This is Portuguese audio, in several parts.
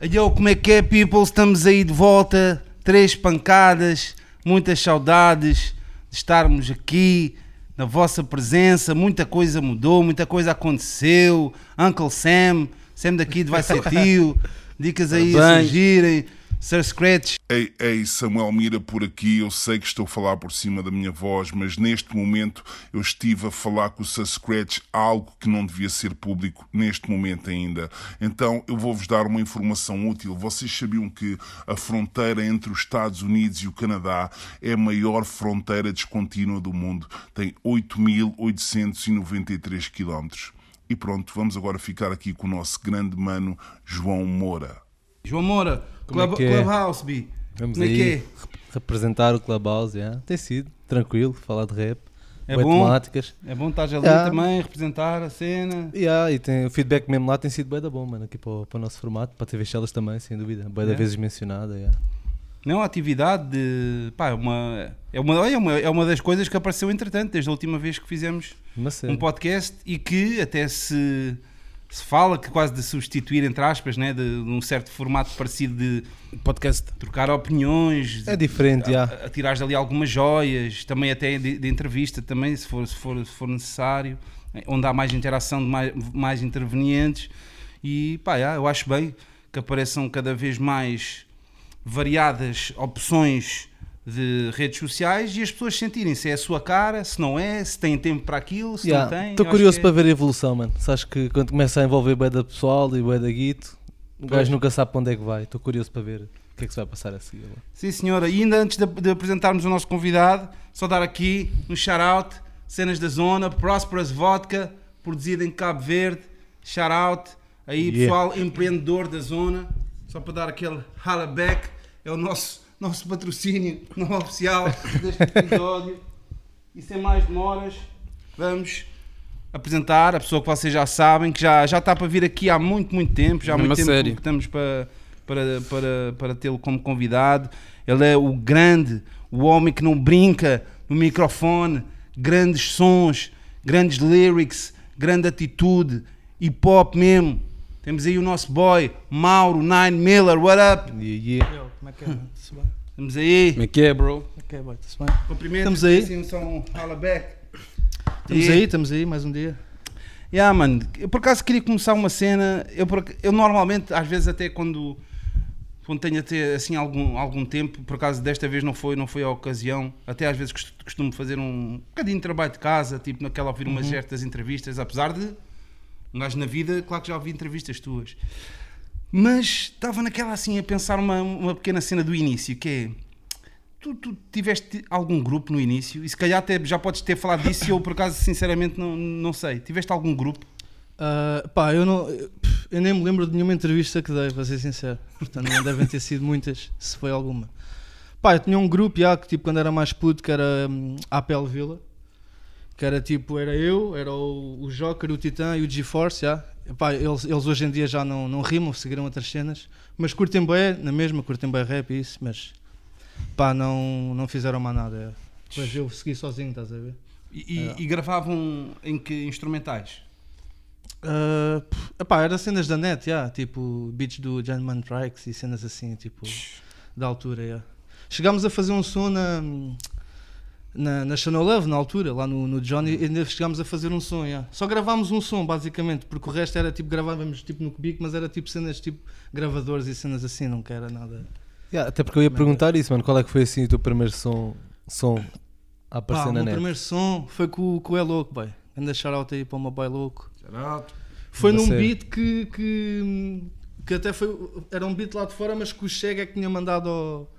Yo, como é que é, people? Estamos aí de volta. Três pancadas, muitas saudades de estarmos aqui na vossa presença. Muita coisa mudou, muita coisa aconteceu. Uncle Sam, Sam daqui vai ser tio. Dicas aí a Parabéns. surgirem. Sir Scratch, Ei, ei, Samuel Mira por aqui. Eu sei que estou a falar por cima da minha voz, mas neste momento eu estive a falar com o Sir Scratch algo que não devia ser público neste momento ainda. Então eu vou-vos dar uma informação útil. Vocês sabiam que a fronteira entre os Estados Unidos e o Canadá é a maior fronteira descontínua do mundo? Tem 8.893 quilómetros. E pronto, vamos agora ficar aqui com o nosso grande mano João Moura. João Moura, Como é Club- que é? Clubhouse, B. Vamos Como é aí é? rep- representar o Clubhouse, yeah. tem sido tranquilo, falar de rap, É bom? temáticas. É bom estar ali Yeah. também, representar a cena. Yeah, e tem, o feedback mesmo lá tem sido bem da bom, mano, aqui para o, para o nosso formato, para a TV Chelas também, sem dúvida. Bem da Yeah. vezes mencionada. Yeah. Não, a atividade de. Pá, é uma, é, uma, é, uma, é uma das coisas que apareceu entretanto, desde a última vez que fizemos um podcast e que até se, se fala que quase de substituir, entre aspas, né, de, de um certo formato parecido de podcast. trocar opiniões, É diferente, já. a, a tirar ali algumas joias, também até de, de entrevista, também, se for, se for, se for necessário, eh, onde há mais interação de mais, mais intervenientes. E pá, já, eu acho bem que apareçam cada vez mais variadas opções de redes sociais e as pessoas sentirem se é a sua cara, se não é, se têm tempo para aquilo, se Yeah. não têm. Estou curioso que para é- ver a evolução, mano. Sabes que quando começa a envolver bué da pessoal e bué da guito, o gajo nunca sabe para onde é que vai. Estou curioso para ver o que é que se vai passar a seguir. Sim, senhora. E ainda antes de, de apresentarmos o nosso convidado, só dar aqui um shout-out, cenas da zona, Prosperous Vodka, produzida em Cabo Verde, shout-out, aí Yeah. pessoal empreendedor da zona, só para dar aquele back é o nosso, nosso patrocínio não oficial deste episódio. E sem mais demoras, vamos apresentar a pessoa que vocês já sabem, que já, já está para vir aqui há muito, muito tempo, já há muito a tempo sério. que estamos para, para, para, para tê-lo como convidado. Ele é o grande, o homem que não brinca no microfone, grandes sons, grandes lyrics, grande atitude, hip hop mesmo. Temos aí o nosso boy, Mauro Nine Miller, what up? Yeah, yeah. Eu, como é que é? Estamos aí. Como é que é, bro? Ok, boy, está bem. Cumprimentos. Estamos aí. Assim, são back. Estamos E- aí, estamos aí, mais um dia. Yeah, mano, eu por acaso queria começar uma cena. Eu, por eu normalmente, às vezes, até quando, quando tenho até assim algum, algum tempo, por acaso desta vez não foi, não foi a ocasião. Até às vezes cost- costumo fazer um bocadinho de trabalho de casa, tipo naquela ouvir umas certas entrevistas, apesar de um gajo na vida, claro que já ouvi entrevistas tuas. Mas estava naquela assim a pensar uma, uma pequena cena do início, que é. Tu, tu tiveste algum grupo no início? E se calhar até já podes ter falado disso e eu por acaso sinceramente não, não sei. Tiveste algum grupo? Ah, pá, eu não. Eu, nem me lembro de nenhuma entrevista que dei, para ser sincero. Portanto, não devem ter sido muitas, se foi alguma. Pá, eu tinha um grupo já que, tipo, quando era mais puto, que era a Apel Villa. Que era tipo, era eu, era o, o Joker, o Titã e o G-Force, já. Pá, eles, eles hoje em dia já não, não rimam, seguiram outras cenas. Mas curtem bem, na mesma, curtem bem rap e isso, mas. Pá, não, não fizeram mais nada. Depois eu segui sozinho, estás a ver? E, e- É. e gravavam em que instrumentais? Uh, epá, era cenas da net, yeah, tipo beats do Gentleman Trikes e cenas assim, tipo, da altura. Yeah. Chegámos a fazer um som na, na, na Channel Love, na altura, lá no, no Johnny, e ainda chegámos a fazer um som. Yeah. Só gravámos um som, basicamente, porque o resto era tipo, gravávamos tipo no cubico, mas era tipo cenas tipo gravadores e cenas assim, não que era nada. Yeah, até porque eu ia perguntar isso, mano. Qual é que foi assim o teu primeiro som, som a Pá, aparecer o na meu net? primeiro som foi com, o- com o É Louco, boy. Anda shout aí para o meu boy louco. Foi A num beat que, que, que até foi. Era um beat lá de fora, mas que o Chega é que tinha mandado ao,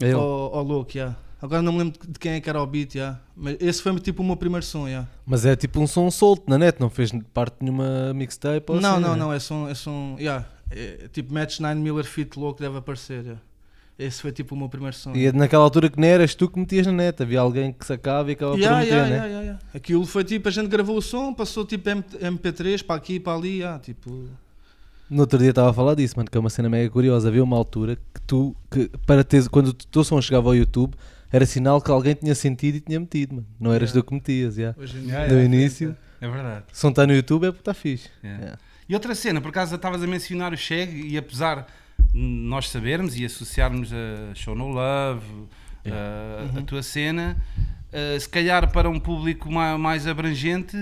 É ao, ao louco, yeah. Agora não me lembro de quem é que era o beat, yeah. mas esse foi tipo o meu primeiro som. Yeah. Mas é tipo um som solto na net, não fez parte de nenhuma mixtape ou Não, assim, não, né? não, é som. É som yeah. É, tipo Match 9 Miller Fit louco deve aparecer. yeah. Esse foi tipo o meu primeiro som. E é naquela altura que nem eras tu que metias na net, havia alguém que sacava e acabava Yeah, por meter, yeah, né? yeah. Aquilo foi tipo, a gente gravou o som, passou tipo M- MP3 para aqui para ali, yeah, tipo. No outro dia estava a falar disso, mano, que é uma cena mega curiosa. Havia uma altura que tu, que para teres, quando o teu som chegava ao YouTube, era sinal que alguém tinha sentido e tinha metido, mano. Não eras Yeah. tu que metias, yeah. Hoje Yeah. No yeah, início. É verdade. Se não está no YouTube é porque está fixe. Yeah. Yeah. E outra cena, por acaso estavas a mencionar o Cheg e apesar, nós sabermos e associarmos a Show No Love, a, a tua cena, uh, se calhar para um público mais, mais abrangente,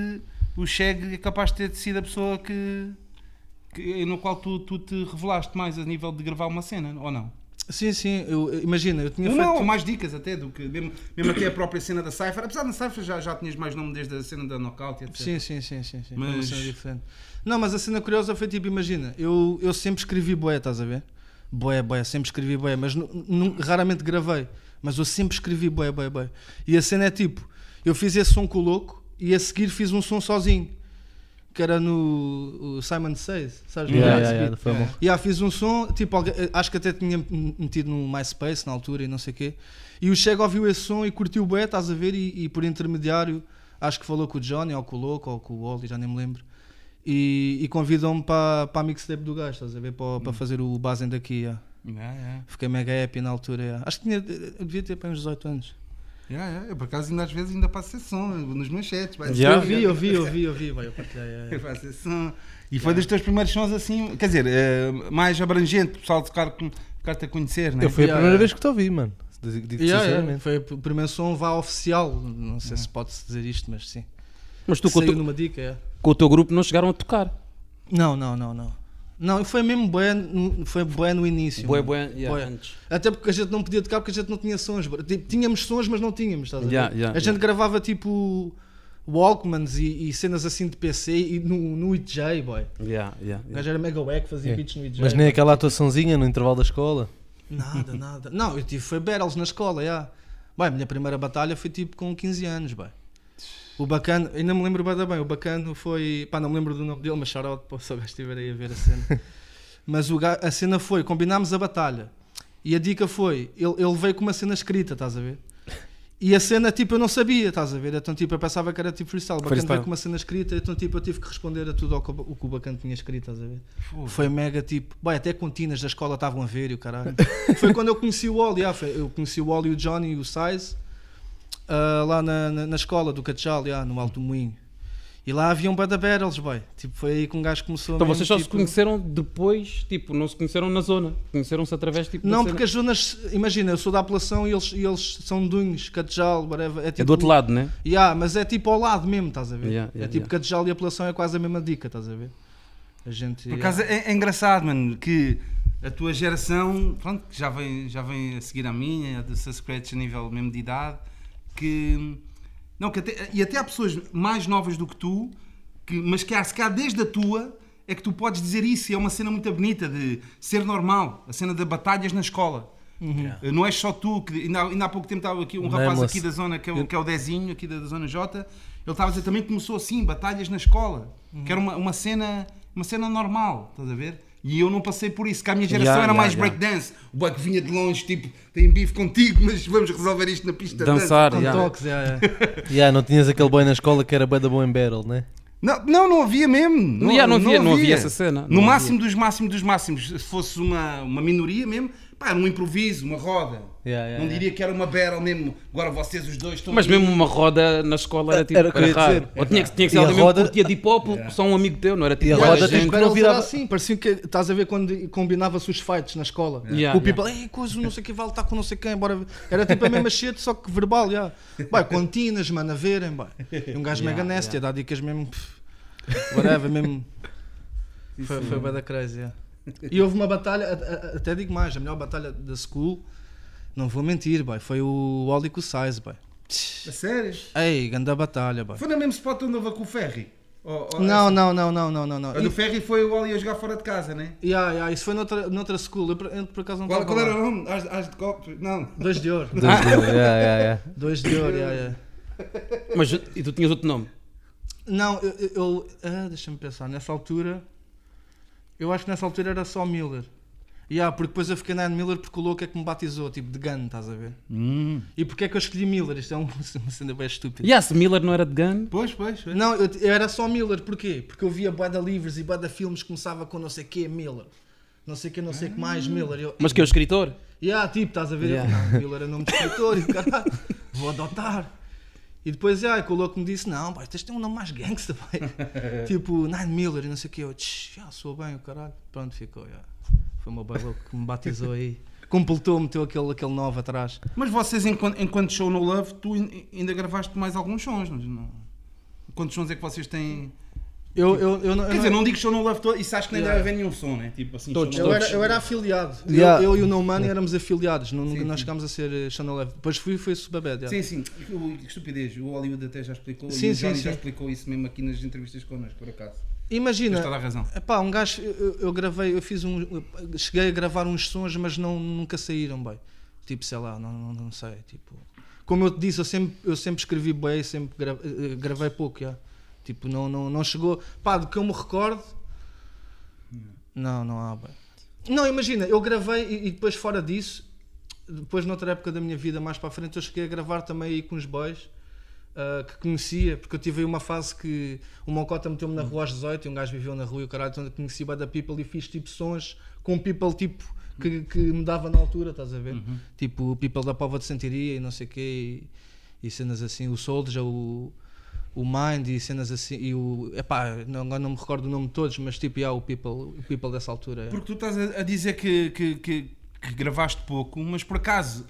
o Cheg é capaz de ter sido a pessoa que, que- no qual tu, tu te revelaste mais a nível de gravar uma cena, ou não? Sim, sim, eu, imagina, eu tinha feito. ou mais dicas até do que mesmo, mesmo até a própria cena da Cypher, apesar da Cypher já, já tinhas mais nome desde a cena da Knockout, etc. Sim, sim, sim, sim, sim. Mas- Mas... Uma cena diferente. Não, mas a cena curiosa foi tipo, imagina, eu, eu sempre escrevi boé, estás a ver? Boé, boé, sempre escrevi boé, mas raramente gravei. Mas eu sempre escrevi boé, boé, boé. E a cena é tipo, eu fiz esse som com o louco e a seguir fiz um som sozinho. Que era no o Simon Says, sabes? Yeah, yeah, yeah, foi bom. E yeah, fiz um som, tipo, acho que até tinha metido no MySpace na altura e não sei o quê. E o Chega ouviu esse som e curtiu bué, estás a ver? E, e por intermediário, acho que falou com o Johnny, ou com o Louco, ou com o Wally, já nem me lembro. E, e convidou-me para a mixtape do gajo, estás a ver? Para, para fazer o Basen daqui. yeah. Yeah, yeah. Fiquei mega happy na altura. yeah. Acho que tinha, devia ter para uns 18 anos. Yeah, yeah. Eu por acaso ainda às vezes ainda passo esse som nos meus chats. vai. Já? Eu vi, eu vi, eu vi, eu vi, vai, eu partilhei. yeah. faço som. E foi dos teus primeiros sons assim, quer dizer, eh, mais abrangente, o pessoal ficar-te a conhecer, né? Eu foi a primeira yeah. vez que te ouvi, mano. Yeah. Foi o primeiro som vá oficial. Não sei se pode-se dizer isto, mas sim. Mas tu com o, teu, numa dica, é. com o teu grupo não chegaram a tocar. Não, não, não, não. Não, foi mesmo bué, no- foi bué no início. Bué, bué, yeah, Bué. antes. Até porque a gente não podia tocar porque a gente não tinha sons. Tipo, tínhamos sons, mas não tínhamos, estás a ver? Yeah, yeah, a gente yeah. gravava tipo Walkmans e, e cenas assim de PC e no, no EJ, boy. Yeah, yeah, O yeah. gajo era mega wack, fazia beats no EJ. Mas nem aquela atuaçãozinha no intervalo da escola. Nada, nada. Não, eu tive, foi battles na escola, já. Bem, a minha primeira batalha foi tipo com 15 anos, bem. O bacano, ainda me lembro bem, o bacano foi, pá, não me lembro do nome dele, mas shout-out, pô, se gajo estiver aí a ver a cena. mas o a cena foi, combinámos a batalha. E a dica foi, ele, ele veio com uma cena escrita, estás a ver? E a cena, tipo, eu não sabia, estás a ver? Então, tipo, eu pensava que era tipo freestyle. O bacano Freestyle. veio com uma cena escrita, então, tipo, eu tive que responder a tudo ao que o que o bacano tinha escrito, estás a ver? Foi mega tipo. Bem, até continas da escola estavam a ver e o caralho. foi quando eu conheci o Wally. ah, foi- eu conheci o Wally, o Johnny e o Size ah, lá na, na, na escola do Catchal, ah, no Alto Moinho. E lá havia um bada battles, boy. Tipo, foi aí que um gajo começou Então mesmo, vocês só se tipo- conheceram depois, tipo, não se conheceram na zona. Conheceram-se através tipo, Não, cena. porque as zonas, imagina, eu sou da apelação e eles, e eles são dunhos, Catejal, whatever. É, tipo, É do outro lado, né? Yeah, mas é tipo ao lado mesmo, estás a ver? Yeah, é yeah, tipo yeah. Catejal e apelação é quase a mesma dica, estás a ver? A gente. Por acaso é, é engraçado, mano, que a tua geração, pronto, que já vem, já vem a seguir a minha, a do Scratch a nível mesmo de idade, que. Não, que até, e até há pessoas mais novas do que tu, que, mas que há, se calhar desde a tua, é que tu podes dizer isso, e é uma cena muito bonita de ser normal, a cena de batalhas na escola. Eh, Não és só tu, que ainda, há- ainda há pouco tempo estava aqui um rapaz Nameless. aqui da zona, que é, o, que é o Dezinho, aqui da, da zona J, ele estava a dizer também que começou assim, batalhas na escola, que era uma, uma, cena, uma cena normal, estás a ver? E eu não passei por isso, que a minha geração Yeah, era yeah, mais yeah. breakdance, o boy que vinha de longe, tipo, tem bife contigo, mas vamos resolver isto na pista de dança. Dançar, Com yeah. toques, yeah, yeah. Não tinhas aquele boy na escola que era bué da bom em battle, né? Não, não, não havia mesmo. Não, yeah, não havia- não havia essa cena. No Não máximo dos máximos dos máximos, se fosse uma, uma minoria mesmo, pá, era um improviso, uma roda. Yeah, yeah, não yeah. diria que era uma battle mesmo. Agora vocês os dois estão Mas aqui. mesmo uma roda na escola era tipo. Era que ia raro. dizer. Ou tinha que, tinha que ser a alguém que roda- curtia de hip hop, só um amigo teu, não era tipo. E a roda gente. tipo que não virava- era assim, parecia que estás a ver quando combinava-se os fights na escola. Yeah, o people, ei, coisa, não sei o que, vale estar com não sei quem, bora ver." Era tipo a mesma shit, só que verbal, já. Vai, continas, mano, a verem, vai. E um gajo Yeah, mega nasty, yeah. a dar dicas mesmo, pff, whatever, mesmo. Foi, foi bem da crazy, yeah. E houve uma batalha, até digo mais, a melhor batalha da school, não vou mentir, boy, foi o Oli com o Size, boy. A sério? Ei, grande batalha, boy. Foi no mesmo spot onde houve com o Ferry? Ou- ou- Não, não, não, não, não, não, não. A do Ferry foi o Oli a jogar fora de casa, né? Yeah, yeah, isso foi noutra, noutra school, eu por, eu por acaso não Qual, qual era o nome? As, as de copos? Não. Dois de ouro. Dois de ouro, yeah, yeah, yeah. Dois de ouro, yeah, yeah. Mas e tu tinhas outro nome? Não, eu. eu- eu- ah, Deixa-me pensar, nessa altura. Eu acho que nessa altura era só Miller. Yeah, porque depois eu fiquei na Miller porque o louco é que me batizou, tipo de gun, estás a ver? E porque é que eu escolhi Miller? Isto é um- uma cena bem estúpida. Yes, Miller não era de gun. Pois, pois. pois. Não, eu, eu era só Miller, porquê? Porque eu via bué de livros e de filmes que começava com não sei que Miller. Não sei que, não sei que mais Miller. Eu, Mas que é o escritor? Yeah, tipo, estás a ver? Yeah. Eu, não, Miller é nome de escritor e caralho, vou adotar. E depois, yeah, que o louco me disse: Não, pai, tens de ter um nome mais gangsta, pai. tipo, Nine Miller e não sei o que. Eu, "Tch, já, sou bem, o caralho. Pronto, ficou, yeah. Foi o meu louco que me batizou aí. Completou, meteu aquele, aquele 9 atrás. Mas vocês, enquanto, enquanto show no Love, tu in- ainda gravaste mais alguns sons, não. Quantos sons é que vocês têm? Eu, eu, eu, não- eu Quer dizer, não digo show no Love todo, isso acho que nem Yeah. deve haver nenhum som, né? Tipo assim, Todos, show no Eu Love. era, eu era afiliado. Eu- Yeah. Eu, e o No Money éramos afiliados. Não, Sim, nós chegámos a ser eh, Channel Leve. Depois fui foi Superbad. Yeah. Sim, sim, o- que estupidez. O Hollywood até já explicou Sim, e o sim, Johnny sim. já explicou isso mesmo aqui nas entrevistas connosco, por acaso. Imagina, toda a razão. epá, um gajo, eu, eu- eu gravei, eu fiz um. eu cheguei a gravar uns sons, mas não, nunca saíram bem. Tipo, sei lá, não, não, não sei. Tipo, como eu te disse, eu sempre, eu sempre escrevi bem, sempre gra- eh, gravei pouco. já. Tipo, não, não, não chegou. Pá, do que eu me recordo. Não, não há. Não, imagina, eu gravei e, e depois fora disso, depois noutra época da minha vida mais para a frente, eu cheguei a gravar também aí com os boys. ah, que conhecia, porque eu tive aí uma fase que o Mocota meteu-me na rua aos 18 e um gajo viveu na rua e o caralho, então eu conheci da People e fiz tipo sons com people tipo que, que me dava na altura, estás a ver? Tipo o People da Pova de Santiria e não sei o quê e, e cenas assim, o Soldier, o, o Mind e cenas assim, e o. Epá, não, não me recordo o nome de todos, mas tipo, yeah, o People, o people dessa altura. Porque tu estás a, dizer que, que, que- que gravaste pouco, mas por acaso,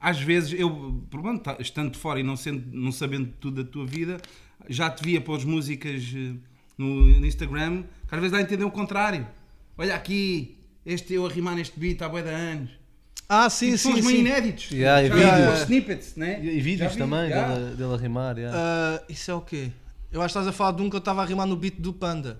às vezes, eu, pronto, tá- estando fora e não, sendo, não sabendo tudo da tua vida, já te via pôr as músicas eh, no, no Instagram, que às vezes dá a entender o contrário. Olha aqui, este eu a rimar neste beat há bué de anos. Ah, sim, sim, sons sim. inéditos. Yeah, e Já vídeos. os snippets, né? E, e vídeos vi, também já. dele, dele a rimar. yeah. Ah, isso é o quê? Eu acho que estás a falar de um que eu estava a rimar no beat do Panda.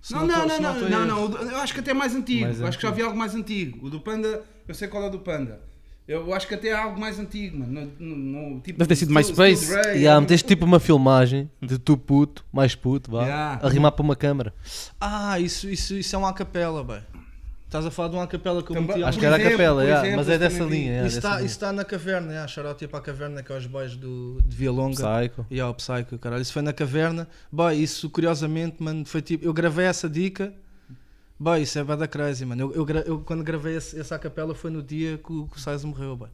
Se Não, não, tô- não, não, tô não, não, erro. o do- eu acho que até é mais antigo. Mais Eu acho que já antigo. vi algo mais antigo. O do Panda, eu sei qual é o do Panda. Eu acho que até é algo mais antigo, mano. No, no- no- tipo, Deve ter sido MySpace. Dre, Yeah, meteste tipo uma filmagem de tu puto, mais puto, vá, Yeah. a rimar para uma câmara. Ah, isso, isso, isso é uma acapela, bem. Estás a falar de uma capela que eu meti Acho que era a capela, yeah, exemplo, mas é dessa vi. linha. yeah, isso, está, linha. isso está na caverna, yeah, shout para a caverna, que é os boys do, de Via Longa. Psycho. E ao Psycho, caralho. Isso foi na caverna. Boy, isso curiosamente, mano, foi tipo. Eu gravei essa dica. Boy, isso é bada crazy, mano. Eu, eu, eu quando gravei esse, essa capela foi no dia que o, que o Sais morreu, boy.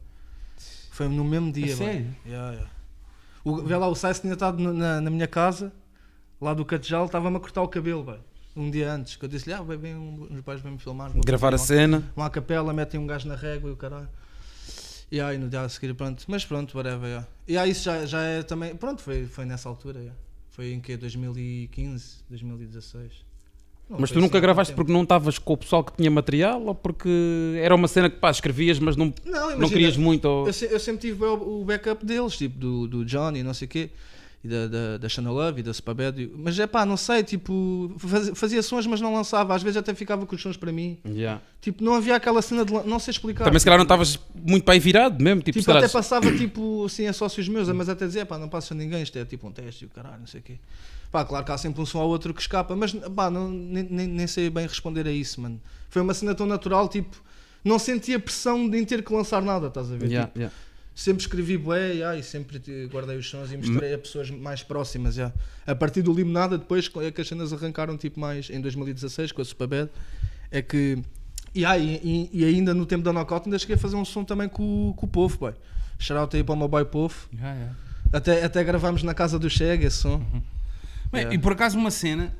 Foi no mesmo dia, boy. sério? Yeah, yeah. O, vê lá, o Sais tinha estado na, na minha casa, lá do Catejal, estava-me a cortar o cabelo, boy. Um dia antes, que eu disse-lhe, ah, vem um, uns pais vêm me filmar. Gravar a cena. uma capela, metem um gajo na régua e o caralho. E aí no dia a seguir, pronto. Mas pronto, whatever. Yeah. E aí isso já, já é também. Pronto, foi, foi nessa altura. yeah. Foi em que? 2015, 2016. Não, Mas tu nunca assim gravaste porque não estavas com o pessoal que tinha material ou porque era uma cena que pá, escrevias, mas não. Não, não imagina, querias muito? Ou... Eu, eu sempre tive o, o backup deles, tipo do, do Johnny, não sei o quê. E da, da, da Channel Love e da e- Mas é pá, não sei, tipo, fazia, sons, mas não lançava. Às vezes até ficava com os sons para mim. Yeah. Tipo, não havia aquela cena de. Não sei explicar. Também se calhar não estavas muito para aí virado mesmo. Tipo, Tipo, até passava tipo assim a sócios meus, mas até dizer, pá, não passa ninguém, isto é tipo um teste e o caralho, não sei o quê. Pá, claro que há sempre um som ou outro que escapa, mas pá, não, nem, nem, nem sei bem responder a isso, mano. Foi uma cena tão natural, tipo, não sentia pressão de ter que lançar nada, estás a ver? Yeah, Tipo, yeah. Sempre escrevi bué, yeah, e sempre guardei os sons e mostrei a pessoas mais próximas, yeah. A partir do Limonada, depois, é que as cenas arrancaram tipo mais em 2016 com a Superbad, é que yeah, e, e- e ainda no tempo da Knockout ainda cheguei a fazer um som também com, o- com o povo, boy. Shout aí para o meu boy povo. Já, já. Até, até gravámos na casa do Chega esse som. Bem, Yeah. E por acaso uma cena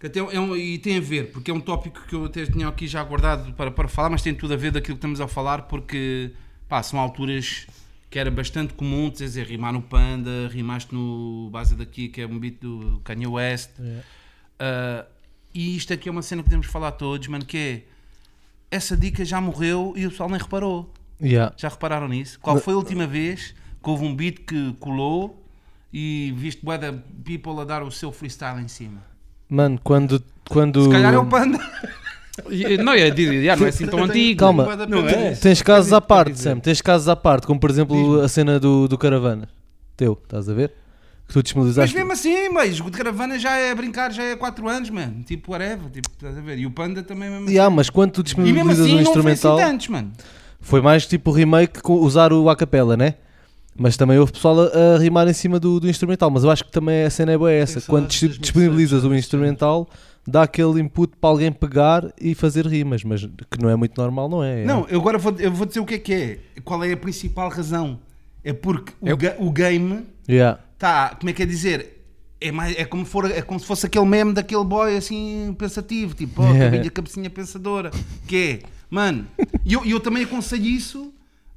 que até é um, e tem a ver, porque é um tópico que eu até tinha aqui já guardado para, para falar, mas tem tudo a ver daquilo que estamos a falar, porque pá, são alturas que era bastante comum, quer dizer, rimar no Panda, rimaste no base daqui, que é um beat do Kanye West. Ah, e isto aqui é uma cena que podemos falar todos, mano, que é essa dica já morreu e o pessoal nem reparou. Yeah. Já repararam nisso? Qual foi a última vez que houve um beat que colou e viste bué da people a dar o seu freestyle em cima? Mano, quando. quando... Se calhar é o Panda. Não, é, yeah, não é assim tão antigo. Calma. Não é? Tens casos à parte, Sam. Tens casos à parte, como por exemplo a cena do, do Caravana. Teu, estás a ver? Que tu Mas disponibilizaste. mesmo assim, mas o de caravana já é a brincar, já é 4 anos, mano. Tipo, whatever. Tipo, estás a ver? E o Panda também mesmo assim. Yeah, mas quando tu E mesmo disponibilizas assim um não foi assim instrumental. tantos, mano. Foi mais tipo remake com usar o acapella, né? Mas também houve pessoal a, a rimar em cima do, do instrumental. Mas eu acho que também a cena é boa essa. Quando disponibilizas o instrumental, dá aquele input para alguém pegar e fazer rimas. Mas que não é muito normal, não é? Não, eu agora vou, eu vou dizer o que é que é. Qual é a principal razão? É porque o, Eu- ga- o game Yeah. está, como é que é dizer? é, mais, é, como for, é como se fosse aquele meme daquele boy assim pensativo, tipo, oh, Yeah. cabecinha pensadora. Que é, mano, e eu, e eu também aconselho isso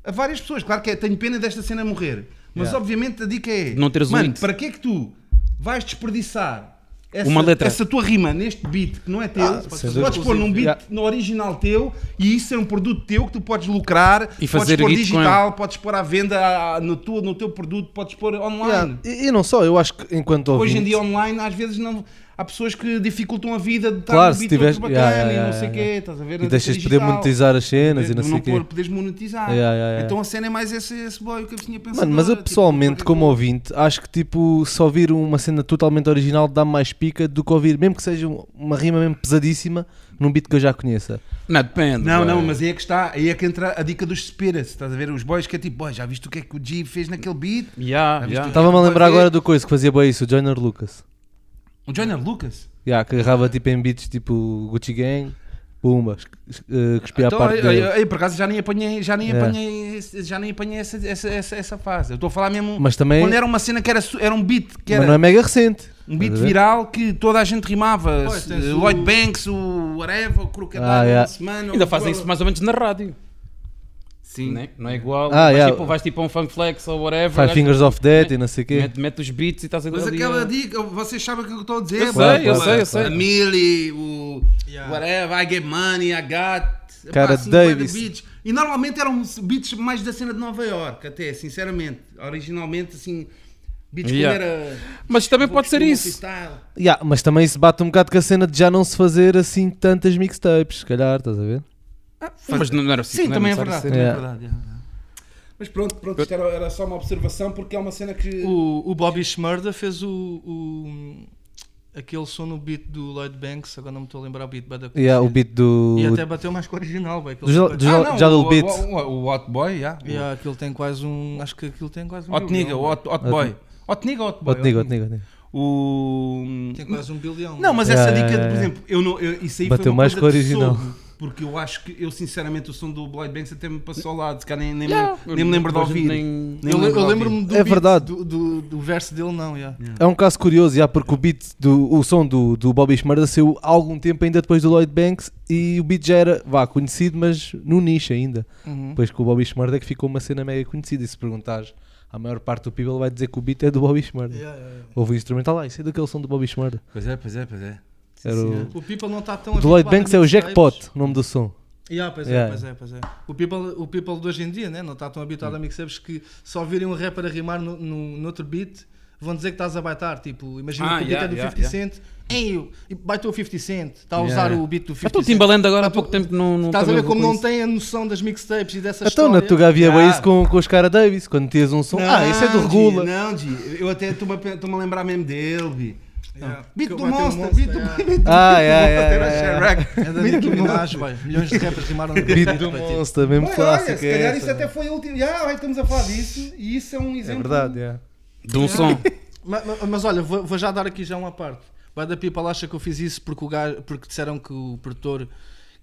a várias pessoas. Claro que é, tenho pena desta cena morrer, mas Yeah. obviamente a dica é, Não teres um mano, links. para que é que tu vais desperdiçar essa, Uma letra. essa tua rima neste beat que não é teu? Ah, dúvida. podes pôr num beat Yeah. no original teu e isso é um produto teu que tu podes lucrar E fazer podes pôr digital, podes pôr à venda no, teu, no teu produto, podes pôr online. Yeah. E, e não só, eu acho que enquanto ouvinte... Hoje em dia online às vezes não há pessoas que dificultam a vida de estar Claro, no se beat tiveres- outro bacana yeah, yeah, e não yeah, sei o yeah. quê, estás a ver? E deixas de poder monetizar as cenas e não sei não o quê. pôr- poderes monetizar. Yeah, yeah, yeah. Então a cena é mais esse, esse boy que eu tinha pensado. Mano, mas eu pessoalmente, como ouvinte, acho que tipo, só ouvir uma cena totalmente original dá mais pica do que ouvir, mesmo que seja um- uma rima mesmo pesadíssima, num beat que eu já conheça. Não, depende. Não, boy. não, mas aí é que está, aí é que entra a dica dos spirits, estás a ver? Os boys que é tipo, boy, já viste o que é que o G fez naquele beat? Yeah, Já yeah. Estava-me a Vai lembrar agora do coisa que fazia bem isso, o Joyner Lucas. O Joyner Lucas? Yeah, que agarrava tipo em beats tipo Gucci Gang, pumba, es- eh, cuspia a Então, parte aí, dele. aí, aí, por acaso já nem apanhei, já nem É. apanhei, já nem apanhei essa, essa, essa, essa fase. Eu estou a falar mesmo Mas também quando era uma cena que era, era um beat, que era mas não é mega recente. um beat viral que toda a gente rimava. Pois, Se- tens o- Lloyd Banks, o whatever, o Crocodile, Ah, yeah. Ainda fazem isso mais ou menos na rádio. Sim. Né? Não é igual. Ah, vais, yeah. tipo, vais tipo a um funk flex ou whatever. Five Fingers of Death e não sei o quê. Mete, mete os beats e estás a Mas ali aquela dica, vocês sabem o que eu estou a dizer? Eu Claro, sei, eu claro, sei, eu sei. A Millie, o Yeah. whatever, I get money, I got. Cara, assim, bué de Davis. beats. E normalmente eram beats mais da cena de Nova York, até, sinceramente. Originalmente, assim, beats Yeah. quando era. Mas também pode ser isso. Yeah, mas também isso bate um bocado com a cena de já não se fazer assim tantas mixtapes, se calhar, estás a ver? Mas não, não era assim. Sim, não também é necessário verdade. ser. Também é verdade yeah. Mas pronto, pronto, isto era, era só uma observação porque é uma cena que. O, o Bobby Schmurda fez o, o- aquele som no beat do Lloyd Banks, agora não me estou a lembrar o beat, but Yeah, o beat do. E até bateu mais com o original, bem, Do Jal- Jalil o, Beats. o, o, o Hot Boy, yeah. Yeah, aquilo tem quase um. Acho que aquilo tem quase um. Hot bilhão, Nigga, o. Hot, hot Boy. Hot Nigga ou Hot Boy? Outro nigga, outro nigga. O... Tem quase um bilhão. Não, mas Yeah, essa yeah, dica, de, por yeah. exemplo, eu não, eu, isso aí Bateu foi uma mais coisa que o original. soube, porque eu acho que, eu sinceramente, o som do Lloyd Banks até me passou ao lado, se calhar nem, nem, Yeah. me, nem me lembro de ouvir. nem- Nem eu, me lembro lembro-me do É beat, verdade. Do, do, do verso dele, não, yeah. É um caso curioso, já, porque o beat do o som do, do Bobby Schmurda saiu há algum tempo ainda depois do Lloyd Banks e o beat já era, vá, conhecido, mas no nicho ainda. Uhum. Depois com o Bobby Schmurda é que ficou uma cena mega conhecida. E se perguntares, a maior parte do people vai dizer que o beat é do Bobby Schmurda. Yeah, yeah, yeah. Houve o instrumental lá, isso é daquele som do Bobby Schmurda. Pois é, pois é, pois é. Era o... O People não está tão do Lloyd Banks é o. Jackpot, o nome do som. Yeah, pois, Yeah. É, pois é, pois é. O people, o people de hoje em dia né, não está tão habituado a mixtapes que só virem um rapper a rimar no, no, no outro beat vão dizer que estás a baitar. Tipo, imagina Ah, que o beat yeah, é do yeah, 50 Cent. Ei, baitou o 50 Cent. Está a usar Yeah. o beat do 50 Até o Cent. Timbaland agora há pouco tempo não, não Estás a ver como não isso. tem a noção das mixtapes e dessa Então na história. Tuga havia Yeah. isso com, com os cara Davis, quando tinhas um som. ah, esse é do Não, Regula. Não, Gi, eu até estou-me a, estou-me a lembrar mesmo dele, Bi. Yeah. Beat do Monster, Monster, beat do beat do Ah, Monster, yeah. Chirac. É da Nicki Minaj. Milhões de rappers rimaram no Beat do vai, tipo. Monster, mesmo Olha, clássico. se é calhar essa. isso até foi o último. Já, vai, estamos a falar disso e isso é um É exemplo. verdade, yeah. De um som. Mas, olha, vou, vou já dar aqui já uma parte. Vai da People acha que eu fiz isso porque, o gajo, porque disseram que o produtor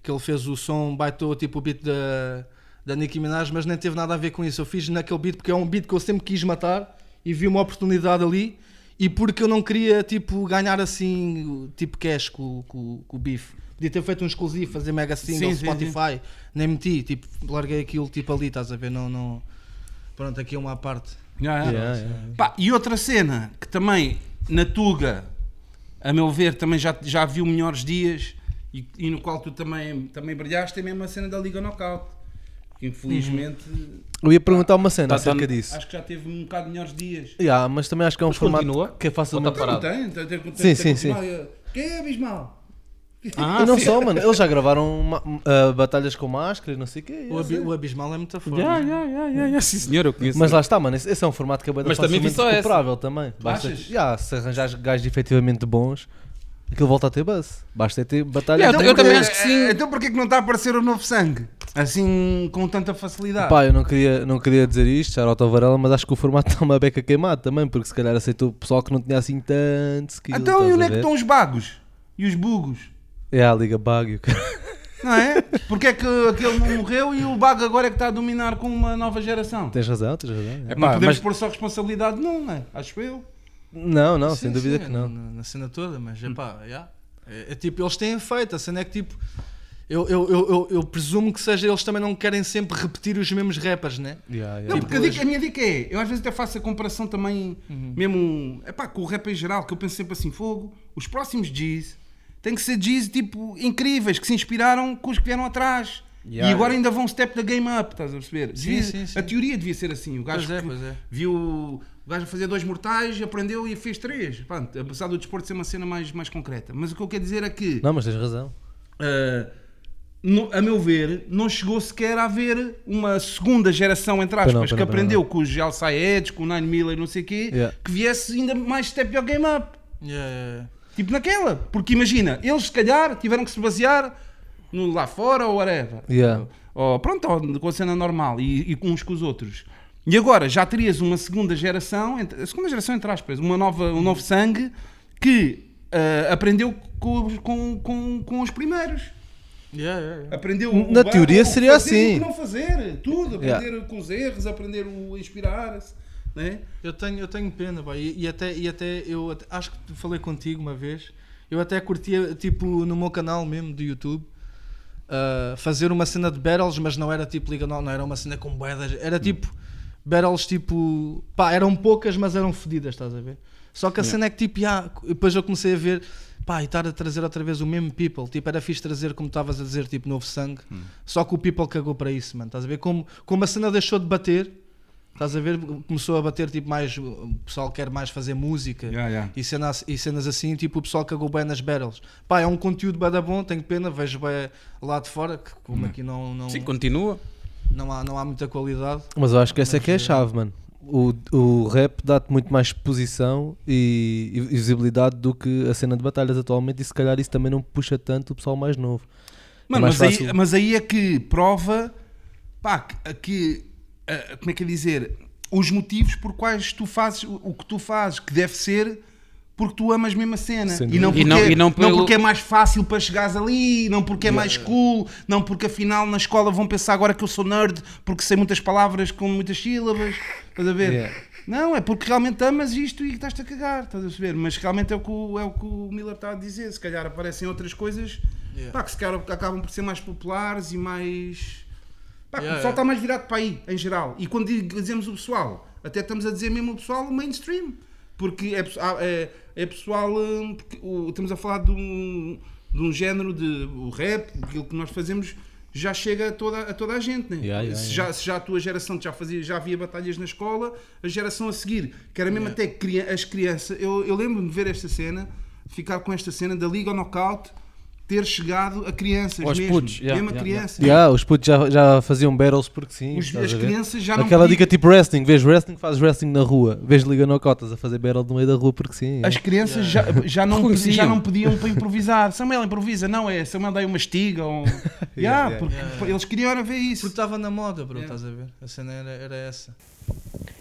que ele fez o som baitou tipo o beat da, da Nicki Minaj, mas nem teve nada a ver com isso. Eu fiz naquele beat porque é um beat que eu sempre quis matar e vi uma oportunidade ali e porque eu não queria tipo ganhar assim tipo cash com, com, com o beef. Podia ter feito um exclusivo, fazer mega single, Sim, sim, Spotify, nem meti, tipo, larguei aquilo tipo ali, estás a ver? Não, não. Pronto, aqui é uma parte. Já. Yeah, yeah. Pá, e outra cena que também na Tuga, a meu ver, também já, já viu melhores dias e, e no qual tu também, também brilhaste, é mesmo a cena da Liga Knockout. Que infelizmente Eu ia perguntar uma cena Tá- acerca tá- disso. acho que já teve um bocado melhores dias. Yeah, mas também acho que é um Mas formato continua? que é facilmente. Tá parado? Tem, tem, tem, tem, Sim, tem, sim, tem, sim. Quem é Abismal? Ah, e não sim. só, mano, eles já gravaram ma- ah, batalhas com máscara e não sei o quê. O, abi- o Abismal é muito forte. Yeah, yeah, yeah, yeah, yeah. Sim, senhor, eu conheço. Mas lá está, mano, esse, esse é um formato que é bem Mas também vi facilmente só essa. recuperável também. Basta, Achas? yeah, se arranjares gajos efetivamente bons, aquilo volta a ter buzz. Basta é ter batalha. Yeah, eu porque- também acho que sim. eh, Então porquê que não está a aparecer o novo sangue? Assim, com tanta facilidade. Pá, eu não queria, não queria dizer isto, Charlotte Varela, mas acho que o formato está uma beca queimado também, porque se calhar aceitou o pessoal que não tinha assim tanto skill. então e onde é que estão os bagos? E os bugos? É a Liga Bug. Não é? Porque é que aquele não morreu e o bago agora é que está a dominar com uma nova geração? tens razão, tens razão. é. É Não pá, podemos mas pôr só responsabilidade, não, não é? Acho eu. Não, não, Sim, sem dúvida sim, que não. Na, na cena toda, mas é pá, yeah. é, é tipo, eles têm feito, a cena é que tipo. Eu, eu, eu, eu, eu presumo que seja eles também não querem sempre repetir os mesmos rappers, né? Yeah, yeah. Não, porque a, dica- a minha dica é, eu às vezes até faço a comparação também, Uhum. mesmo, epá, com o rap em geral, que eu penso sempre assim, fogo, os próximos G's têm que ser G's, tipo, incríveis, que se inspiraram com os que vieram atrás. Yeah, e agora ainda vão step the game up, estás a perceber? Sim, Devia- sim, sim. A teoria devia ser assim, o gajo Pois é, pois é. viu o gajo a fazer dois mortais, aprendeu e fez três. Pronto, apesar do desporto ser uma cena mais, mais concreta. Mas o que eu quero dizer é que... Não, mas tens razão. Uh, no- a meu ver, não chegou sequer a haver uma segunda geração, entre aspas, não, que não, aprendeu não. com os Al Sayeds, com o Nine Miller, não sei o quê, Yeah. que viesse ainda mais step your game up. Yeah, yeah, yeah. Tipo naquela. Porque imagina, eles se calhar tiveram que se basear no lá fora ou whatever. Yeah. Ou pronto, ou com a cena normal e, e com uns com os outros. E agora já terias uma segunda geração, a segunda geração entre aspas, uma nova, um novo sangue que uh, aprendeu com, os- com, com, com os primeiros. Yeah, yeah, yeah. Aprendeu Na o teoria o que seria assim. O que não fazer, tudo. Yeah. Aprender com os erros, aprender o inspirar-se. Né? Eu tenho, eu tenho pena, pá, e, e até, e até eu até- acho que falei contigo uma vez. Eu até curtia, tipo, no meu canal mesmo do YouTube, ah, fazer uma cena de battles, mas não era tipo Liga, não, não era uma cena com boedas, era tipo battles tipo, pá, eram poucas, mas eram fodidas, estás a ver? Só que a cena é que tipo, já, depois eu comecei a ver, pá, e estar a trazer outra vez o mesmo people, tipo, era fixe trazer, como estavas a dizer, tipo, novo sangue, só que o people cagou para isso, mano, estás a ver? Como, como a cena deixou de bater. Estás a ver? Começou a bater tipo mais. O pessoal quer mais fazer música Yeah, yeah. E, cenas, e cenas assim, tipo o pessoal cagou bem nas battles. Pá, é um conteúdo bem da bom, tenho pena, vejo bem lá de fora, que como aqui não, não, Sim, continua. Não, há, não há muita qualidade. Mas eu acho que essa é que é a eh, chave, mano. O, o rap dá-te muito mais exposição e, e visibilidade do que a cena de batalhas atualmente e se calhar isso também não puxa tanto o pessoal mais novo. Mano, É mais mas, aí, mas aí é que prova, pá, que, que, como é que é dizer, os motivos por quais tu fazes o, o que tu fazes, que deve ser porque tu amas mesmo a cena e não, porque. E não- e não não pelo- porque é mais fácil para chegares ali, não porque é mais cool, não porque afinal na escola vão pensar agora que eu sou nerd porque sei muitas palavras com muitas sílabas, estás a ver? Yeah. Não, é porque realmente amas isto e estás-te a cagar, estás a perceber? Mas realmente é o, que o, é o que o Miller está a dizer. Se calhar aparecem outras coisas Yeah. pá, que se calhar acabam por ser mais populares e mais. Pá, Yeah, o pessoal yeah. está mais virado para aí, em geral. E quando dizemos o pessoal, até estamos a dizer mesmo o pessoal mainstream. Porque é, pessoal- é, é pessoal. hum, porque o- estamos a falar de um, de um género de. O rap, aquilo que nós fazemos. Já chega a toda, a toda a gente, né? Yeah, yeah, se, yeah. Já, se já a tua geração já, fazia, já havia batalhas na escola, a geração a seguir, que era mesmo até as crianças. Eu, eu lembro-me de ver esta cena, ficar com esta cena da Liga Knockout ter chegado a crianças mesmo. putos, yeah, mesmo a yeah, crianças. Yeah, os putos já, já faziam battles porque sim. Os- as a crianças já não Aquela dica tipo wrestling, vês wrestling, fazes wrestling na rua, vês Liga Nocotas a fazer battle no meio da rua porque sim. As crianças já, já, não, Reconheciam. já não pediam para improvisar. Samuel improvisa, não é? Samuel dá aí uma estiga. Ou... yeah, yeah. porque eles queriam era ver isso. Porque estava na moda, bro, Yeah. estás a ver? A cena era, era essa.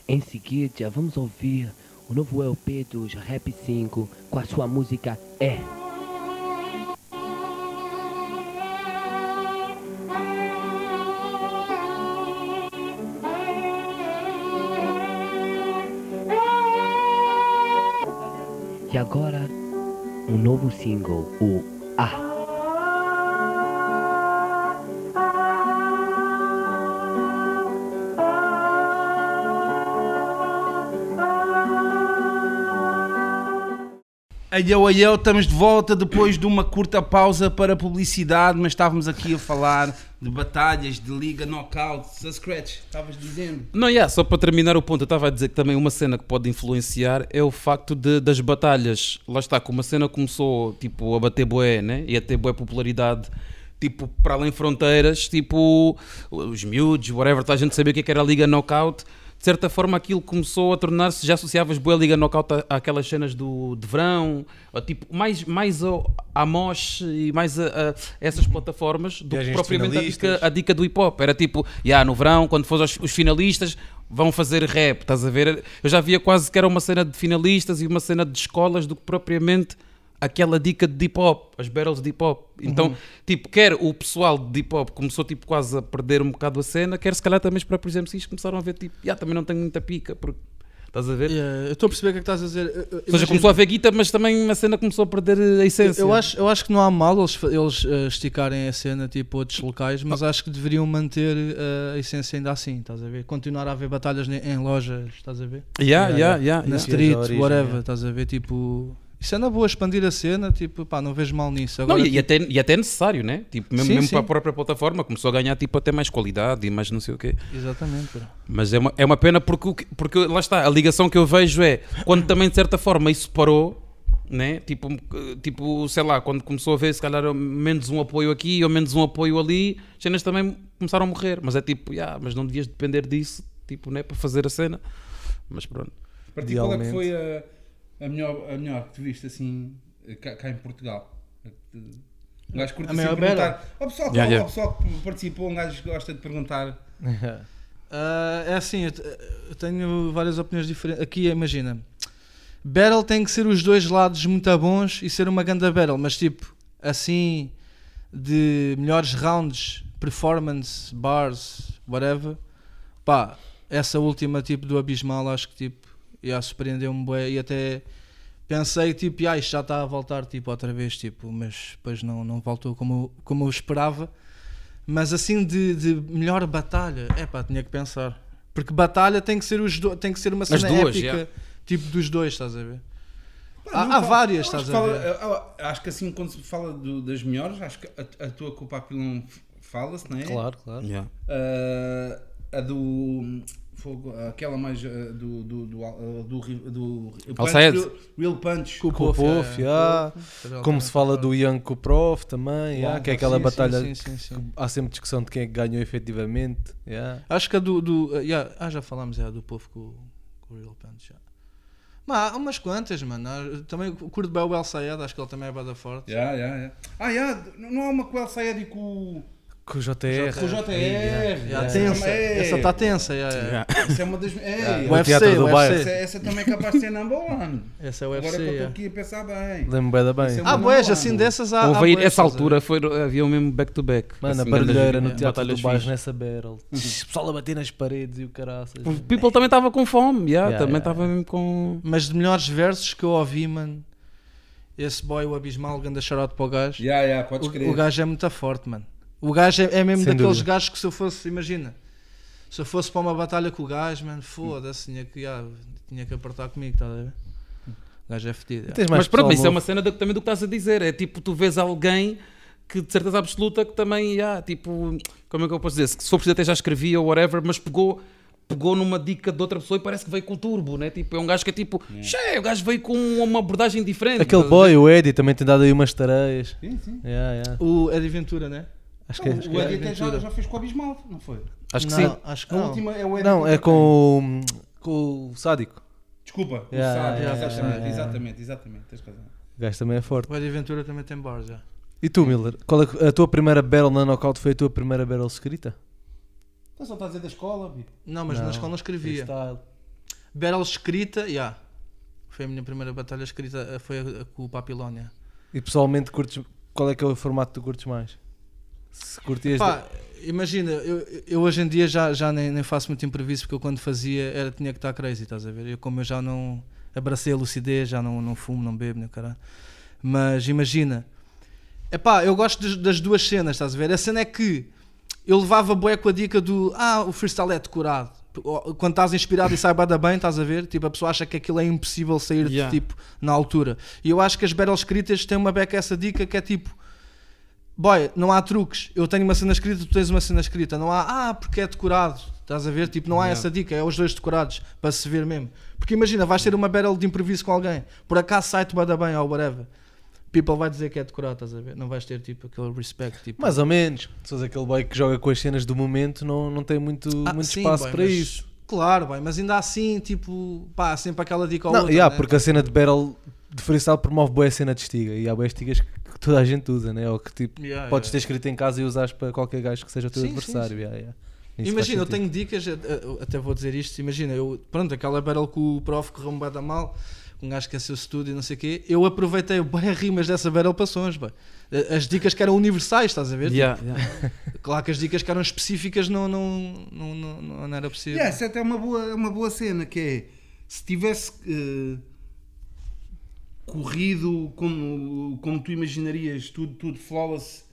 Em seguida, vamos ouvir o novo LP dos Rap 5 com a sua música É. E agora, um novo single, o A. Aieu, aieu, estamos de volta depois de uma curta pausa para publicidade, mas estávamos aqui a falar de batalhas, de liga, knockouts, a scratch, estavas dizendo. Não, yeah, só para terminar o ponto, eu estava a dizer que também uma cena que pode influenciar é o facto de, das batalhas. Lá está, como a cena começou tipo, a bater boé, né? E a ter boé popularidade, tipo, para além fronteiras, tipo, os miúdos, whatever, a gente sabia o que é que era a Liga Knockout. De certa forma aquilo começou a tornar-se, já associavas boa Liga Knockout àquelas cenas do, de verão, tipo, mais, mais ao, à Mosh e mais a, a essas plataformas do que propriamente a dica, a dica do hip hop. Era tipo, já no verão, quando for os, os finalistas, vão fazer rap, estás a ver? Eu já via quase que era uma cena de finalistas e uma cena de escolas do que propriamente aquela dica de hip hop, as battles de hip hop. Então, Uhum. tipo, quer o pessoal de hip hop começou tipo quase a perder um bocado a cena, quer se calhar também os próprios MCs começaram a ver tipo, já também não tenho muita pica, porque Estás a ver? Yeah, eu estou a perceber o que é que estás a dizer. Eu- eu- Ou seja, começou a haver guita, mas também a cena começou a perder a essência. Eu acho, eu acho que não há mal eles, eles eh, esticarem a cena tipo outros locais, mas acho que deveriam manter eh, a essência ainda assim, estás a ver? Continuar a haver batalhas ne- em lojas, estás a ver? Yeah, Yeah, yeah, yeah. yeah, Na yeah. street, whatever, yeah. estás a ver? Tipo, isso é na boa expandir a cena, tipo, pá, não vejo mal nisso. Não, Agora, e, e tipo, até, e até é necessário, né? Tipo, mesmo, Sim, mesmo sim. para a própria plataforma começou a ganhar tipo, até mais qualidade e mais não sei o quê. Exatamente. Mas é uma, é uma pena porque, porque lá está, a ligação que eu vejo é quando também de certa forma isso parou, né? tipo, tipo, sei lá, quando começou a ver se calhar menos um apoio aqui ou menos um apoio ali, as cenas também começaram a morrer. Mas é tipo, yeah, mas não devias depender disso tipo, né? para fazer a cena. Mas pronto. Para ti, qual é que foi a, a, melhor, a melhor que tu viste assim cá, cá em Portugal? Um gajo curte A assim perguntar. Ao pessoal, que- Yeah, yeah. pessoal que participou, um gajo gosta de perguntar. Ah, é assim, eu tenho várias opiniões diferentes. Aqui, imagina, Battle tem que ser os dois lados muito bons e ser uma ganda Battle, mas tipo, assim, de melhores rounds, performance, bars, whatever, pá, essa última tipo do Abismal, acho que tipo, já surpreendeu-me e até pensei tipo, ah, isto já está a voltar tipo outra vez, tipo, mas depois não, não voltou como, eu- como eu esperava. Mas assim de, de melhor batalha, é pá, tinha que pensar. Porque batalha tem que ser os do, tem que ser uma cena duas, épica, yeah. tipo dos dois, estás a ver? Há- há várias, estás a fala- ver? Acho que assim, quando se fala do- das melhores, acho que a, a tua com o Papilão fala-se, não é? Claro, claro. Yeah. Ah, a do. Fogo, Aquela mais ah, do. do. do. ah, do, do, do Alçaed. Real, Real Punch. Com o Puff, é, yeah. Como se fala do Young com o Prof também, yeah, que é aquela Sim, sim, batalha sim, sim, sim. há sempre discussão de quem é que ganhou efetivamente. yeah. Acho que a do. do uh, yeah, ah, já falámos é, a do povo com, o- com o Real Punch. Já. Mas há umas quantas, mano. Há- Também curto bem o El Sayed, acho que ele também é bada forte. Yeah, yeah, yeah. Ah, yeah, não há uma com o El Sayed e com, o- Com o JR. com o JR. Yeah, Yeah, tensa. é- Essa está tensa. yeah, yeah. Essa é uma das. É, Yeah. O O UFC, Teatro do o Bairro. essa, UFC. essa também é capaz de ser number one. Essa é o Agora UFC. que eu estou yeah. aqui a pensar bem. Lembro bem da bem. É Ah, boés, number assim one. dessas há. Houve essa a altura foi, havia o mesmo back-to-back. Mano, a assim, grandes barulheira no Teatro do. Baixo nessa battle. O pessoal a bater nas paredes e o caraças. O People também estava com fome, também estava mesmo com. Mas de melhores versos que eu ouvi, mano. Esse boy, o Abismal, ganda shout para o gajo. Yeah, yeah. O, o gajo é muito forte, mano. O gajo é, é mesmo Sem daqueles dúvida. gajos que se eu fosse, imagina, se eu fosse para uma batalha com o gajo, mano, foda-se, tinha que, ah, tinha que apertar comigo, estás a ver? O gajo é fedido. Yeah. Mas pronto, isso é uma cena do- também do que estás a dizer. É tipo, tu vês alguém que de certeza absoluta que também, yeah, tipo, como é que eu posso dizer? Se for preciso até já escrevia ou whatever, mas pegou, pegou numa dica de outra pessoa e parece que veio com o turbo, né? Tipo, é um gajo que é tipo, cheio, o gajo veio com uma abordagem diferente. Aquele boy, o Eddie, também tem dado aí umas tareias. Sim, sim. Yeah, yeah. O Eddie Ventura, né? Acho que é. Não, acho o que é. Eddie até já, já fez com o Abismal, não foi? Acho que não, sim. Acho que A não. última é o Eddie Não, é com, o- com o Sádico. Desculpa, o Yeah, Sábio, yeah, exatamente, yeah, yeah. exatamente, exatamente, tens razão. O gajo também é forte. O Eddie Ventura também tem bar já. E tu, Miller? Qual é a tua primeira battle na knockout foi a tua primeira battle escrita? Então só estás a dizer da escola, Bi. Não, mas Não, na escola não escrevia. Freestyle. Battle escrita, já. Foi a minha primeira batalha escrita, eh, foi a, a com o Papilónia. E pessoalmente, curtes, qual é que é o formato que tu curtes mais? Se curtias. Pá, imagina, eu, eu hoje em dia já, já nem, nem faço muito imprevisto porque eu quando fazia era, tinha que estar crazy, estás a ver? Eu, como eu já não abracei a lucidez, já não, não fumo, não bebo, nem caralho. Mas imagina, epá, eu gosto das, das duas cenas, estás a ver? A cena é que eu levava bué com a dica do ah, o freestyle é decorado. Quando estás inspirado e sai bada bem, estás a ver? Tipo, a pessoa acha que aquilo é impossível sair Yeah. de tipo na altura. E eu acho que as battles escritas têm uma beca essa dica que é tipo Boy, não há truques. Eu tenho uma cena escrita, tu tens uma cena escrita. Não há, ah, porque é decorado. Estás a ver? Tipo, não há Yeah. essa dica. É os dois decorados para se ver mesmo. Porque imagina, vais ter uma battle de improviso com alguém. Por acaso sai-te bada bem ou whatever. People vai dizer que é decorado, estás a ver? Não vais ter tipo aquele respect. Tipo, Mais ou menos. Se fores aquele boy que joga com as cenas do momento, não, não tem muito, Ah, muito sim, espaço boy, para mas- isso. Claro, bem, mas ainda assim, tipo, pá, sempre aquela dica ou Não, outra. yeah, né? porque a cena de battle de freestyle promove boa cena de estiga. E há boas estigas que toda a gente usa, né? Ou que tipo, Yeah, podes ter yeah. escrito em casa e usares para qualquer gajo que seja o teu Sim, sim, adversário. sim. yeah, yeah. Imagina, eu tenho dicas, até vou dizer isto. Imagina, eu, pronto, aquela battle com o prof correu-me bem da mal, um gajo que é seu estúdio e não sei o quê. Eu aproveitei bem as rimas dessa battle para sons, bem. As dicas que eram universais, estás a ver? Yeah, yeah. Tipo, claro que as dicas que eram específicas não, não, não, não, não- era possível. Yeah, essa é até uma boa, uma boa cena, que é se tivesse eh, corrido como, como tu imaginarias, tudo, tudo flawless,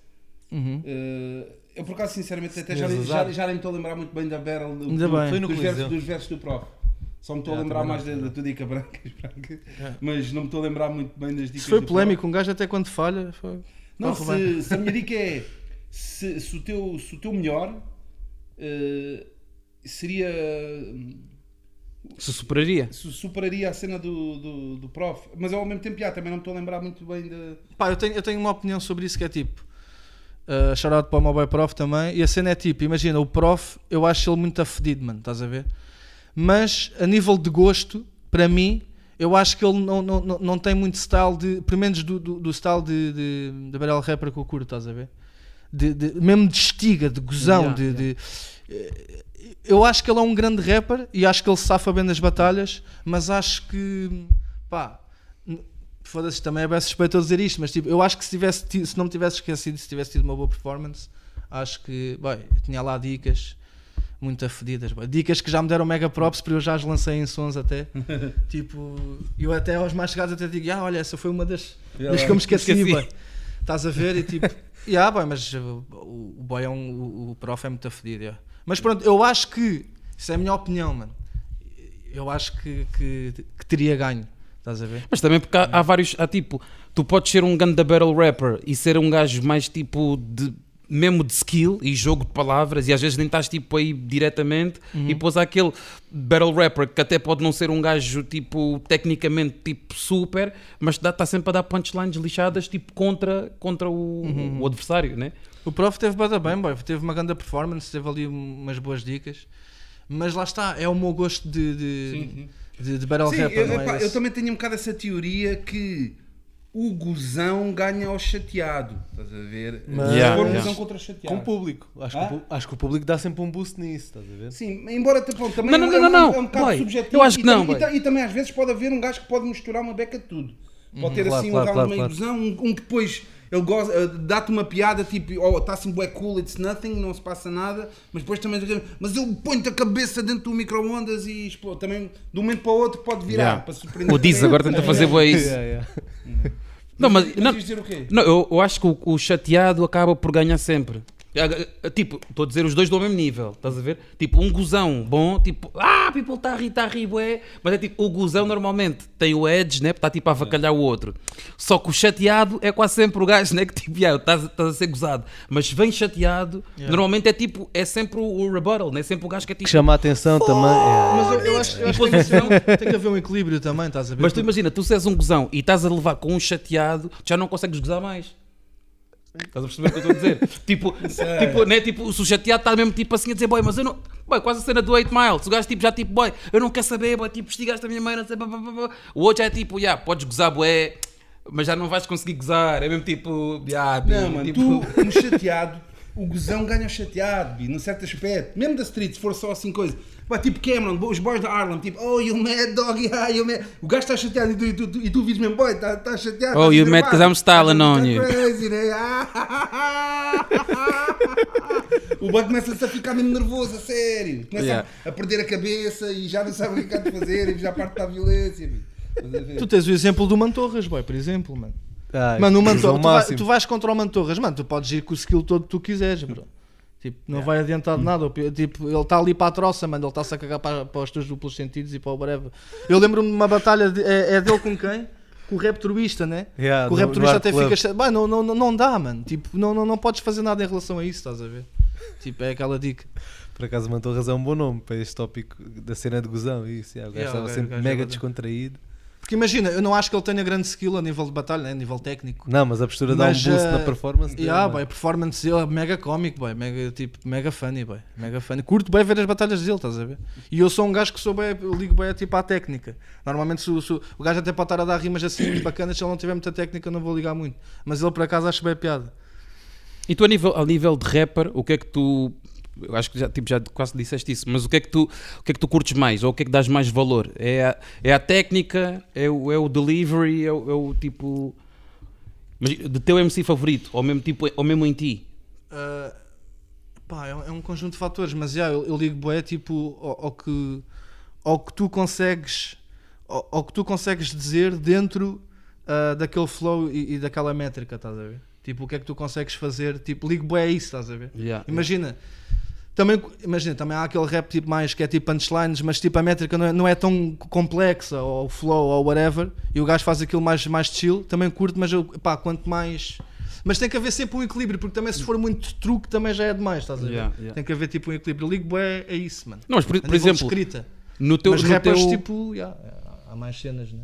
Uhum. eh, eu por acaso sinceramente até já, já, já nem me estou a lembrar muito bem da Battle do, do- bem. Dos, versos, dos versos do prof. Só me estou a Já, lembrar mais da, da tua dica branca, branca. mas não me estou a lembrar muito bem das dicas Isso foi polémico, um gajo até quando falha. Foi... Não, bem. se, se a minha dica é se, se o, teu, se o teu melhor eh, seria Se superaria. se superaria a cena do, do, do prof, mas ao mesmo tempo já, também não me estou a lembrar muito bem de. Pá, eu tenho, eu tenho uma opinião sobre isso que é tipo. Uh, shout out para o boy prof também. E a cena é tipo: imagina, o prof, eu acho ele muito afedido, mano, estás a ver? Mas a nível de gosto, para mim, eu acho que ele não, não, não, não tem muito style de. Pelo menos do, do, do style de, de, de barrel rapper que eu curto, estás a ver? De, de- mesmo de estiga, de gozão, Yeah, de. yeah. de- eh, eu acho que ele é um grande rapper e acho que ele se safa bem nas batalhas, mas acho que. pá. Foda-se, também é bem suspeito eu dizer isto, mas tipo, eu acho que se, tivesse, ti- se não me tivesse esquecido, se tivesse tido uma boa performance, acho que, bem, tinha lá dicas muito afedidas, bem. dicas que já me deram mega props, porque eu já as lancei em sons até. tipo, eu até aos mais chegados até digo, ah, olha, essa foi uma das, das que eu me esqueci, esqueci. bem. Estás a ver? E tipo, yeah, bem, mas o, o boy é um, o, o prof é muito afedido, yeah. Mas pronto, eu acho que, isso é a minha opinião, mano. Eu acho que, que, que teria ganho, estás a ver? Mas também porque há, há vários. Há tipo, tu podes ser um ganda battle rapper e ser um gajo mais tipo de. Mesmo de skill e jogo de palavras, e às vezes nem estás tipo aí diretamente, Uhum. e depois há aquele battle rapper que até pode não ser um gajo tipo tecnicamente tipo super, mas está sempre a dar punchlines lixadas tipo contra, contra o, Uhum. o adversário, né? O prof teve bada bem, boy. teve uma grande performance, teve ali umas boas dicas. Mas lá está, é o meu gosto de, de, de, de battle Sim, rapper, eu, não é? epá, eu também tenho um bocado essa teoria que o gozão ganha ao chateado. Estás a ver? Mas- Se Yeah, um gozão contra o chateado. Com o público. Acho, que Hã? o, acho que o público dá sempre um boost nisso, estás a ver? Sim, embora tipo, também Não, não, é, não, um- não, é um bocado boy, subjetivo. eu acho que e, não, e, ta- e também às vezes pode haver um gajo que pode misturar uma beca de tudo. Pode ter Claro, assim claro, um round claro, meio claro. gozão, um, um que depois ele goza, eh, dá-te uma piada tipo, oh, está assim bué cool, it's nothing, não se passa nada, mas depois também, mas ele põe-te a cabeça dentro do micro-ondas e explode. Também de um momento para o outro pode virar Yeah. para surpreender. O Diz agora tenta fazer bué isso. Yeah, yeah. Não, mas, Mas não, dizer o quê? Não, eu, eu acho que o, o chateado acaba por ganhar sempre. Ah, ah, Tipo, estou a dizer os dois do mesmo nível, estás a ver? Tipo, um gozão bom, tipo, ah, people está a rir, está a rir, bué. Mas é tipo, o gozão normalmente tem o edge, né? Está tipo a avacalhar o outro. Só que o chateado é quase sempre o gajo, né? Que tipo, yeah, estás, estás a ser gozado. Mas vem chateado, normalmente é tipo, é sempre o, rebuttal, né? Sempre o gajo que é tipo. Que chama a atenção também. é. Mas eu, eu acho, eu acho que tem, que haver, tem que haver um equilíbrio também, estás a ver? Mas tu imagina, tu se és um gozão e estás a levar com um chateado, já não consegues gozar mais. Estás a perceber o que eu estou a dizer? tipo, tipo, né, tipo, o chateado está mesmo tipo assim a dizer, boy, mas eu não. Boy, quase a cena do 8 Miles. O gajo tipo, já tipo, boy, eu não quero saber, boy, tipo, estigaste a minha mãe, não sei, blá, blá, blá. O outro já é tipo, já, podes gozar, boé, mas já não vais conseguir gozar. É mesmo tipo, bi, Não, mano, tipo, tu, no chateado, o gozão ganha o chateado, bi, num certo aspecto. Mesmo da street, se for só assim coisa. Pá, tipo Cameron, os boys da Harlem, tipo, oh, you mad dog, yeah, you mad. O gajo está chateado e tu, e tu, tu, e tu vires mesmo, boy, está tá chateado. Oh, tá you mad 'cause I'm styling Tá on you. Crazy, né? o boy começa-se a ficar mesmo nervoso, a sério. Começa Yeah. a, a perder a cabeça e já não sabe o que há de fazer e já parte para a violência. Tu tens o exemplo do Mantorras, boy, por exemplo, mano. Ai, Mano, o Mantorras, tu, vai- tu vais contra o Mantorras, mano, tu podes ir com o skill todo que tu quiseres, bro. Tipo, não vai adiantar de nada. Tipo, ele está ali para a troça, mano. Ele está-se a cagar para, para os teus duplos sentidos e para o breve. Eu lembro-me de uma batalha, de- é, é dele com quem? Com o Raptorista, né? Yeah, com o Raptorista até Club. fica. Bem, não, não, não, dá, mano. Tipo, não, não, não podes fazer nada em relação a isso, estás a ver? Tipo, é aquela dica. Por acaso Mantorras é um bom nome para este tópico da cena de gozão. Isso, yeah, o gajo Yeah, estava gajo- sempre é mega verdade. descontraído. Porque imagina, eu não acho que ele tenha grande skill a nível de batalha, né? a nível técnico. Não, mas a postura dá um Mas, boost eh, na performance dele. Yeah, mano. boy, a performance dele é mega cómico, boy, mega, tipo, mega funny, boy, mega funny. Curto bem ver as batalhas dele, estás a ver? E eu sou um gajo que sou bem, eu ligo bem tipo à técnica. Normalmente se, o- se o- gajo até pode estar a dar rimas assim muito bacanas, se ele não tiver muita técnica eu não vou ligar muito. Mas ele por acaso acho bem piada. E tu a nível, a nível de rapper, o que é que tu. Eu acho que já, tipo, já quase disseste isso, mas o que, é que tu, o que é que tu curtes mais? Ou o que é que dás mais valor? É a, é a técnica? É o, é o delivery? É o, é o tipo. Mas de teu MC favorito? Ou mesmo, tipo, ou mesmo em ti? Uh, pá, é, um, é um conjunto de fatores, mas já, eu, eu ligo bem tipo ao, ao que, ao que tu consegues ao, ao que tu consegues dizer dentro ah, daquele flow e, e daquela métrica, estás a ver? Tipo, o que é que tu consegues fazer? Tipo, ligo bué a isso, estás a ver? Yeah. Imagina, também, imagina, também há aquele rap tipo mais que é tipo punchlines, mas tipo a métrica não é, não é tão complexa, ou o flow, ou whatever, e o gajo faz aquilo mais, mais chill, também curto, mas eu, pá, quanto mais. Mas tem que haver sempre um equilíbrio, porque também se for muito truque também já é demais, estás a ver? Yeah, yeah. Tem que haver tipo um equilíbrio. Ligo bué é isso, mano. Não, mas por, por exemplo, escrita. no teu, mas no, rappers teu, tipo, yeah, há mais cenas, né?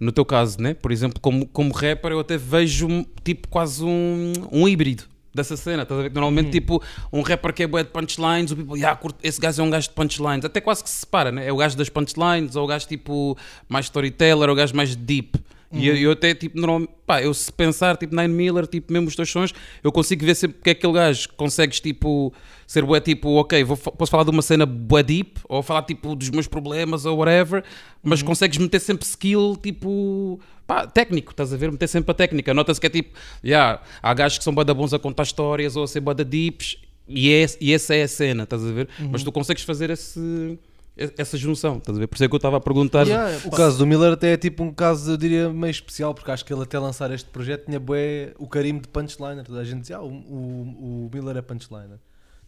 no teu caso, né? por exemplo, como, como rapper, eu até vejo tipo quase um, um híbrido dessa cena. Estás a ver? Que Normalmente, tipo, um rapper que é bué de punchlines, o people, yeah, curto- esse gajo é um gajo de punchlines. Até quase que se separa, né? É o gajo das punchlines, ou o gajo tipo mais storyteller, ou o gajo mais deep. E eu, eu até, tipo, normal, pá, eu se pensar, tipo, Nine Miller, tipo, mesmo os teus sons, eu consigo ver sempre que é aquele gajo consegues, tipo, ser bué, tipo, ok, vou, posso falar de uma cena bué deep, ou falar, tipo, dos meus problemas, ou whatever, mas consegues meter sempre skill, tipo, pá, técnico, estás a ver? Meter sempre a técnica. Nota-se que é tipo, yeah, há gajos que são bué bons a contar histórias, ou a ser bué da deeps, e, é, e essa é a cena, estás a ver? Mas tu consegues fazer esse, essa junção, estás a ver? Por isso é que eu estava a perguntar... Yeah, O pá, caso do Miller até é tipo um caso, eu diria, meio especial, porque acho que ele até lançar este projeto tinha bué o carimbo de punchliner. Toda a gente dizia, ah, o, o, o Miller é punchliner.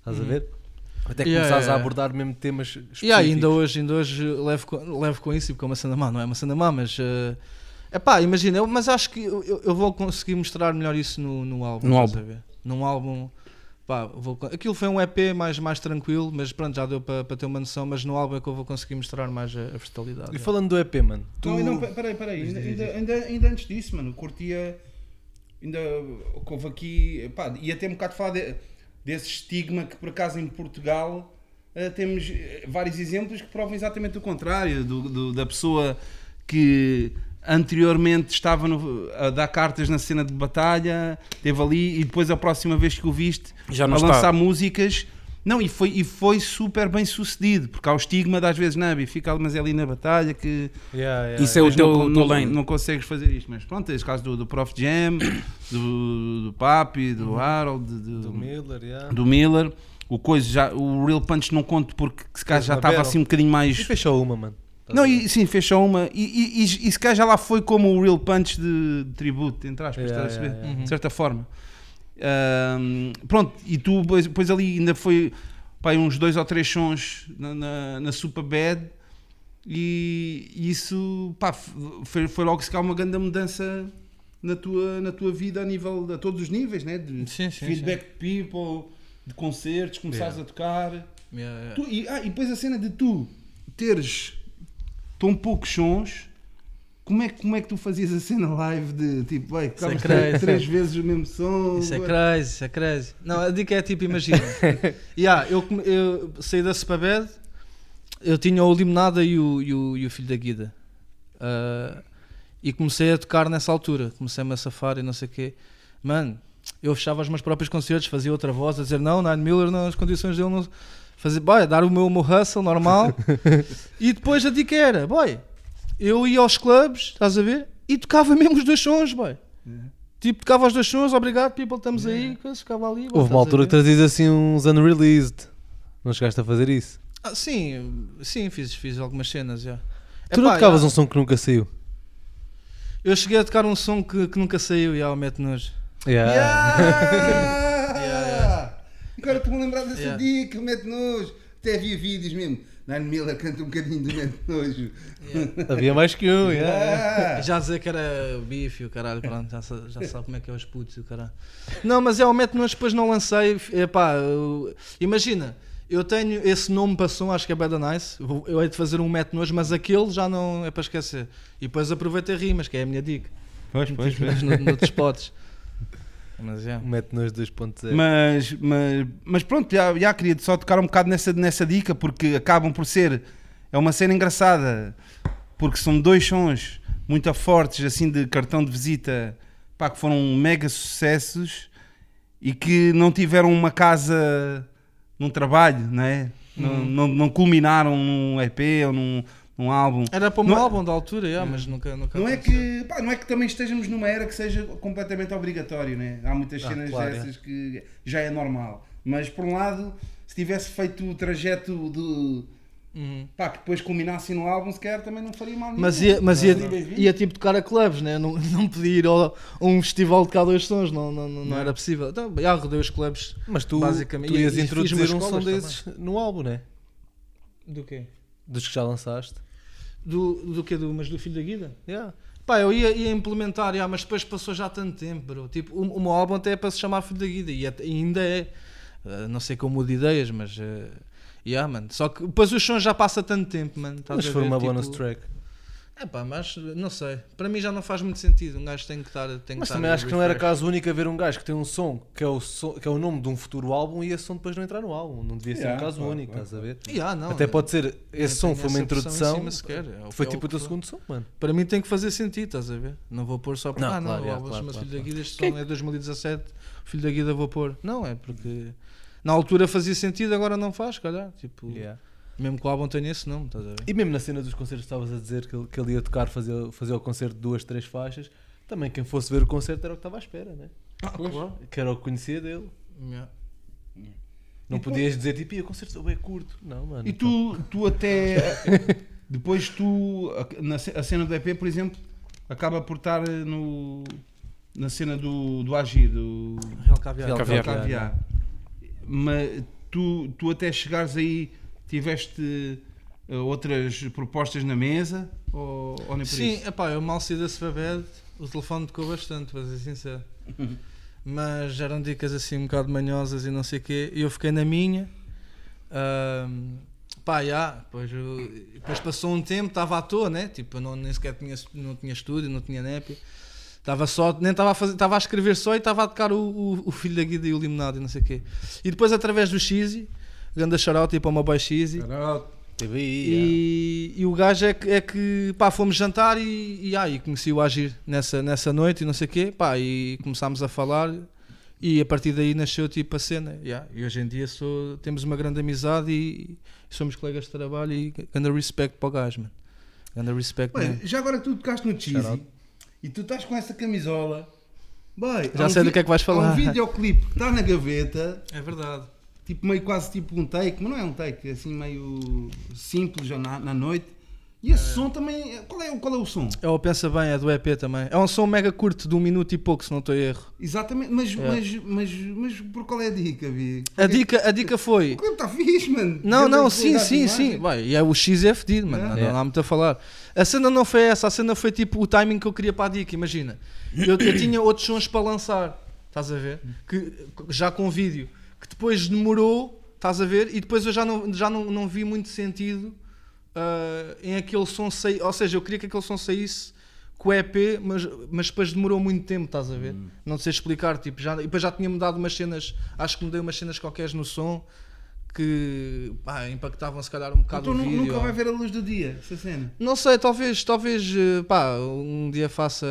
Estás a ver? Até que Yeah, começares yeah. a abordar mesmo temas específicos. Yeah, ainda hoje, ainda hoje levo, com, levo com isso, porque é uma cena má, não é uma cena má, mas é pá, imagina, eu, mas acho que eu, eu- vou conseguir mostrar melhor isso no, no álbum. No a ver? Num álbum, pá, vou, aquilo foi um EP mais, mais tranquilo, mas pronto, já deu para para ter uma noção, mas no álbum é que eu vou conseguir mostrar mais a, a versatilidade. E falando do EP, mano, tu... Não, não, pe- peraí, peraí. Ainda, ainda, ainda, ainda antes disso, mano, curtia. Ainda houve aqui. Pá, ia até um bocado falar de- desse estigma que, por acaso, em Portugal eh, temos eh, vários exemplos que provam exatamente o contrário. Do, do- da pessoa que anteriormente estava no- a dar cartas na cena de batalha, esteve ali e depois a próxima vez que o viste Já a está. lançar músicas. Não, e foi, e foi super bem sucedido, porque há o estigma das vezes, não, Bi, fica mas é ali na batalha que Yeah, yeah, Isso é o teu, não, teu não, não consegues fazer isto, mas pronto, tens o caso do, do Prof Jam, do, do Papi, do Harold, do, do do, Miller, yeah. do Miller. O, coisa já, o Real Punch não conto porque se calhar já estava assim um bocadinho E mais. fechou uma, mano. Não, e, sim, só uma. E, e, e, e se calhar já lá foi como o Real Punch de, de tributo, entre aspas, Yeah, estás a perceber? de certa forma. Ahm, pronto, e tu depois, ali ainda foi pá, uns dois ou três sons na, na, na Super Bad e, isso pá, foi, foi logo se calhar uma grande mudança na tua, na tua vida a nível a todos os níveis, né? de Sim, sim, feedback de people, de concertos, começares a tocar. Yeah, yeah. Tu- e, ah, e depois a cena de tu teres tão poucos sons, como é, que- como é que tu fazias a cena live de tipo, vai, é crazy. três vezes o mesmo som? Isso é crazy, isso é crazy. Não, a dica é tipo, imagina. yeah, eu, eu saí da Superbad, eu tinha o Limonada e o, e o, e o Filho da Guida. Ah, e comecei a tocar nessa altura. Comecei-me a safar e não sei o quê. Mano, eu fechava os meus próprios concertos, fazia outra voz a dizer não, Nine Miller, não, as condições dele não. Fazer, boy, dar o meu, o meu hustle normal. e depois a dica era, boy, eu ia aos clubes, estás a ver? E tocava mesmo os dois sons, boy. Tipo, tocava os dois sons, obrigado, people, estamos aí, coisa, ficava ali. boy, Houve uma altura que trazias assim uns unreleased. Não chegaste a fazer isso? Ah, sim, sim, fiz, fiz algumas cenas, já. tu não Epá, tocavas já. um som que nunca saiu? Eu cheguei a tocar um som que, que nunca saiu, já, o Mete Nojo. Yeah! Yeah, Agora estou-me a lembrar dessa Yeah. dica, mete nojo. Até havia vídeos mesmo. Nine Miller canta um bocadinho do mete nojo. Havia mais que um, yeah. Ah! Já dizer que era bife o caralho, pronto, já, já sabe como é que é os putos e o caralho. Não, mas é o Mete Nojo, depois não lancei. Epá, eu- imagina, eu tenho esse nome para som, acho que é Bad Nice. Eu hei de fazer um Mete Nojo, mas aquele já não é para esquecer. E depois aproveitei rimas, que é a minha dica. Pois, pois, pois. No, noutros spots. Mas é. Mete nos 2.0. Mas, mas, mas pronto, já, já queria só tocar um bocado nessa, nessa dica, porque acabam por ser. É uma cena engraçada, porque são dois sons muito fortes, assim, de cartão de visita, pá, que foram mega sucessos e que não tiveram uma casa num trabalho, não é? Não, não, não culminaram num EP ou num, num álbum. Era para um Não é- álbum da altura, já, mas nunca, nunca Não é, que, pá, não é que também estejamos numa era que seja completamente obrigatório, né? Há muitas Ah, cenas claro, dessas que já é normal. Mas por um lado, se tivesse feito o trajeto de, Uhum. Pá, que depois culminasse no álbum, sequer também não faria mal nenhum. Mas ia, mas ia, ia tipo tocar a clubes, né? não, não podia ir ao, a um festival de cá dois sons, não, não, não, não era possível. Então, já rodei os clubes. Mas tu, Basicamente, tu e- ias e introduzir umas um som desses no álbum, né? Do quê? Dos que já lançaste. Do, do quê? Do, mas do Filho da Guida? Yeah. Pá, eu ia, ia implementar, já, mas depois passou já tanto tempo, bro. Tipo, meu álbum até é para se chamar Filho da Guida e, até- e ainda é. Uh, não sei como mudo ideias, mas. Uh, yeah, mano. Só que depois os sons já passa tanto tempo, mano. Mas ver, uma tipo, bonus track. É pá, mas não sei. Para mim já não faz muito sentido. Um gajo tem que estar. Tem que Mas estar também acho que não era caso único haver um gajo que tem um som que é o, som, que é o nome de um futuro álbum e esse som depois não entrar no álbum. Não devia ser Yeah, um caso claro, único, claro, estás a ver? Yeah, não, Até pode ser, esse som foi uma introdução. É o foi é tipo o teu segundo som, mano. Para mim tem que fazer sentido, estás a ver? Não vou pôr só porque. Não, ah, não, yeah, claro, claro, Filho da. Guida, este som é 2017, Filho da Guida vou pôr. Não, é porque. Na altura fazia sentido, agora não faz, calhar. Tipo, Yeah. Mesmo que o álbum tenha esse nome, estás a ver? E mesmo na cena dos concertos estavas a dizer que ele, que ele ia tocar, fazer, fazer o concerto de duas, três faixas, também quem fosse ver o concerto era o que estava à espera, né? Que era o que conhecia dele. Yeah. Não E podias dizer tipo, "Ih, o concerto é curto. Não, mano. E tu, tu até. Depois tu. a- Na, a cena do EP, por exemplo, acaba por estar no. Na cena do, do Agir, do Real Caviar. Real Caviar. Caviar. Mas tu, tu até chegares aí, tiveste eh, outras propostas na mesa? Ou, ou nem por Sim, isso? epá, eu mal saí da Svabed, o telefone tocou bastante, para ser sincero. Mas eram dicas assim um bocado manhosas e não sei o quê. E eu fiquei na minha. Ahm, pá, já, depois, eu- depois passou um tempo, estava à toa, né? Tipo, eu não, nem sequer tinha, não tinha estúdio, não tinha NEP. Estava só, nem estava a fazer, estava a escrever só e estava a tocar o, o, o filho da Guida e o Limonado e não sei o quê. E depois através do Cheesy, grande shout tipo ao meu boy Cheesy. Teve aí, yeah. E, e o gajo é que, é que pá, fomos jantar e, e, ah, e conheci o Agir nessa, nessa noite e não sei o quê, pá, e começámos a falar e a partir daí nasceu tipo a cena. yeah. E hoje em dia sou, temos uma grande amizade e, somos colegas de trabalho e grande respeito para o gajo, mano. Grande respeito mesmo. já agora tu tocaste no Cheesy e tu estás com essa camisola. Boy, Já há um sei do que é que vais há falar. um videoclipe que está na gaveta, É verdade. Tipo meio quase tipo um take, mas não é um take, é assim meio simples já na, na noite. E esse som também. Qual é, o- qual é o som? É o Pensa Bem, é do EP também. É um som mega curto de um minuto e pouco, se não estou a erro. Exatamente, mas, É. mas, mas, mas por qual é a dica, Vi? A dica, a dica foi. O clipe está fixe, mano. Não, não, sim, sim, sim. Vai, e é o X é fedido, mano. É. Não, É. não há muito a falar. A cena não foi essa, a cena foi tipo o timing que eu queria para a dica, imagina. Eu, eu tinha outros sons para lançar, estás a ver? Que, já com vídeo, que depois demorou, estás a ver? E depois eu já não, já não, não vi muito sentido ah, em aquele som sair. Ou seja, eu queria que aquele som saísse com o EP, mas, mas depois demorou muito tempo, estás a ver? Não sei explicar, tipo, já, e depois já tinha mudado umas cenas, acho que mudei umas cenas qualquer no som que pá, impactavam se calhar um bocado Então o vídeo. nunca vai ver a luz do dia, essa cena. Não sei, talvez, talvez eh, pá, um dia faça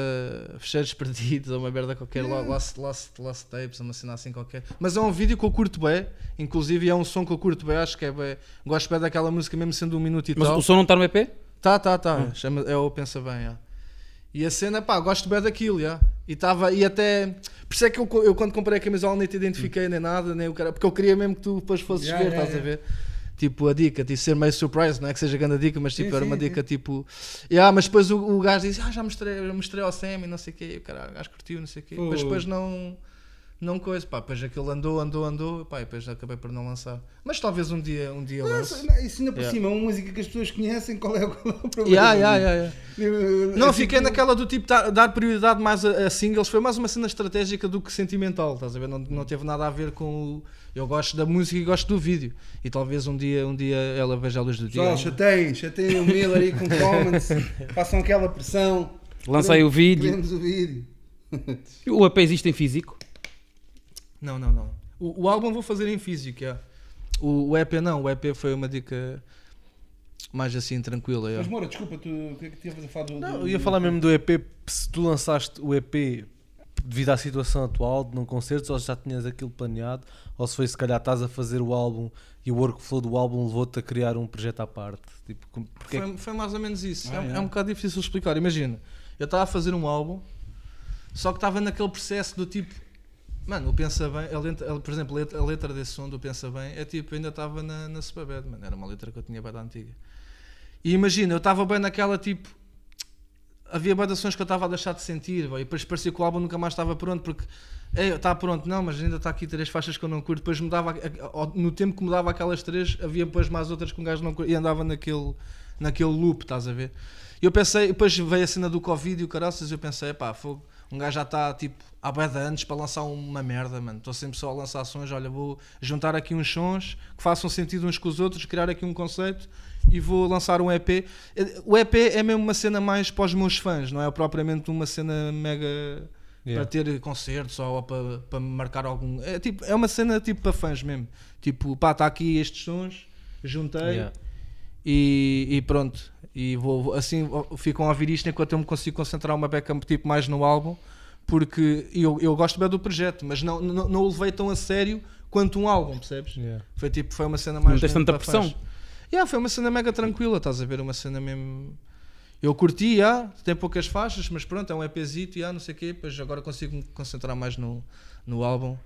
fecheiros perdidos ou uma merda qualquer, É. lo- lost, lost, lost tapes, uma cena assim qualquer. Mas é um vídeo que eu curto bem, inclusive é um som que eu curto bem, acho que é bem. Gosto bem daquela música, mesmo sendo um minuto e Mas tal. o som não está no EP? Tá, tá, tá. Chama, é o Pensa Bem, já. E a cena, pá, gosto bem daquilo, já. E estava, e até. Por isso é que eu, eu quando comprei a camisola nem te identifiquei nem nada, nem o cara, porque eu queria mesmo que tu depois fosses Yeah, ver, yeah, estás a yeah. ver? Tipo, a dica, tipo, ser meio surprise, não é que seja grande a dica, mas tipo, Sim, era sim, uma sim. dica tipo. Yeah, mas depois o, o gajo disse, ah, já mostrei, já mostrei ao Sam e não sei o quê, e o cara, o gajo curtiu, não sei o quê. Mas depois não. Não coisa, pá, depois aquilo andou, andou, andou, pá, e depois acabei por não lançar. Mas talvez um dia, um dia lance. Isso ainda por Yeah. cima, é uma música que as pessoas conhecem, qual é, o- qual é o problema? Yeah, yeah, yeah, yeah. Eu- Não, fiquei naquela do tipo dar, dar prioridade mais a, a singles, foi mais uma cena estratégica do que sentimental, estás a ver? Não, não teve nada a ver com o. Eu gosto da música e gosto do vídeo. E talvez um dia, um dia ela veja a luz do dia. Pessoal, chateiem, chateiem o Miller aí com comments, façam aquela pressão. Aí o vídeo. Queremos o vídeo. O EP existe em físico? Não, não, não. O, o álbum vou fazer em físico, já. O, o EP não, o EP foi uma dica mais assim tranquila. já. Mas Moura, desculpa, tu, o que é que te ias a falar do. Não, do- eu ia falar mesmo do EP, se tu lançaste o EP devido à situação atual de não concertos, ou se já tinhas aquilo planeado, ou se foi se calhar estás a fazer o álbum e o workflow do álbum levou-te a criar um projeto à parte. Tipo, porque é Foi, foi mais ou menos isso. Ah, é, um- é. é um bocado difícil de explicar. Imagina, eu estava a fazer um álbum, só que estava naquele processo do tipo, Mano, o Pensa Bem, a letra- por exemplo, a letra- desse som do Pensa Bem é tipo, ainda estava na, na Superbad, mano. Era uma letra que eu tinha bem da antiga. E imagina, eu estava bem naquela tipo. Havia bem de ações que eu estava a deixar de sentir, e depois parecia que o álbum nunca mais estava pronto, porque está pronto, não, mas ainda está aqui três faixas que eu não curto. Depois mudava, no tempo que mudava aquelas três, havia depois mais outras que um gajo não curto, e andava naquele, naquele loop, estás a ver? E eu pensei, depois veio a cena do Covid e o caraças, eu pensei, pá, fogo, um gajo já está tipo há bué de anos para lançar uma merda, mano. Estou sempre só a lançar sons, olha, vou juntar aqui uns sons que façam sentido uns com os outros, criar aqui um conceito e vou lançar um EP. O EP é mesmo uma cena mais para os meus fãs, não é propriamente uma cena mega Yeah. para ter concertos ou para, para marcar algum. É, tipo, é uma cena tipo para fãs mesmo. Tipo, pá, está aqui estes sons, juntei Yeah. e, e pronto. E vou, assim ficam a ouvir isto enquanto eu me consigo concentrar uma beca tipo mais no álbum, porque eu, eu gosto bem do projeto, mas não, não, não o levei tão a sério quanto um álbum, percebes? Yeah. Foi tipo, foi uma cena mais. tens mesmo tanta pressão. Yeah, foi uma cena mega tranquila, estás a ver? Uma cena mesmo. Eu curti, yeah, tem poucas faixas, mas pronto, é um EPzito, yeah, não sei o quê, depois agora consigo me concentrar mais no, no álbum.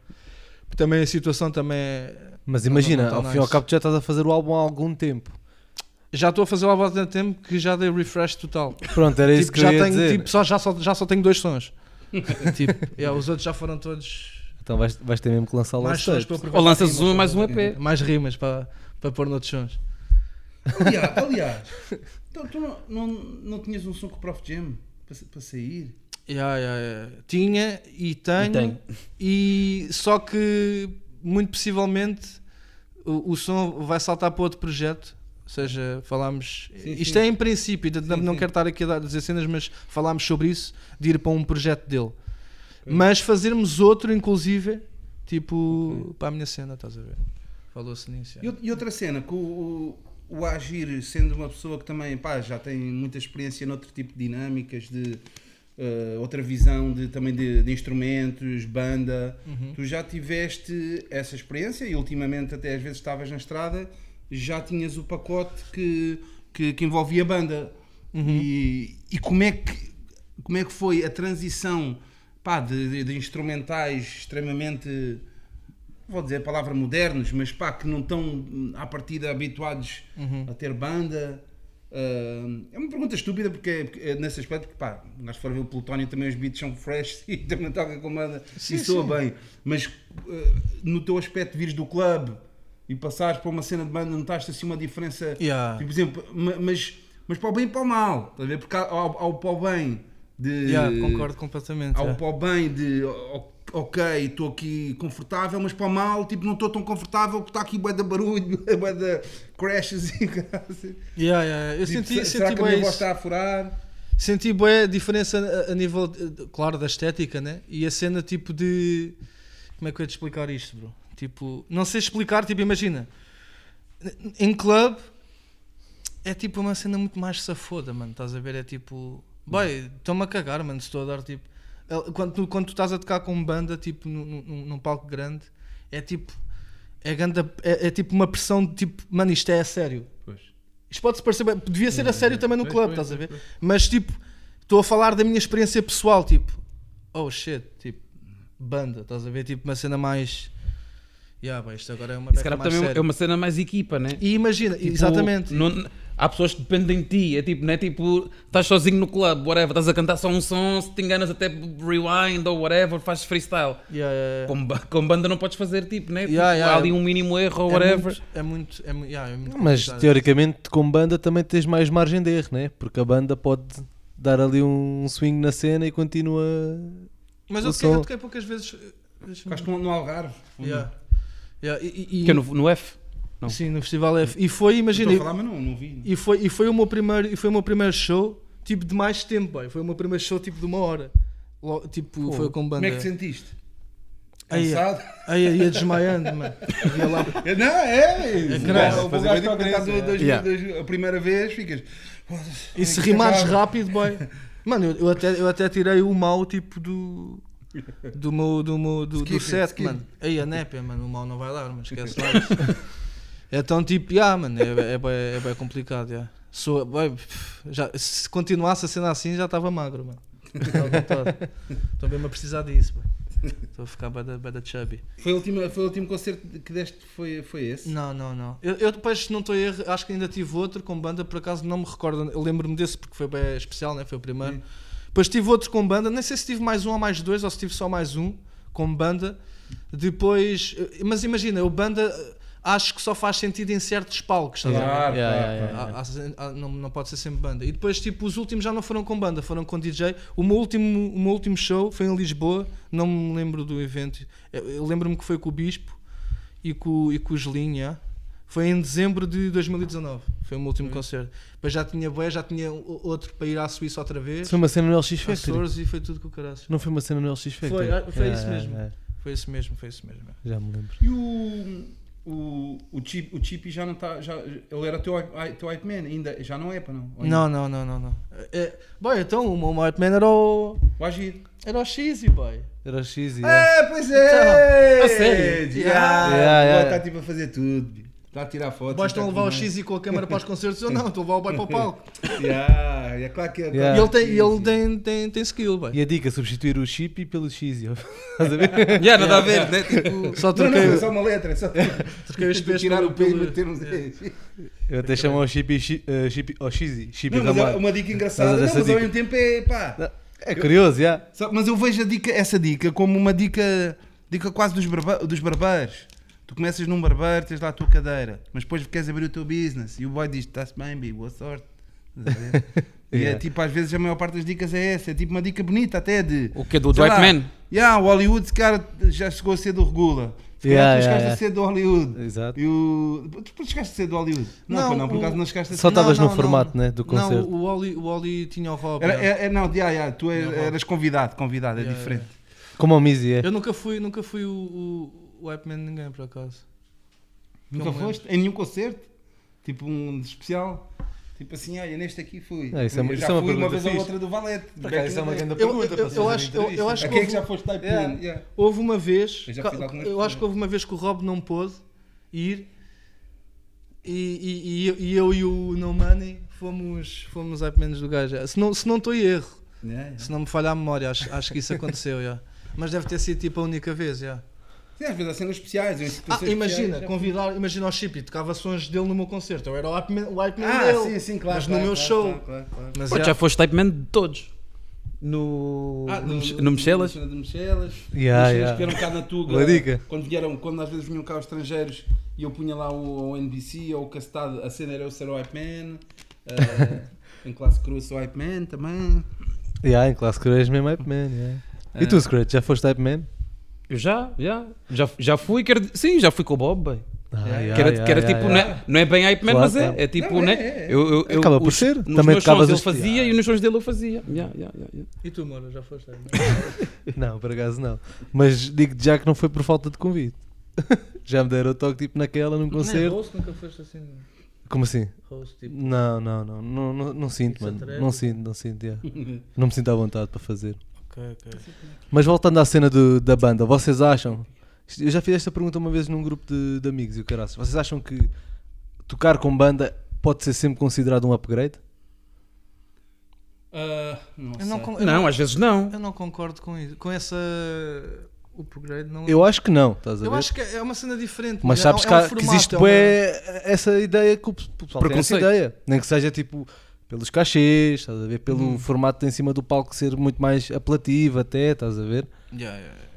Também a situação também é. Mas imagina, Não, não, ao não, fim e ao cabo tu já estás a fazer o álbum há algum tempo. Já estou a fazer o álbum há tanto tempo que já dei refresh total. Pronto, era isso tipo, que já eu ia tenho, dizer. tipo, só, já, só, já só tenho dois sons. tipo, yeah, os outros já foram todos. Então vais, vais ter mesmo que lançar o Mais sons Ou lanças rimas, um mais um EP. Mais rimas para, para pôr noutros sons. Aliás, aliás então, tu não, não, não tinhas um som com o Prof Jam para, para sair? Yeah, yeah, yeah. Tinha e tenho, tenho. e só que muito possivelmente o, o som vai saltar para outro projeto. Ou seja, falámos. Sim, isto sim. é em princípio, Sim, não quero estar aqui a dizer cenas, mas falámos sobre isso, de ir para um projeto dele. Mas fazermos outro, inclusive, tipo, para a minha cena, estás a ver? Falou-se nisso. E, out- e outra cena, que o, o, o Agir, sendo uma pessoa que também pá, já tem muita experiência noutro tipo de dinâmicas, de eh, outra visão de, também de, de instrumentos, banda, Uhum. tu já tiveste essa experiência e ultimamente até às vezes estavas na estrada, já tinhas o pacote que, que, que envolvia banda. E, e como, é que, como é que foi a transição pá, de, de- de instrumentais extremamente vou dizer a palavra modernos, mas pá, que não estão à partida habituados a ter banda. Ah, é uma pergunta estúpida porque, porque é nesse aspecto, porque pá, se for ver o Plutónio também os beats são fresh e também toca com banda Sim, e soa sim. bem. Mas ah, no teu aspecto, vires do clube e passares para uma cena de banda, notaste assim uma diferença? Yeah. Tipo, por exemplo, ma- mas, mas para o bem e para o mal, estás a ver? Porque há, há, há o para o bem de. Yeah, concordo completamente. Há o para o bem de ok, estou aqui confortável, mas para o mal, tipo, não estou tão confortável porque está aqui bué de barulho, bué de crashes e caralho. Yeah, yeah, Eu Tipo, senti, se- será senti que a minha voz está a furar? Senti bué a diferença a, a nível, claro, da estética, né? E a cena tipo de. Como é que eu ia te explicar isto, bro? Tipo, não sei explicar, tipo, imagina. Em club é tipo uma cena muito mais safoda, mano. Estás a ver? É tipo. Boy, estou-me a cagar, mano. Estou a dar tipo. el- Quando, tu- quando tu estás a tocar com banda, tipo, num, num- palco grande, é tipo. É, ganda, é, é tipo uma pressão de tipo, mano, isto é a sério. Isto pode-se parecer. Devia ser a sério também no clube, estás a ver? Mas tipo, estou a falar da minha experiência pessoal, tipo, oh shit, tipo, banda, estás a ver? Tipo, uma cena mais. Yeah, bem, isto agora é uma também é séria. uma cena mais equipa, né? E imagina, Tipo, exatamente. não- há pessoas que dependem de ti. É tipo, não é tipo, estás sozinho no clube, whatever, estás a cantar só um som, se te enganas até rewind ou whatever, fazes freestyle. Yeah, yeah, yeah. Com, com banda não podes fazer tipo, né? Yeah, Tipo, yeah. há ali um mínimo erro ou É whatever. muito- É muito. É é muito Mas teoricamente com banda também tens mais margem de erro, né? Porque a banda pode dar ali um swing na cena e continua. Mas eu toquei, eu toquei poucas vezes. deixa-me- Ficaste no, no Algarve. Yeah. Yeah, e- e- Que é no, no F. Não. Sim, no Festival F. E foi, Estou imagina. a falar, mas não, não vi. E foi, e foi o meu primeiro, e foi o meu primeiro show, tipo, de mais tempo, boy. Foi o meu primeiro show, tipo, de uma hora. Lo- tipo, foi com banda. Como é que te sentiste? Aí, Cansado? aí ia desmaiando, mano. Ia lá. Não, é. É grave, o gajo yeah. duas- a primeira vez, ficas. E se rimares rápido, boy. Mano, eu, eu até, eu até tirei o mal, tipo, do. Do meu, do meu, do, Skip do set, skip. mano. Aí a népia, mano, o mal não vai dar, mas esquece lá. Então, tipo, yeah, mano, é, é, bem, é bem complicado, yeah. Sou, pff, já, se continuasse a cena assim, já estava magro, mano. Estou mesmo a precisar disso, boy. Estou a ficar bada, bada chubby. Foi o último, foi o último concerto que deste, foi, foi esse? Não, não, não. Eu, eu depois, se não estou a erro, acho que ainda tive outro com banda, por acaso não me recordo. Eu lembro-me desse porque foi bem especial, né? foi o primeiro. Sim. Depois tive outro com banda, nem sei se tive mais um ou mais dois, ou se tive só mais um com banda. Depois, mas imagina, o banda eh, acho que só faz sentido em certos palcos? Claro, Yeah, yeah, claro. Há- há- há- não, não pode ser sempre banda. E depois, tipo, os últimos já não foram com banda, foram com DJ. O meu último, o meu último show foi em Lisboa, não me lembro do evento. Eu, eu lembro-me que foi com o Bispo e com, e com o Gelinho, yeah. Foi em dezembro de 2019. Foi o meu último concerto. Depois já tinha bué, já tinha outro para ir à Suíça outra vez. Foi uma cena no LX Factory. Açores e foi tudo com o caralho. Não foi uma cena no LX Factory? Foi, ah, foi É, isso mesmo. é, Foi isso mesmo, foi isso mesmo. já me lembro. E o, o, o, Chip, o Chippy já não está. Já, ele era teu, hype- teu hype man, ainda, já não é para não? Não, não, não, não, não. É, boy, então o meu White Man era o. O Agir. Era o Cheesy, boy. Era o X e... É, pois é! A sério? Já, Yeah, yeah. Está tipo a fazer tudo. Está a tirar fotos. Boys tá levar o bem. Cheesy com a câmera para os concertos? Eu não, estou a levar o boy para o palco. Yeah, é claro que é. Yeah. E ele tem, Sim, ele sim. tem, tem, tem skill, boy. E a dica, substituir o chip pelo X. Estás a ver? Já, nada a ver, né? Tipo, Só Não, não, troquei, é só uma letra. É só troquei os pés tirar o P e meter uns Eu até chamo o chip, chi- eh, chip ao X. Chip Não, mas é uma dica engraçada. Mas Não, mas ao mesmo tempo é pá. É curioso, já. Mas eu vejo a dica, essa dica como uma dica, dica quase dos, barba, dos barbeiros. Tu começas num barbeiro, tens lá a tua cadeira, mas depois queres abrir o teu business e o boy diz: Está-se bem, boa sorte. A? E é Yeah. tipo, às vezes a maior parte das dicas é essa, é tipo uma dica bonita até de. o que é do Dwight lá, Man? Yeah, o Hollywood, esse cara já chegou a ser do Regula. Se Yeah, tu chegaste yeah, a ser do Hollywood. Exato. E o... Tu depois chegaste a ser do Hollywood? Não, Não, pô, não, por o- acaso não chegaste a ser. Só estavas Não, no não, formato, não. né, do Não, concerto. o Oli, o Oli tinha o Rob. Era, yeah. é, é- não, yeah, yeah, tu é- Não, eras convidado, convidado, é Yeah, diferente. Como o Mizzy é. Eu nunca fui, nunca fui o, o, o de ninguém, por acaso. Nunca foste? Em nenhum concerto? Tipo um especial? Tipo assim, olha, neste aqui fui. Ah, isso é uma- eu isso já é uma fui uma pergunta vez ou outra do Valete. acaso, isso é uma grande Eu, eu, eu, eu acho, eu, eu acho A que quem é que houve, já foste type Yeah. Yeah. houve uma vez, Eu já eu acho que houve uma vez que o Rob não pôde ir e, e, e eu- e eu e o No Money fomos, fomos Hype Manos do gajo. Se não, se não estou em erro, Yeah, yeah. se não me falha a memória, acho, acho que isso aconteceu. yeah. Mas deve ter sido tipo a única vez. yeah. Sim, às vezes há cenas especiais. Ah, imagina, convidar, imagina o Chip e tocava sons dele no meu concerto. Eu era o Hype Man, o hype man Ah, dele. sim, sim, claro. Mas claro, no meu claro, show. claro, claro, claro. Mas Pô, yeah. já foste type man de todos. No, Ah, no, no? No Michelas. Yeah, Michelas yeah. que vieram cá na Tuga. Dica. Quando, vieram, quando às vezes vinham cá os estrangeiros e eu punha lá o, o NBC ou o Castado, a cena era eu ser o Hype Man. eh, em classe crua sou Hype Man também. Yeah, em classe és mesmo Hype Man. yeah. E É. tu, Scratch, já foste Hype Man? Eu já, já, já, já fui, quero, sim, já fui com o Bob, bem. Ah, Yeah. que era, yeah, que era yeah, tipo, yeah. Não, é, não é bem hype man, Claro, mas é, é tipo, Não, né? é, é. Eu, eu, eu, Acaba por ser. Nos Também meus sons ele fazia Yeah. e nos sons dele eu fazia. Yeah, yeah, yeah, yeah. E tu, Mora, já foste? Não, por acaso não. Mas digo já que não foi por falta de convite. já me deram o toque tipo naquela num concerto. Host nunca foste assim. Como assim? Host, tipo. Não, não, não. Não, não, não sinto, é mano. Não sinto, não sinto. yeah. Não me sinto à vontade para fazer. Mas voltando à cena do- da banda, vocês acham? Eu já fiz esta pergunta uma vez num grupo de, de amigos e o caraças. Vocês acham que tocar com banda pode ser sempre considerado um upgrade? Ah, não Eu não, eu Não, às vezes não. Eu não concordo com isso. Com essa. Upgrade, não. Eu acho que não, estás a Eu ver? acho que é uma cena diferente. Mas é- sabes é que, um que formato, existe é uma- essa ideia que o pessoal tem essa ideia. Nem que seja tipo pelos cachês, estás a ver? Pelo Uhum. formato em cima do palco ser muito mais apelativo até, estás a ver? Yeah, yeah, yeah.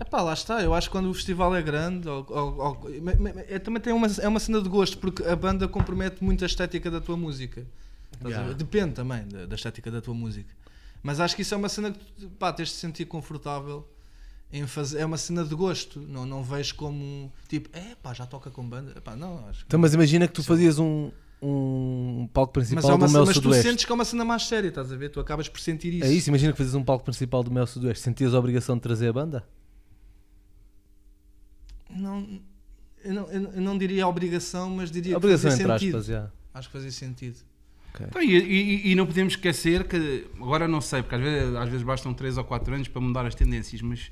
Epá, lá está. Eu acho que quando o festival é grande, ou- ou- ou- é, também tem uma, é uma cena de gosto, porque a banda compromete muito a estética da tua música. Yeah. Depende também da, da estética da tua música. Mas acho que isso é uma cena que tu, pá, tens de se sentir confortável em fazer. É uma cena de gosto. Não, não vejo como tipo, é pá, já toca com banda. Epá, não, acho que Então, mas imagina que tu fazias um, um palco principal é uma, do Mel mas tu Sudoeste. sentes que é uma cena mais séria, estás a ver? Tu acabas por sentir isso. É isso, imagina que fazias um palco principal do Mel Sudoeste. Sentias a obrigação de trazer a banda? Não, eu, não, eu não- eu não diria obrigação, mas diria A obrigação que fazia entre sentido. aspas, já. Acho que fazia sentido. Então, e, e- e não podemos esquecer que, agora não sei, porque às vezes, às vezes bastam 3 ou 4 anos para mudar as tendências, mas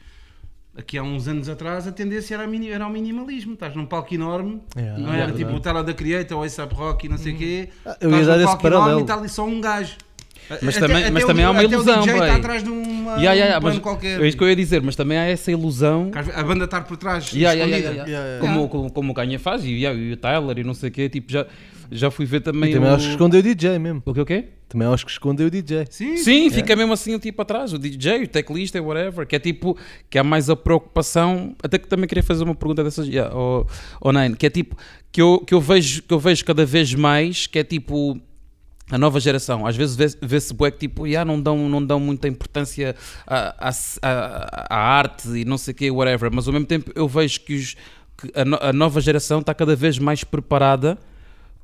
aqui há uns anos atrás a tendência era, a mini- era o minimalismo. Estás num palco enorme, Yeah, não é era verdade. tipo o Tela da Creator ou ASAP Rock e não sei o quê. Ah, eu Estás ia dar esse palco enorme paralelo. e está ali só um gajo. Mas também- mas também há uma até ilusão, O DJ está atrás de uma, Yeah, yeah, um yeah, plano qualquer. É isso que eu ia dizer, mas também há essa ilusão. A banda estar por trás. Yeah, yeah, yeah, escondida. yeah, Yeah, yeah. Como, como, como o Kanye faz e, yeah, e o Tyler e não sei o quê, tipo, já, já fui ver também. E também o... acho que escondeu o DJ mesmo. O que o quê? Também acho que escondeu o DJ. Sim, Sim, fica mesmo assim tipo atrás, o DJ, o teclista, whatever, que é tipo, que há mais a preocupação, até que também queria fazer uma pergunta dessas, yeah, ao, ao Nine, que é tipo, que eu, que eu vejo, que eu vejo cada vez mais, que é tipo, a nova geração, às vezes vê- vê-se bué que tipo, yeah, não, dão, não dão muita importância à, à, à- à arte e não sei o quê, whatever, mas ao mesmo tempo eu vejo que, os, que a, no- a nova geração está cada vez mais preparada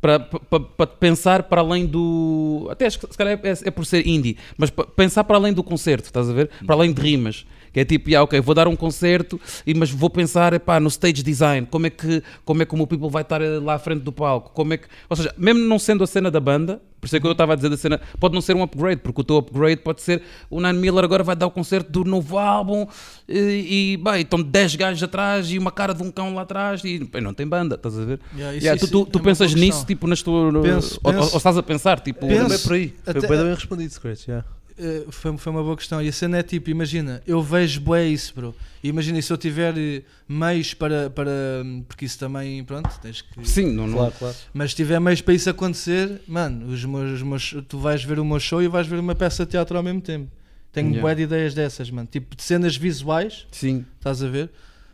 para, para, para pensar para além do. Até acho que se calhar é, é por ser indie, mas pa- pensar para além do concerto, estás a ver? Para além de rimas. Que é tipo, yeah, ok, vou dar um concerto, e, mas vou pensar epá, no stage design, como é, que, como é que o meu people vai estar eh, lá à frente do palco, como é que. Ou seja, mesmo não sendo a cena da banda, por isso é que eu estava a dizer da cena, pode não ser um upgrade, porque o teu upgrade pode ser o Nine Miller agora vai dar o concerto do novo álbum e, e bem, estão 10 gajos atrás e uma cara de um cão lá atrás e bem, não tem banda, estás a ver? Yeah, isso- Yeah, tu isso tu, é tu uma pensas nisso, tipo, nas tuas. Penso, ou, ou- penso. ou estás a pensar, tipo. Penso. Também por aí. Até- Foi bem bem respondido, Scratch. Yeah. Eh, foi, foi uma boa questão. E a cena é tipo, imagina, eu vejo bué isso, bro. E imagina, se eu tiver eh, meios para, para. Porque isso também, pronto, tens que. Sim, não, não. Claro, claro. Mas se tiver meios para isso acontecer, mano, os meus, os meus- tu vais ver o meu show e vais ver uma peça de teatro ao mesmo tempo. Tenho Yeah. bué de ideias dessas, mano. Tipo, de cenas visuais, Sim. estás a ver?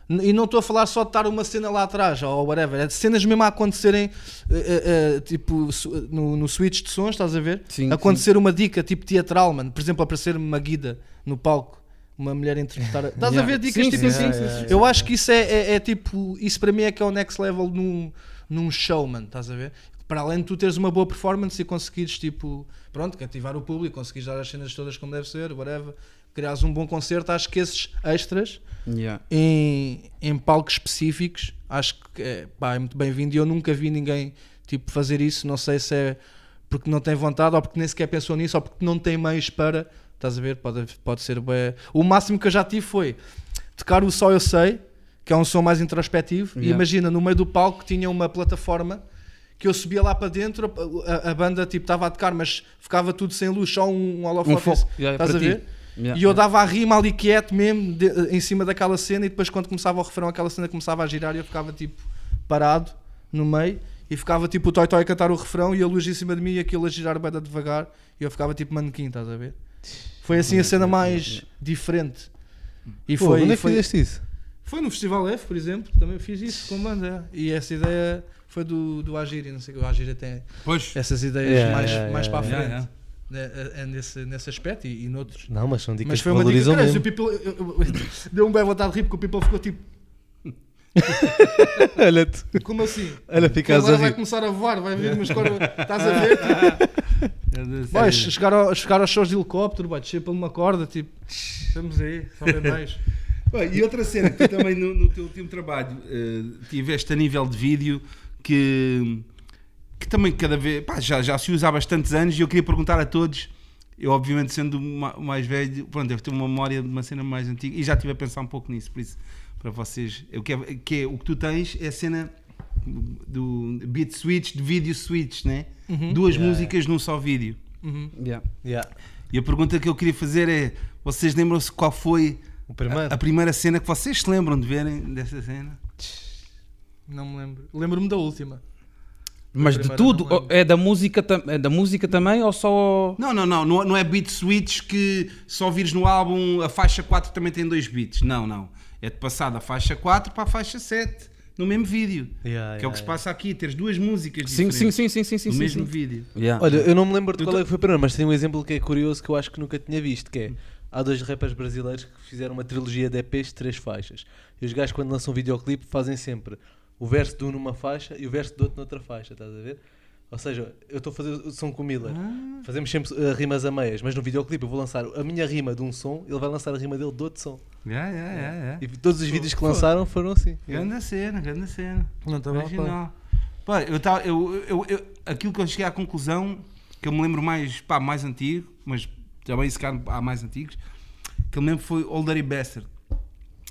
E não estou a falar só de estar uma cena lá atrás ou whatever, é de cenas mesmo a acontecerem, eh, eh, tipo, no, no switch de sons, estás a ver? Sim, acontecer uma dica tipo teatral, mano. Por exemplo, aparecer uma guida no palco, uma mulher a interpretar. Estás a Yeah. ver dicas Sim, tipo sim, assim? sim, sim, sim, Eu acho que isso é, é- é tipo, isso para mim é que é o next level num, num show, mano. Estás a ver? Para além de tu teres uma boa performance e conseguires, tipo, pronto, cativar o público, conseguires dar as cenas todas como deve ser, whatever, criares um bom concerto, acho que esses extras Yeah. em, em palcos específicos, acho que é, pá, é muito bem-vindo e eu nunca vi ninguém tipo, fazer isso, não sei se é porque não tem vontade ou porque nem sequer pensou nisso ou porque não tem meios para, estás a ver, pode, pode ser bué. o máximo que eu já tive foi tocar o Só Eu Sei, que é um som mais introspectivo, e Yeah. imagina, no meio do palco tinha uma plataforma que eu subia lá para dentro, a, a- a banda tipo estava a tocar, mas ficava tudo sem luz, só um, um Um holofote, foco. Yeah, estás para a ti. Yeah. E eu dava a rima ali quieto mesmo, de- em cima daquela cena, e depois quando começava o refrão, aquela cena começava a girar e eu ficava tipo parado no meio, e ficava tipo o Toy Toy a cantar o refrão e a luz em cima de mim e aquilo a girar bem devagar, e eu ficava tipo manequim, estás a ver? Foi assim a cena mais diferente. E Pô, foi, onde é que foi, fizeste isso? foi no Festival F, por exemplo, também fiz isso com banda. E essa ideia foi do, do Agiri, não sei o que, o Agiri tem Pois. essas ideias Yeah, mais, yeah, mais yeah, para a yeah, frente. Né, é- é nesse, nesse aspecto e, e noutros. Não, mas são dicas Mas que foi uma dica. valorizam Cara, se mesmo. o People, eu- eu- eu- deu um bem vontade de rir porque o People ficou tipo, Olha tu. como assim? Olha, Que ficas agora a vai começar a voar, vai vir umas cordas. Estás a ver? Tipo, vai chegar, ao, chegar aos shows de helicóptero, vai descer por uma corda, tipo, estamos aí, só bem mais. Bem, e outra cena que tu também no, no teu último trabalho eh, tiveste a nível de vídeo que, que também cada vez pá, já, já se usa há bastantes anos e eu queria perguntar a todos. Eu, obviamente, sendo o ma- o mais velho, pronto, devo ter uma memória de uma cena mais antiga e já estive a pensar um pouco nisso, por isso, para vocês, o que é, que é- o que tu tens é a cena do beat switch, de vídeo switch, né? Duas Yeah, músicas num só vídeo. Uhum. Yeah. Yeah. E a pergunta que eu queria fazer é: vocês lembram-se qual foi O primeiro. a, a primeira cena que vocês se lembram de verem dessa cena? Não me lembro. Lembro-me da última. Mas de primeira tudo, não é da música, é da música também ou só. Não, não, não, não, não é beat switch que só vires no álbum a faixa 4 também tem dois beats. Não, não. É de passar da faixa 4 para a faixa 7 no mesmo vídeo. Yeah, que é o yeah, que se yeah. passa aqui, teres duas músicas Sim, sim, diferentes sim, sim, sim, sim. no sim, mesmo sim. vídeo. Yeah. Olha, eu não me lembro de Eu qual é que foi o primeiro, mas tem um exemplo que é curioso que eu acho que nunca tinha visto, que é há dois rappers brasileiros que fizeram uma trilogia de EPs de três faixas. E os gajos quando lançam um videoclipe fazem sempre o verso de um numa faixa e o verso do outro noutra faixa, estás a ver? Ou seja, eu estou a fazer o som com o Miller. Ah. Fazemos sempre uh, rimas a meias, mas no videoclipe eu vou lançar a minha rima de um som, ele vai lançar a rima dele de outro som. Yeah, yeah, yeah, yeah. E todos os vídeos que lançaram foram assim. Grande cena, grande cena. Não estava a Original. Pá, eu tava, eu, eu, eu- aquilo que eu cheguei à conclusão, que eu me lembro mais, pá, mais antigo, mas também se calhar há mais antigos, que eu me lembro foi Older Bastard.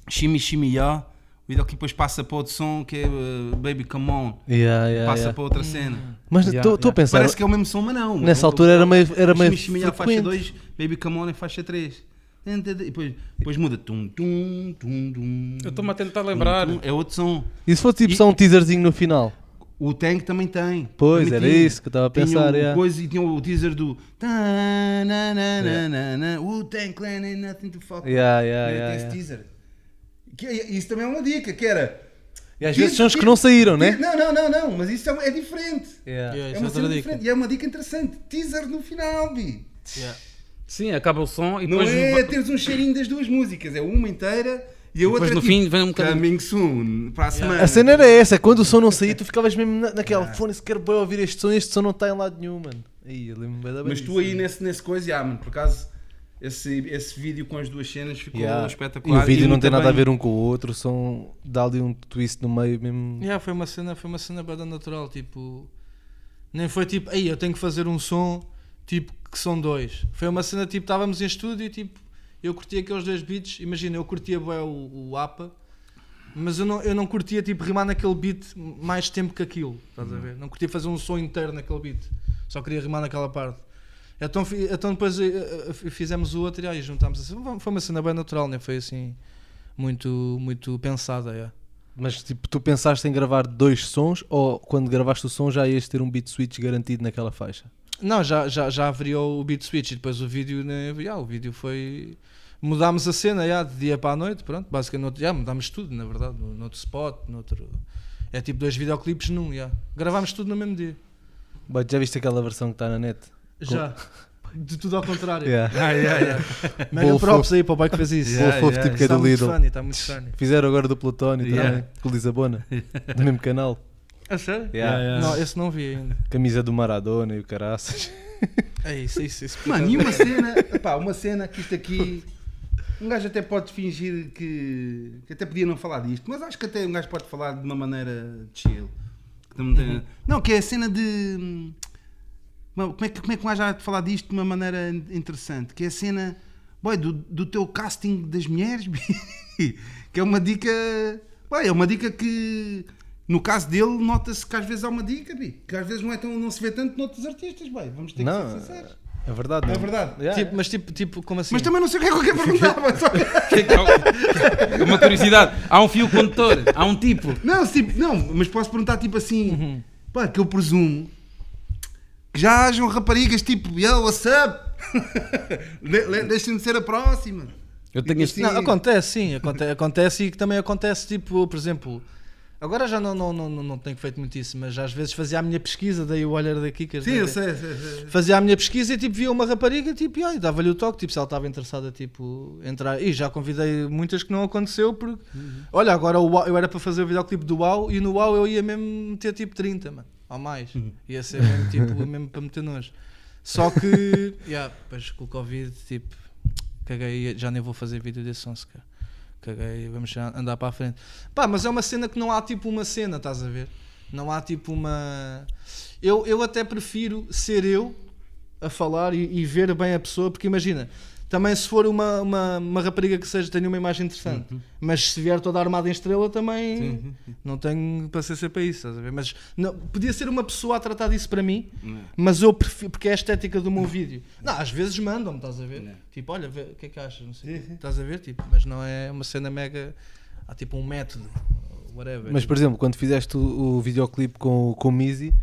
Shimmy Shimmy Ya, videoclipe depois passa para outro som que é uh, Baby Come On, Yeah, yeah, passa yeah. para outra cena. Mas Yeah, estou yeah. a pensar, Parece que é o mesmo som, mas não. nessa altura era meio, era meio Ya faixa frequente. 2, Baby Come On é faixa 3. E depois, depois muda. Tum, tum, tum, tum, Eu estou-me a tentar lembrar. tum, tum. É outro som. E se fosse tipo E- só um teaserzinho no final? O Tank também tem. Pois, Também era tinha. isso que eu estava a Tinha pensar, o é. coisa e tinha o teaser do. tananana, O Tank Clan ain't nothing to fuck with. Yeah, yeah, Né? yeah, Tem esse yeah. teaser. Que é- isso também é uma dica, que era. E às vezes são os que não saíram, né? Não, não, não, não, mas isso é, é diferente. Yeah. Yeah, É uma é outra cena dica. diferente. E é uma dica interessante. Teaser no final, bi. Yeah. Sim, acaba o som e Não depois. é teres um cheirinho das duas músicas, é uma inteira e a outra no é fim vem um bocadinho- Coming soon, para a semana. A cena era essa, quando o som não saía, tu ficavas mesmo na- naquela fone, se quero bem ouvir este som, este som não está em lado nenhum, mano. Aí, eu lembro-me bem da Mas tu aí nesse, nesse coisa, já, mano, por acaso, esse, esse vídeo com as duas cenas ficou Yeah. E espetacular. o vídeo não muito tem nada a bem- ver um com o outro, o som dá ali um twist no meio mesmo. Yeah, foi uma cena, foi uma cena bada natural, tipo, nem foi tipo, aí eu tenho que fazer um som, tipo, que são dois. Foi uma cena tipo, estávamos em estúdio e tipo, eu curtia aqueles dois beats, imagina, eu curtia bué o, o APA, mas eu não, eu não curtia tipo rimar naquele beat mais tempo que aquilo, estás a ver? Não curtia fazer um som inteiro naquele beat, só queria rimar naquela parte. Então, então depois eh, eh, fizemos o outro e aí juntámos assim. Foi uma cena bem natural, nem foi assim muito, muito pensada. é. Mas tipo, tu pensaste em gravar dois sons ou quando gravaste o som já ias ter um beat switch garantido naquela faixa? Não, já, já, já averiou o beat switch e depois o vídeo, né, já, o vídeo foi. Mudámos a cena já, de dia para a noite, pronto, basicamente já mudámos tudo, na verdade, no, noutro spot, noutro. É tipo dois videoclipes num, já. Gravámos tudo no mesmo dia. Já viste aquela versão que está na net? Já. De tudo ao contrário. Yeah. Ah, yeah, yeah. Mega props aí para o boy que fez isso. Yeah, Fofo, yeah, tipo que é Está do Lidl. funny, está muito funny. Fizeram agora do Plutónio Yeah. também, com o Lisabona, do mesmo canal. A sério? Yeah. Yeah, yeah. Não, esse não vi ainda. Camisa do Maradona e o caraças. É isso, é isso. isso Mano, e uma cena, epá, uma cena que isto aqui. Um gajo até pode fingir que, que até podia não falar disto, mas acho que até um gajo pode falar de uma maneira chill. Que não, tem- não, que é a cena de. Como é, que, como é que gajo há de falar disto de uma maneira interessante? Que é a cena boy, do, do teu casting das mulheres, que é uma dica. boy, é uma dica que. No caso dele, nota-se que às vezes há uma dica, bi, que às vezes não, é tão, não se vê tanto noutros artistas, boy. vamos ter que Não, ser sinceros. é verdade. É não? verdade. Yeah. Tipo, mas tipo, tipo, como assim? Mas também não sei o que é que eu quero perguntar. mas só- Que é que há- Uma curiosidade. Há um fio condutor, há um tipo. Não, tipo, não, mas posso perguntar tipo assim, pá, que eu presumo que já hajam raparigas tipo, yo, what's up? Deixem-me ser a próxima. Eu tenho este. Não, acontece, sim, aconte- acontece e que também acontece, tipo, por exemplo, agora já não, não, não, não, tenho feito muito isso, mas às vezes fazia a minha pesquisa, daí o olhar daqui, quer Sim, eu sei, sei, sei. Fazia a minha pesquisa e tipo via uma rapariga tipo, e dava-lhe o toque, tipo, se ela estava interessada, tipo, entrar. E já convidei muitas que não aconteceu porque. Olha, agora eu era para fazer o videoclipe do UAU e no UAU eu ia mesmo meter tipo 30, mano, ou mais. Ia ser mesmo tipo, mesmo para meter nojo. Só que, yeah, depois com o Covid, tipo, caguei, já nem vou fazer vídeo desse som sequer. Caguei, vamos andar para a frente. Pá, mas é uma cena que não há tipo uma cena, estás a ver? Não há tipo uma. Eu, eu até prefiro ser eu a falar e, e ver bem a pessoa, porque imagina, também se for uma, uma, uma rapariga que seja, tenha uma imagem interessante, mas se vier toda armada em estrela também não tenho paciência para isso, estás a ver? Mas não, podia ser uma pessoa a tratar disso para mim, mas eu prefiro, porque é a estética do meu vídeo. Não, às vezes mandam-me, estás a ver? Tipo, olha, vê, o que é que achas? Não sei, estás a ver? Tipo, mas não é uma cena mega. Há tipo um método, whatever. Mas por exemplo, quando fizeste o, o videoclipe com, com o Mizzy,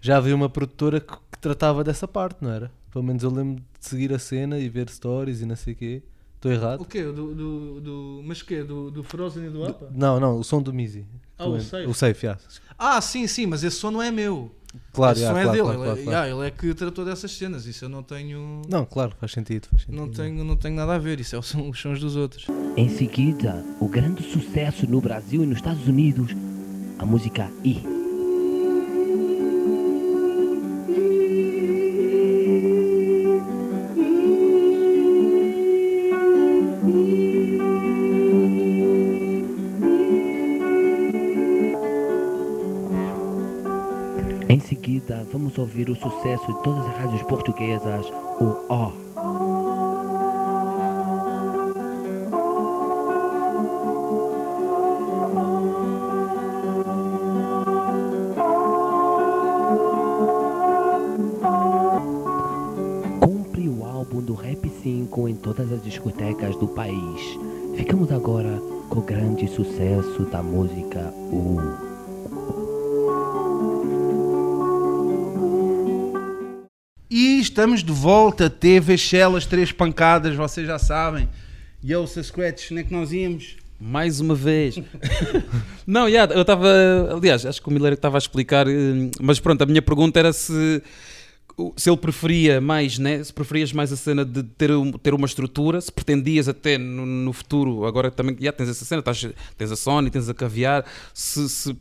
já havia uma produtora que, que tratava dessa parte, não era? Pelo menos eu lembro seguir a cena e ver stories e não sei o quê. Estou O errado? quê? Do, do, do, mas o quê? Do, do Frozen e do APA? Não, não, o som do Mizzy. Ah, o? Safe. O Safe, yeah. Ah, sim, sim, mas esse som não é meu. Claro, esse yeah, som é claro, dele. claro, claro, ele, é, claro. yeah, ele é que tratou dessas cenas. Isso eu não tenho. Não, claro, faz sentido. Faz sentido. Não tenho, não tenho nada a ver. Isso é, são os sons dos outros. Em seguida, o grande sucesso no Brasil e nos Estados Unidos, a música I. ouvir o sucesso de todas as rádios portuguesas, o O. Compre o álbum do Rap 5 em todas as discotecas do país. Ficamos agora com o grande sucesso da música U. estamos de volta, teve Shellas, três pancadas, vocês já sabem. E eu, se Scratch, onde é que nós íamos? Mais uma vez. não, yeah, eu estava. Aliás, acho que o Miller estava a explicar, eh, mas pronto, a minha pergunta era se. Se ele preferia mais, né? Se preferias mais a cena de ter, ter uma estrutura, se pretendias até no, no futuro, agora também já tens essa cena, tens a Sony, tens a Caviar, se, se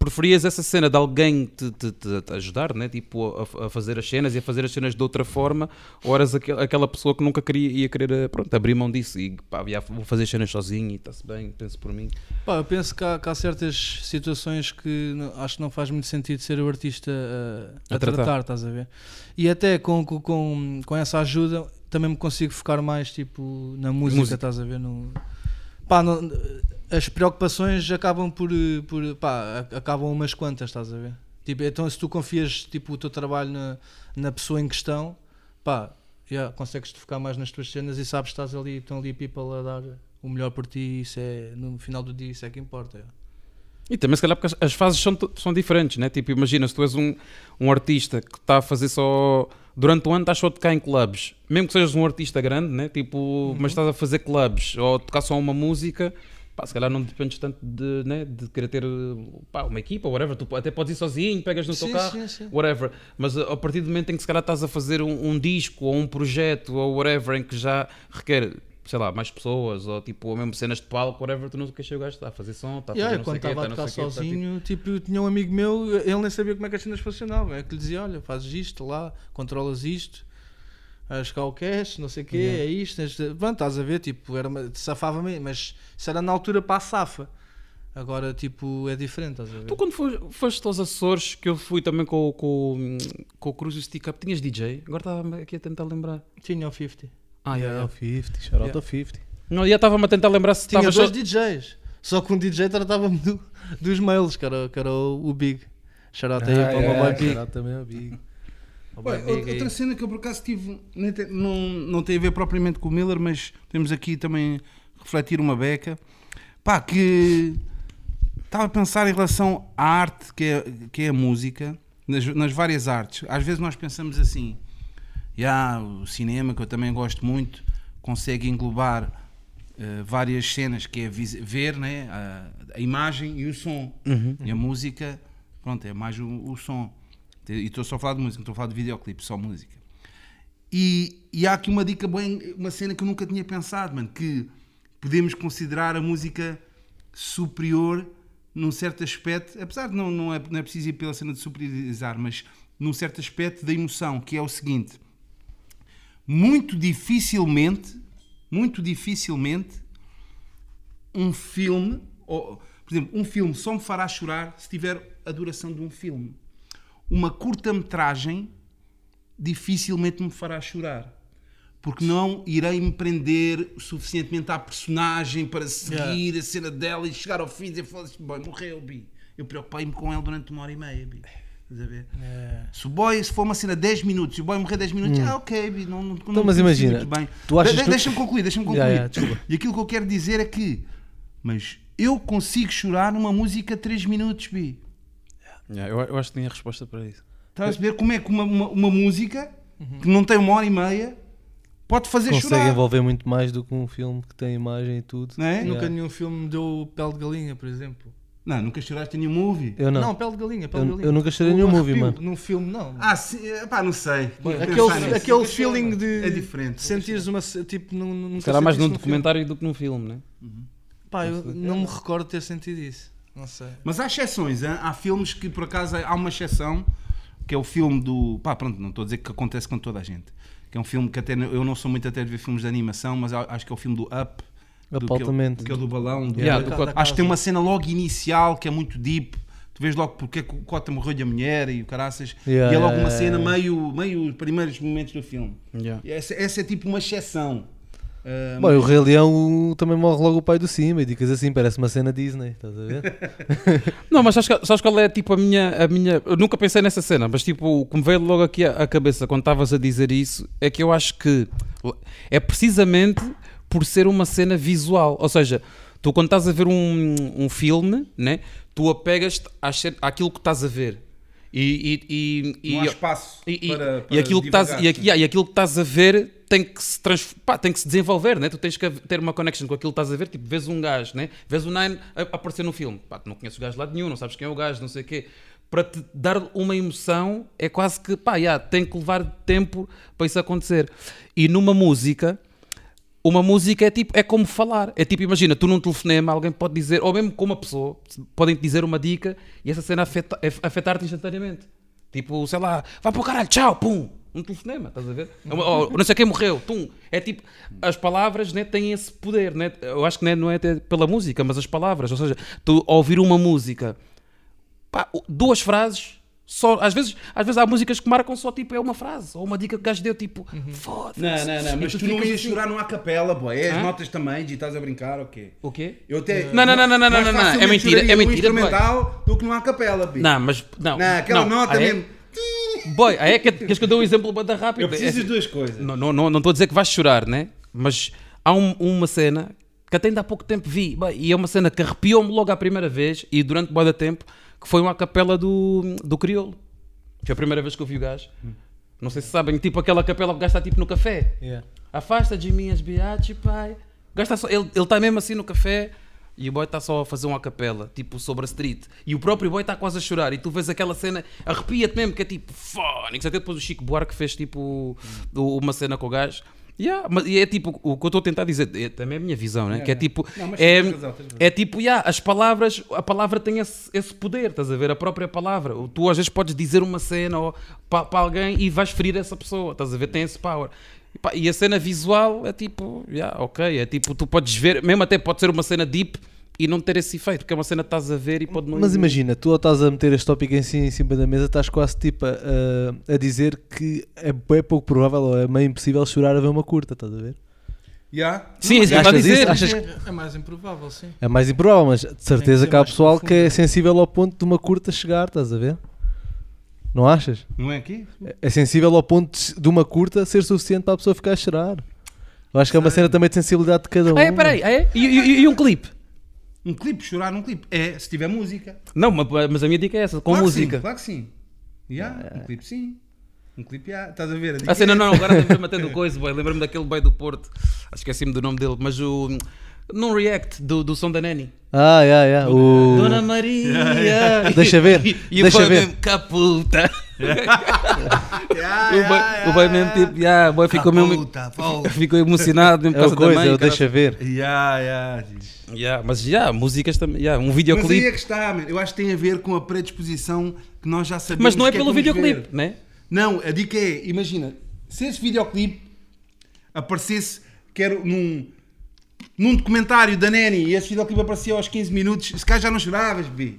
preferias essa cena de alguém te, te- te- ajudar, né? Tipo, a, a fazer as cenas e a fazer as cenas de outra forma, ou eras aquel- aquela pessoa que nunca queria, ia querer, eh, pronto, abrir mão disso e pá, já vou fazer as cenas sozinho e está-se bem, penso por mim. Pá, eu penso que há, que há certas situações que não- acho que não faz muito sentido ser o artista uh, a, A tratar. tratar. estás a ver? E até com, com, com, com essa ajuda também me consigo focar mais tipo, na música, Música. estás a ver? No, pá, não- as preocupações acabam por, eh, por pá, a- acabam umas quantas, estás a ver? Tipo, então se tu confias tipo, o teu trabalho na, na pessoa em questão, pá, já consegues-te focar mais nas tuas cenas e sabes que estás ali, estão ali people a dar o melhor por ti isso é, no final do dia isso é que importa. é. E também, se calhar, porque as, as fases são, são diferentes, né? Tipo, imagina, se tu és um, um artista que está a fazer só. Durante o ano estás só a tocar em clubes, mesmo que sejas um artista grande, né? Tipo, mas estás a fazer clubes ou tocar só uma música, pá, se calhar não dependes tanto de, né? de querer ter pá, uma equipa, whatever. Tu até podes ir sozinho, pegas no teu Sim, carro, sim, sim. whatever. Mas a, a partir do momento em que se calhar estás a fazer um, um disco ou um projeto ou whatever em que já requer. Sei lá, mais pessoas, ou tipo, ou mesmo cenas de palco, whatever, tu não queres o gajo está a fazer som, está a fazer Yeah, não quando sei estava a tá não tocar sei o quê, tá, tipo- sozinho, tipo, eu tinha um amigo meu, ele nem sabia como é que as cenas funcionavam. É que lhe dizia: Olha, fazes isto lá, controlas isto, as cash, não sei o quê, é isto. tens de- Pronto, estás a ver, tipo, era uma- safava-me, mas isso era na altura para a safa. Agora, tipo, é diferente, estás a ver? Tu quando foste, foste aos Açores, que eu fui também com, com, com o Cruz e o Stick Up, tinhas DJ? Agora estava aqui a tentar lembrar. Tinha o 50. Ah, Yeah, yeah, é o 50, shout out Yeah. ao 50. Não, já estava-me a tentar lembrar se Tinha dois só... DJs. Só que um DJ tratava-me do- dos mails, que era, que era o, o Big. Shout out aí Ah, para o meu yeah, Big. shout out também ao Big. Outra cena que eu por acaso tive, nem tem- não, não tem a ver propriamente com o Miller, mas temos aqui também refletir uma beca. Pá, que estava a pensar em relação à arte que é, que é a música, nas, nas várias artes. Às vezes nós pensamos assim, já o cinema, que eu também gosto muito, consegue englobar eh, várias cenas, que é ver né, a, a imagem e o som. E a música, pronto, é mais o, o som. E estou só a falar de música, não estou a falar de videoclipe, só música. E, e há aqui uma dica bem, uma cena que eu nunca tinha pensado, mano, que podemos considerar a música superior num certo aspecto, apesar de não, não, é, não é preciso ir pela cena de superiorizar, mas num certo aspecto da emoção, que é o seguinte: muito dificilmente, muito dificilmente, um filme, ou, por exemplo, um filme só me fará chorar se tiver a duração de um filme. Uma curta-metragem dificilmente me fará chorar. Porque não irei me prender suficientemente à personagem para seguir a cena dela e chegar ao fim e dizer: boy, morreu, Bi. Eu preocupei-me com ele durante uma hora e meia, Bi. Estás a ver? É. Se o boy, se for uma cena 10 minutos e o boy morrer 10 minutos, ah, ok, Bi, não, não, não Então, mas conheci imagina, muito bem. tu achas De- que- Deixa-me concluir, deixa-me concluir. Yeah, yeah. E aquilo que eu quero dizer é que, mas eu consigo chorar numa música 3 minutos, Bi. Yeah, eu, eu acho que tinha a resposta para isso. Estás a ver como é que uma, uma, uma música que não tem uma hora e meia pode fazer Consegue chorar. envolver muito mais do que um filme que tem imagem e tudo. Não é? Nunca Yeah. nenhum filme me deu pele de galinha, por exemplo. Não, nunca choraste em nenhum movie. Eu não. Não, pele de galinha, pele Eu- de galinha. eu nunca chorei em nenhum movie, arrepio mano. Num filme, não. Ah, sim, pá, não sei. Que aquele aquele Nunca feeling chorei. de É diferente. sentires uma. Tipo, num, nunca Será mais num documentário do que num filme, né? filme. Pá, eu não me recordo de ter sentido isso. Não sei. Mas há exceções, hein? há filmes que por acaso há uma exceção, que é o filme do. Pá, pronto, não estou a dizer que acontece com toda a gente. Que é um filme que até eu não sou muito até de ver filmes de animação, mas acho que é o filme do Up. do Up, que é o- altamente. Que é o do balão. do- Yeah, do Acho que tem uma cena logo inicial que é muito deep. Tu vês logo porque é o Cota morreu-lhe a mulher e o caraças. Yeah, e é logo yeah, uma cena yeah. meio, meio os primeiros momentos do filme. Yeah. Essa, essa é tipo uma exceção. Ah, Bom, o Rei Leão também morre logo o pai do Simba e dicas assim, parece uma cena Disney, estás a ver? Não, mas sabes, que- sabes qual é tipo a minha, a minha. Eu nunca pensei nessa cena, mas tipo, o que me veio logo aqui à, cabeça quando estavas a dizer isso é que eu acho que É precisamente por ser uma cena visual. Ou seja, tu quando estás a ver um, um filme, né, tu apegas-te àquilo que estás a ver. E, e, e, Não há e- espaço e, e- para, e aquilo que estás, e, e aquilo que estás a ver tem que se pá, tem que se desenvolver, né? Tu tens que ter uma connection com aquilo que estás a ver, tipo, vês um gajo, né? Vês o Nine aparecer no filme, pá, não conheces o gajo de lado nenhum, não sabes quem é o gajo, não sei o quê. Para te dar uma emoção é quase que, pá, yeah, tem que levar tempo para isso acontecer. E numa música, uma música é tipo, é como falar. É tipo, imagina, tu num telefonema, alguém pode dizer, ou mesmo com uma pessoa, podem te dizer uma dica e essa cena afeta, af- afetar-te instantaneamente. Tipo, sei lá, vai para o caralho, tchau, pum. Um telefonema, estás a ver? Ou, ou não sei quem morreu, tum. É tipo, as palavras né, têm esse poder, né? Eu acho que né, não é até pela música, mas as palavras. Ou seja, tu ouvir uma música, pá, duas frases. Só, às, vezes, às vezes há músicas que marcam só tipo, é uma frase, ou uma dica que o gajo deu, tipo, foda-se. Não, não, não, mas tu tu não ias assim. chorar numa capela, boy. É as Hã? notas também, e estás a brincar, ok. O quê? Eu até, Não, não, não, não, não, não, não, é mentira, é mentira, boy. instrumental do que numa capela, bi. Não, mas. Não, Não, aquela não, nota ah, é? mesmo. Boy, aí é que queres que eu dê um exemplo banda rápido? Eu preciso É- das duas coisas. Não estou não, não estou a dizer que vais chorar, né? Mas há um- uma cena que até ainda há pouco tempo vi, bem, e é uma cena que arrepiou-me logo à primeira vez e durante muito tempo, que foi uma capela do, do Criolo. Foi a primeira vez que eu vi o gajo. Não sei se sabem, tipo aquela capela que o gajo está tipo no café. Yeah. Afasta de mim as pai. Está só, ele está mesmo assim no café e o boy está só a fazer uma capela, tipo sobre a street. E o próprio boy está quase a chorar. E tu vês aquela cena, arrepia-te mesmo, que é tipo, fónix. Até depois o Chico Buarque fez tipo uma cena com o gajo. Yeah, mas e é tipo, o que eu estou a tentar dizer, é, também é a minha visão, né? que é tipo, Não, é, razão. é tipo, yeah, as palavras, a palavra tem esse, esse poder, estás a ver? A própria palavra. Tu às vezes podes dizer uma cena para alguém e vais ferir essa pessoa, estás a ver? Tem esse power. E, pá, e a cena visual é tipo, yeah, ok, é tipo, tu podes ver, mesmo até pode ser uma cena deep e não ter esse efeito, porque é uma cena que estás a ver e pode não Mas imagina, tu ao estás a meter este tópico em, cima- em cima da mesa, estás quase tipo a, a- a dizer que é, bem pouco provável ou é meio impossível chorar a ver uma curta, estás a ver? Yeah. Sim, é isso que eu Achas dizer. isso? Achas É, é mais improvável, sim. É mais improvável, mas de certeza que que, há pessoal que profundo. é sensível ao ponto de uma curta chegar, estás a ver? Não achas? Não é aqui? É sensível ao ponto de- de uma curta ser suficiente para a pessoa ficar a chorar. Eu acho que é uma cena também de sensibilidade de cada um. Ah, é, peraí, é? E, e- e um clipe? Um clipe, chorar num clipe. É, se tiver música. Não, mas, a minha dica é essa, com claro Que música. sim, claro que sim. Yeah, Um clipe sim. Um clipe, yeah. estás a ver? A dica Ah, sim, não, é- não, agora lembrei-me até do coisa, boy. Lembro-me daquele boy do Porto. Esqueci-me do nome dele, mas o. Num react do, do som da Nani. Ah, yeah, yeah. O... Dona Maria! Deixa ver, E, e deixa o boy ver. mesmo, caputa! Yeah, o boy, yeah, o boy yeah. mesmo tipo, yeah, o boy ficou mesmo. Pô. Ficou emocionado mesmo por É o causa da coisa, mãe. é deixa ver. Yeah, yeah. Yeah, mas já, músicas também. Yeah, um Mas aí videoclipe. é que está, man. eu acho que tem a ver com a predisposição que nós já sabemos. Mas não é que pelo vamos videoclipe, né? Não, a dica é, imagina, se esse videoclipe aparecesse, quero num, num documentário da Nani e esse videoclipe aparecia aos 15 minutos, se calhar já não choravas, bi.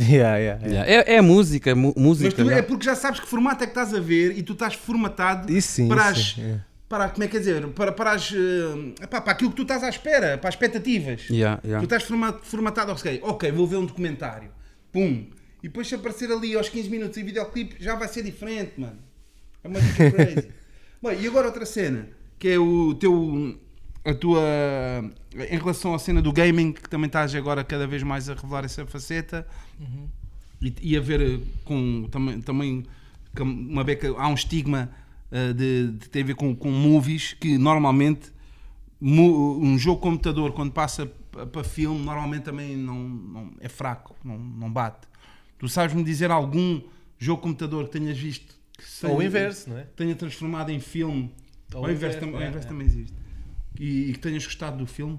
Yeah, yeah, yeah. Yeah, É, é música, mu- Mas música. tu, é porque já sabes que formato é que estás a ver e tu estás formatado Isso sim, para isso as. sim. Para, como é que é dizer? Para, para, as, eh, epá, para aquilo que tu estás à espera, para as expectativas. Yeah, Tu estás forma- formatado, ok, ok, vou ver um documentário. Pum. E depois se aparecer ali aos 15 minutos em videoclipe, já vai ser diferente, mano. É uma dica crazy. Bem, e agora outra cena, que é o teu. A tua. Em relação à cena do gaming, que também estás agora cada vez mais a revelar essa faceta. E, e a ver eh, com também, também uma beca, há um estigma eh, de, de ter a ver com, com movies que normalmente um jogo computador quando passa pa- para filme normalmente também não, não- é fraco, não, não bate. Tu sabes-me dizer algum jogo computador que tenhas visto que Ou o tenha- inverso, não é? tenha transformado em filme? Ou Ou o inverso, inverso, tam- o é, inverso é. também existe. E, e que tenhas gostado do filme?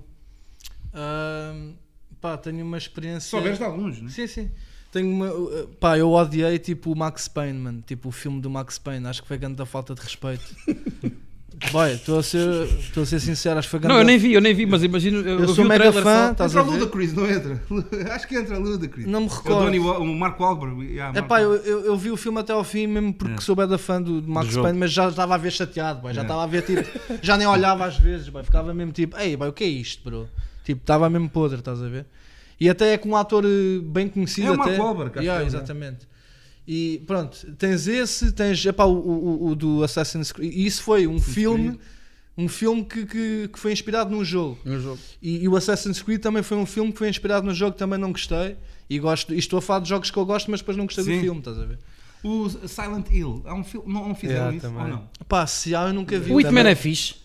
Ahm, pá, tenho uma experiência. souberes de alguns, não é? Sim, sim. Tenho uma. uh, Pá, eu odiei tipo o Max Payne, mano. Tipo o filme do Max Payne. Acho que foi grande falta de respeito. Vai, estou a ser, estou a ser sincero, acho que foi grande. Não, eu nem vi, eu nem vi, mas imagino. Eu, Eu vi sou o mega fã, só. estás Entra a? Ludacris, não entra? Acho que entra Ludacris. Não me É o, recordo. O Marco Wahlberg. yeah, É Marco pá, eu, eu, eu vi o filme até ao fim mesmo porque sou bem da fã do, do Max. Payne, mas já estava a ver chateado, boy, já É. estava a ver tipo, já nem olhava às vezes, boy, ficava mesmo tipo, ei, boy, o que é isto, bro? Tipo, estava mesmo podre, estás a ver? E até é com um ator eh, bem conhecido É o Mark até. Acho Yeah, que é, exatamente. E pronto, tens esse, tens epá, o, o, o- o do Assassin's Creed, e isso foi um filme Um filme que, que, que foi inspirado num jogo. No jogo. E, e o Assassin's Creed também foi um filme que foi inspirado no jogo que também não gostei. E, gosto, e estou a falar de jogos que eu gosto, mas depois não gostei Sim. do filme, estás a ver? O Silent Hill, é um filme, não, não fizeram Yeah, isso também. ou não? Pá, se há, eu nunca vi. O Hitman é fixe.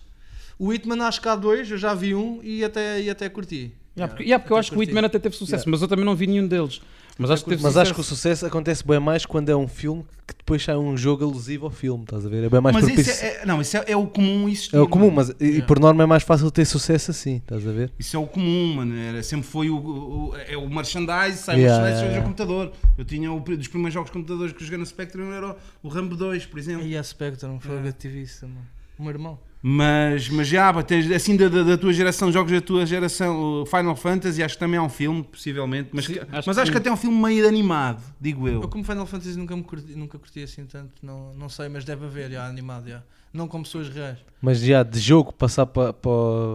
O Hitman acho que há dois, eu já vi um e até, e até curti. Yeah, porque, yeah, porque eu acho que o curti. Hitman até teve sucesso, mas eu também não vi nenhum deles. Mas acho que Mas acho que o sucesso acontece bem mais quando é um filme que depois sai um jogo alusivo ao filme, estás a ver? É bem mais Mas propício. isso é, é- não, isso é, é o comum existir. É o comum, mano. mas e- e Yeah. por norma é mais fácil ter sucesso assim, estás a ver? Isso é o comum, mano. Era, sempre foi o, o, é o merchandise, sai Yeah, o merchandise, yeah, yeah. computador. Eu tinha o, dos primeiros jogos de computadores que eu joguei no Spectrum era o, o Rambo 2, por exemplo. E a Spectrum foi o ativista, mano. O meu irmão. Mas, mas já, tens, assim da, da, da tua geração, jogos da tua geração, o Final Fantasy, acho que também é um filme, possivelmente. Mas, Sim, que- acho mas que acho que até é um filme meio animado, digo eu. Eu como Final Fantasy nunca, me curti, nunca curti assim tanto, não, não sei, mas deve haver, já, animado, já. Não como pessoas reais. Mas já de jogo passar para pa,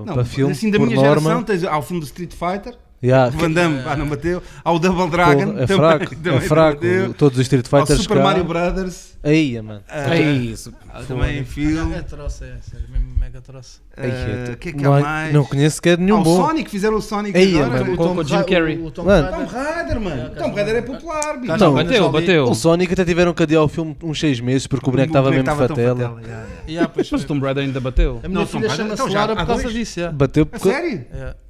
Não, para filme, assim da por minha norma, geração, tens, há o filme do Street Fighter, o Van Damme, pá, não bateu. Há o Double Dragon, porra, é também, fraco, também é fraco. bateu. Todos os Street Há o Fighters Super cá. Mario Brothers. Aí, mano. ah, É isso. também em filme. É troço, é, sério, mesmo mega troço. Aí, Ah, eu O que é que não, há mais? não conheço sequer Ah, nenhum o bom. Sonic, fizeram o Sonic Aí, agora. mano, o Tom com o Jim Carrey. O, o Tom Mano. Tom Raider. Mano. cá Tom. Raider é popular, bicho. Está, bateu, bateu. O Sonic até tiveram que adiar o filme uns 6 meses porque o boneco estava mesmo fatela. Yeah, Mas o Tomb Raider ainda bateu. A Tom filha Raider- chama-se então já Lara por causa disso, yeah. Bateu porque. sério?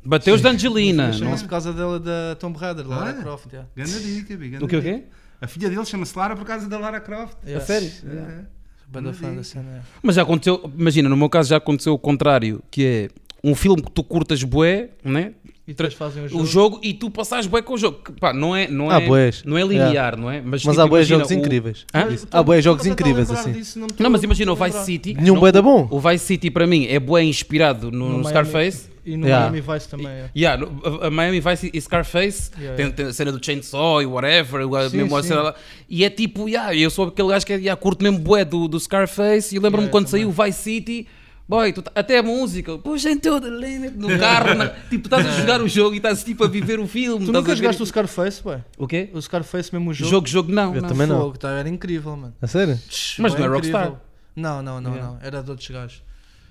Bateu os da Angelina. Chama-se por causa dela da Tomb Raider, Lara Olha. Croft. Yeah. Ganda dica, ganda O que o quê? A filha dele chama-se Lara por causa da Lara Croft. Sério? É. Banda fã da cena. Mas já aconteceu, imagina, no meu caso já aconteceu o contrário, que é um filme que tu curtas bué, né? E depois fazem o jogo. O jogo e tu passares bué com o jogo. Que, pá, não é, não é, não é linear, não é? Mas, Mas tipo, há imagina, jogos o- incríveis. Hã? Mas Há bué estou- jogos incríveis assim. disso, estou Não, mas imagina o Vice. City. Nenhum não- bué da bom. O Vice City para mim é bué inspirado no, No no Miami- Scarface. E no Yeah. Miami Vice também. é. Yeah, no- a, Miami Vice e Scarface Yeah, tem, yeah. tem a cena do Chainsaw e whatever, a Sim, mesmo a sim. cena lá. E é tipo, yeah, eu sou aquele gajo que é, yeah, curto mesmo bué do, do Scarface e lembro-me Yeah, quando também. saiu o Vice City. Boy, tu tá- até a música, puxa limit no carro, na- tipo, estás a jogar o jogo e estás tipo a viver o filme. Tu nunca jogaste o Scarface, ué? O quê? O Scarface mesmo o jogo? Jogo, jogo, não. Eu não. também não. Fogo, tá, era incrível, mano. A sério? Mas Bué não é. Rockstar. Não, não, não, Yeah. não. Era de outros gajos.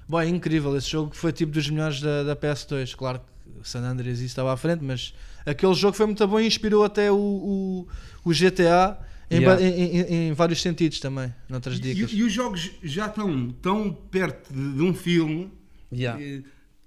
Bom, é incrível. Esse jogo foi tipo dos melhores da, da PS2. Claro que o San Andreas isso estava à frente, mas aquele jogo foi muito bom e inspirou até o, o, o GTA em, Yeah. em- em- em vários sentidos também. Noutras E, dicas. e os jogos já estão tão perto de, de um filme Yeah. eh,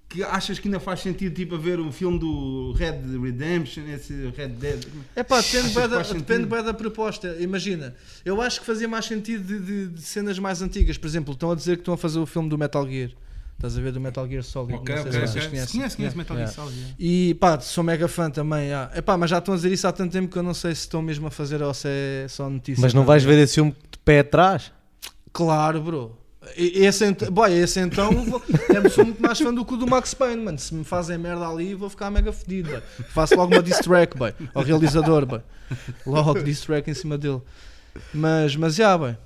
que achas que ainda faz sentido tipo a ver um filme do Red Redemption, esse Red Dead. É pá, depende, que da, depende bué da proposta. Imagina, eu acho que fazia mais sentido de, de- de cenas mais antigas. Por exemplo, estão a dizer que estão a fazer o filme do Metal Gear. Estás a ver do Metal Gear Solid? Ok, não sei ok, se vocês conhecem. Conhece, conhece Metal Gear Yeah. Solid. yeah. E pá, sou mega fã também. ah. Epá, mas já estão a dizer isso há tanto tempo que eu não sei se estão mesmo a fazer ou se é só notícia. Mas não vais ver esse filme de pé atrás? Claro, bro. E- Esse, ent... Boy, esse então vou- eu sou muito mais fã do que o do Max Payne, mano. Se me fazem merda ali, vou ficar mega fedido. boy. Faço logo uma diss track boy, ao realizador. boy. Logo diss track em cima dele. Mas, mas já, boy.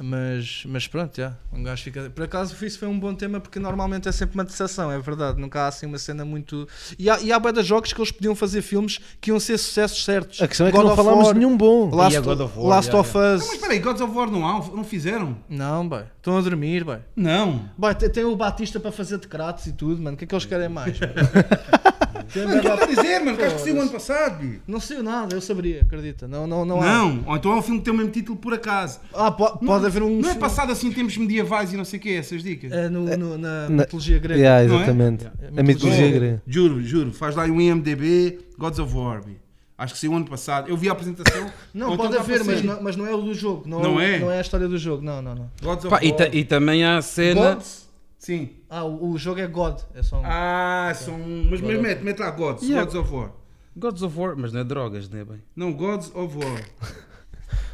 Mas, mas pronto, já. Um gajo fica. Por acaso isso foi um bom tema porque normalmente é sempre uma decepção, é verdade. Nunca há assim uma cena muito. E há, e há de jogos que eles podiam fazer filmes que iam ser sucessos certos. A questão é que God não of falámos War, de nenhum bom. Last, God of War, Last yeah, of Não, Us. mas espera aí, Gods of War não há? Não fizeram? Não, boy. Estão a dormir, boy. Não. Boy, tem, tem o Batista para fazer de Kratos e tudo, mano. O que é que eles querem mais? Mano, o que merda- eu vou dizer, mano? Que acho que saiu o ano passado. bi. Não sei nada, eu saberia, acredita. Não, não, não, há. Não, ou então é um filme que tem o mesmo título por acaso. Ah, po- pode haver um. Não é passado assim em tempos medievais e não sei o que, essas dicas. É no, no- na Na- mitologia grega. Yeah, Não é? exatamente. Yeah. A mitologia Mitologia. grega. Juro, juro. Faz lá um IMDB, Gods of War. bi. Acho que saiu o ano passado. Eu vi a apresentação. Não, ou então pode haver, mas não, mas não é o do jogo. Não, Não é, o- é? Não é a história do jogo. Não, não, não. Gods of Pá, e, War. ta- e também há a cena. Gods? Sim. Ah, o, o jogo é God. É só um. Ah, são. Mas, mas mete, mete lá Gods. Yeah. Gods of War. Gods of War, mas não é drogas, não é bem? Não, Gods of War.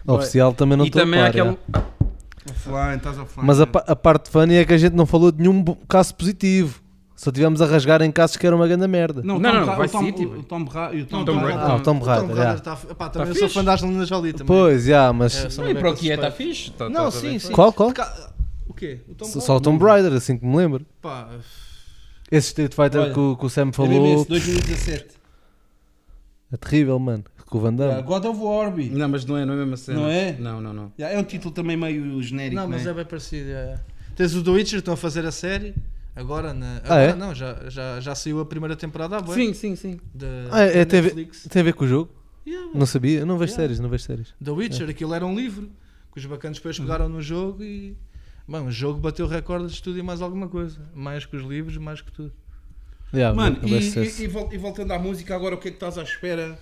Oficial também não e estou a também há aquele. yeah. Offline, estás offline. Mas a, pa- a parte funny é que a gente não falou de nenhum bo- caso positivo. Só tivemos a rasgar em casos que eram uma grande merda. Não, Não, Tom não, Ra- vai o Tom, City, o- bem. o Tom Ra- e o Tom, Tom Raider. Raider. Ah, o Tom Raider. Raider tá, pá, também Tá eu sou fixe. fã da Angelina Jolie também. Pois, já, mas. É, sou E para o que é, está fixe. Tá- Não, tá sim, bem sim. feito. Qual, qual? Ca- O quê? O Tom Só, só o? Tomb Raider, assim que me lembro. Pá, Esse Street Fighter Olha, que, o- que o Sam É mesmo falou esse, 2017. é terrível, mano. Com o Van Ah, Damme. God of War, bi. Não, mas não é, não é a mesma cena. Não é? Não, não, não. Já, É um título também meio genérico, não, mas né? é bem parecido. é, é. Tens o The Witcher, estão a fazer a série. Agora, na, Ah, agora é? não, já, já, já saiu a primeira temporada à Sim, sim, sim. Da, Ah, é, da tem, a ver, Netflix. tem a ver com o jogo? Yeah, Não sabia? Eu não vejo Yeah. séries, não vejo séries. The Witcher, aquilo era um livro que os bacanas depois Uhum. pegaram no jogo e. Bom, o jogo bateu recordes de tudo e mais alguma coisa. Mais que os livros, mais que tudo. Yeah, Mano, e, e, e vol- e voltando à música, agora o que é que estás à espera?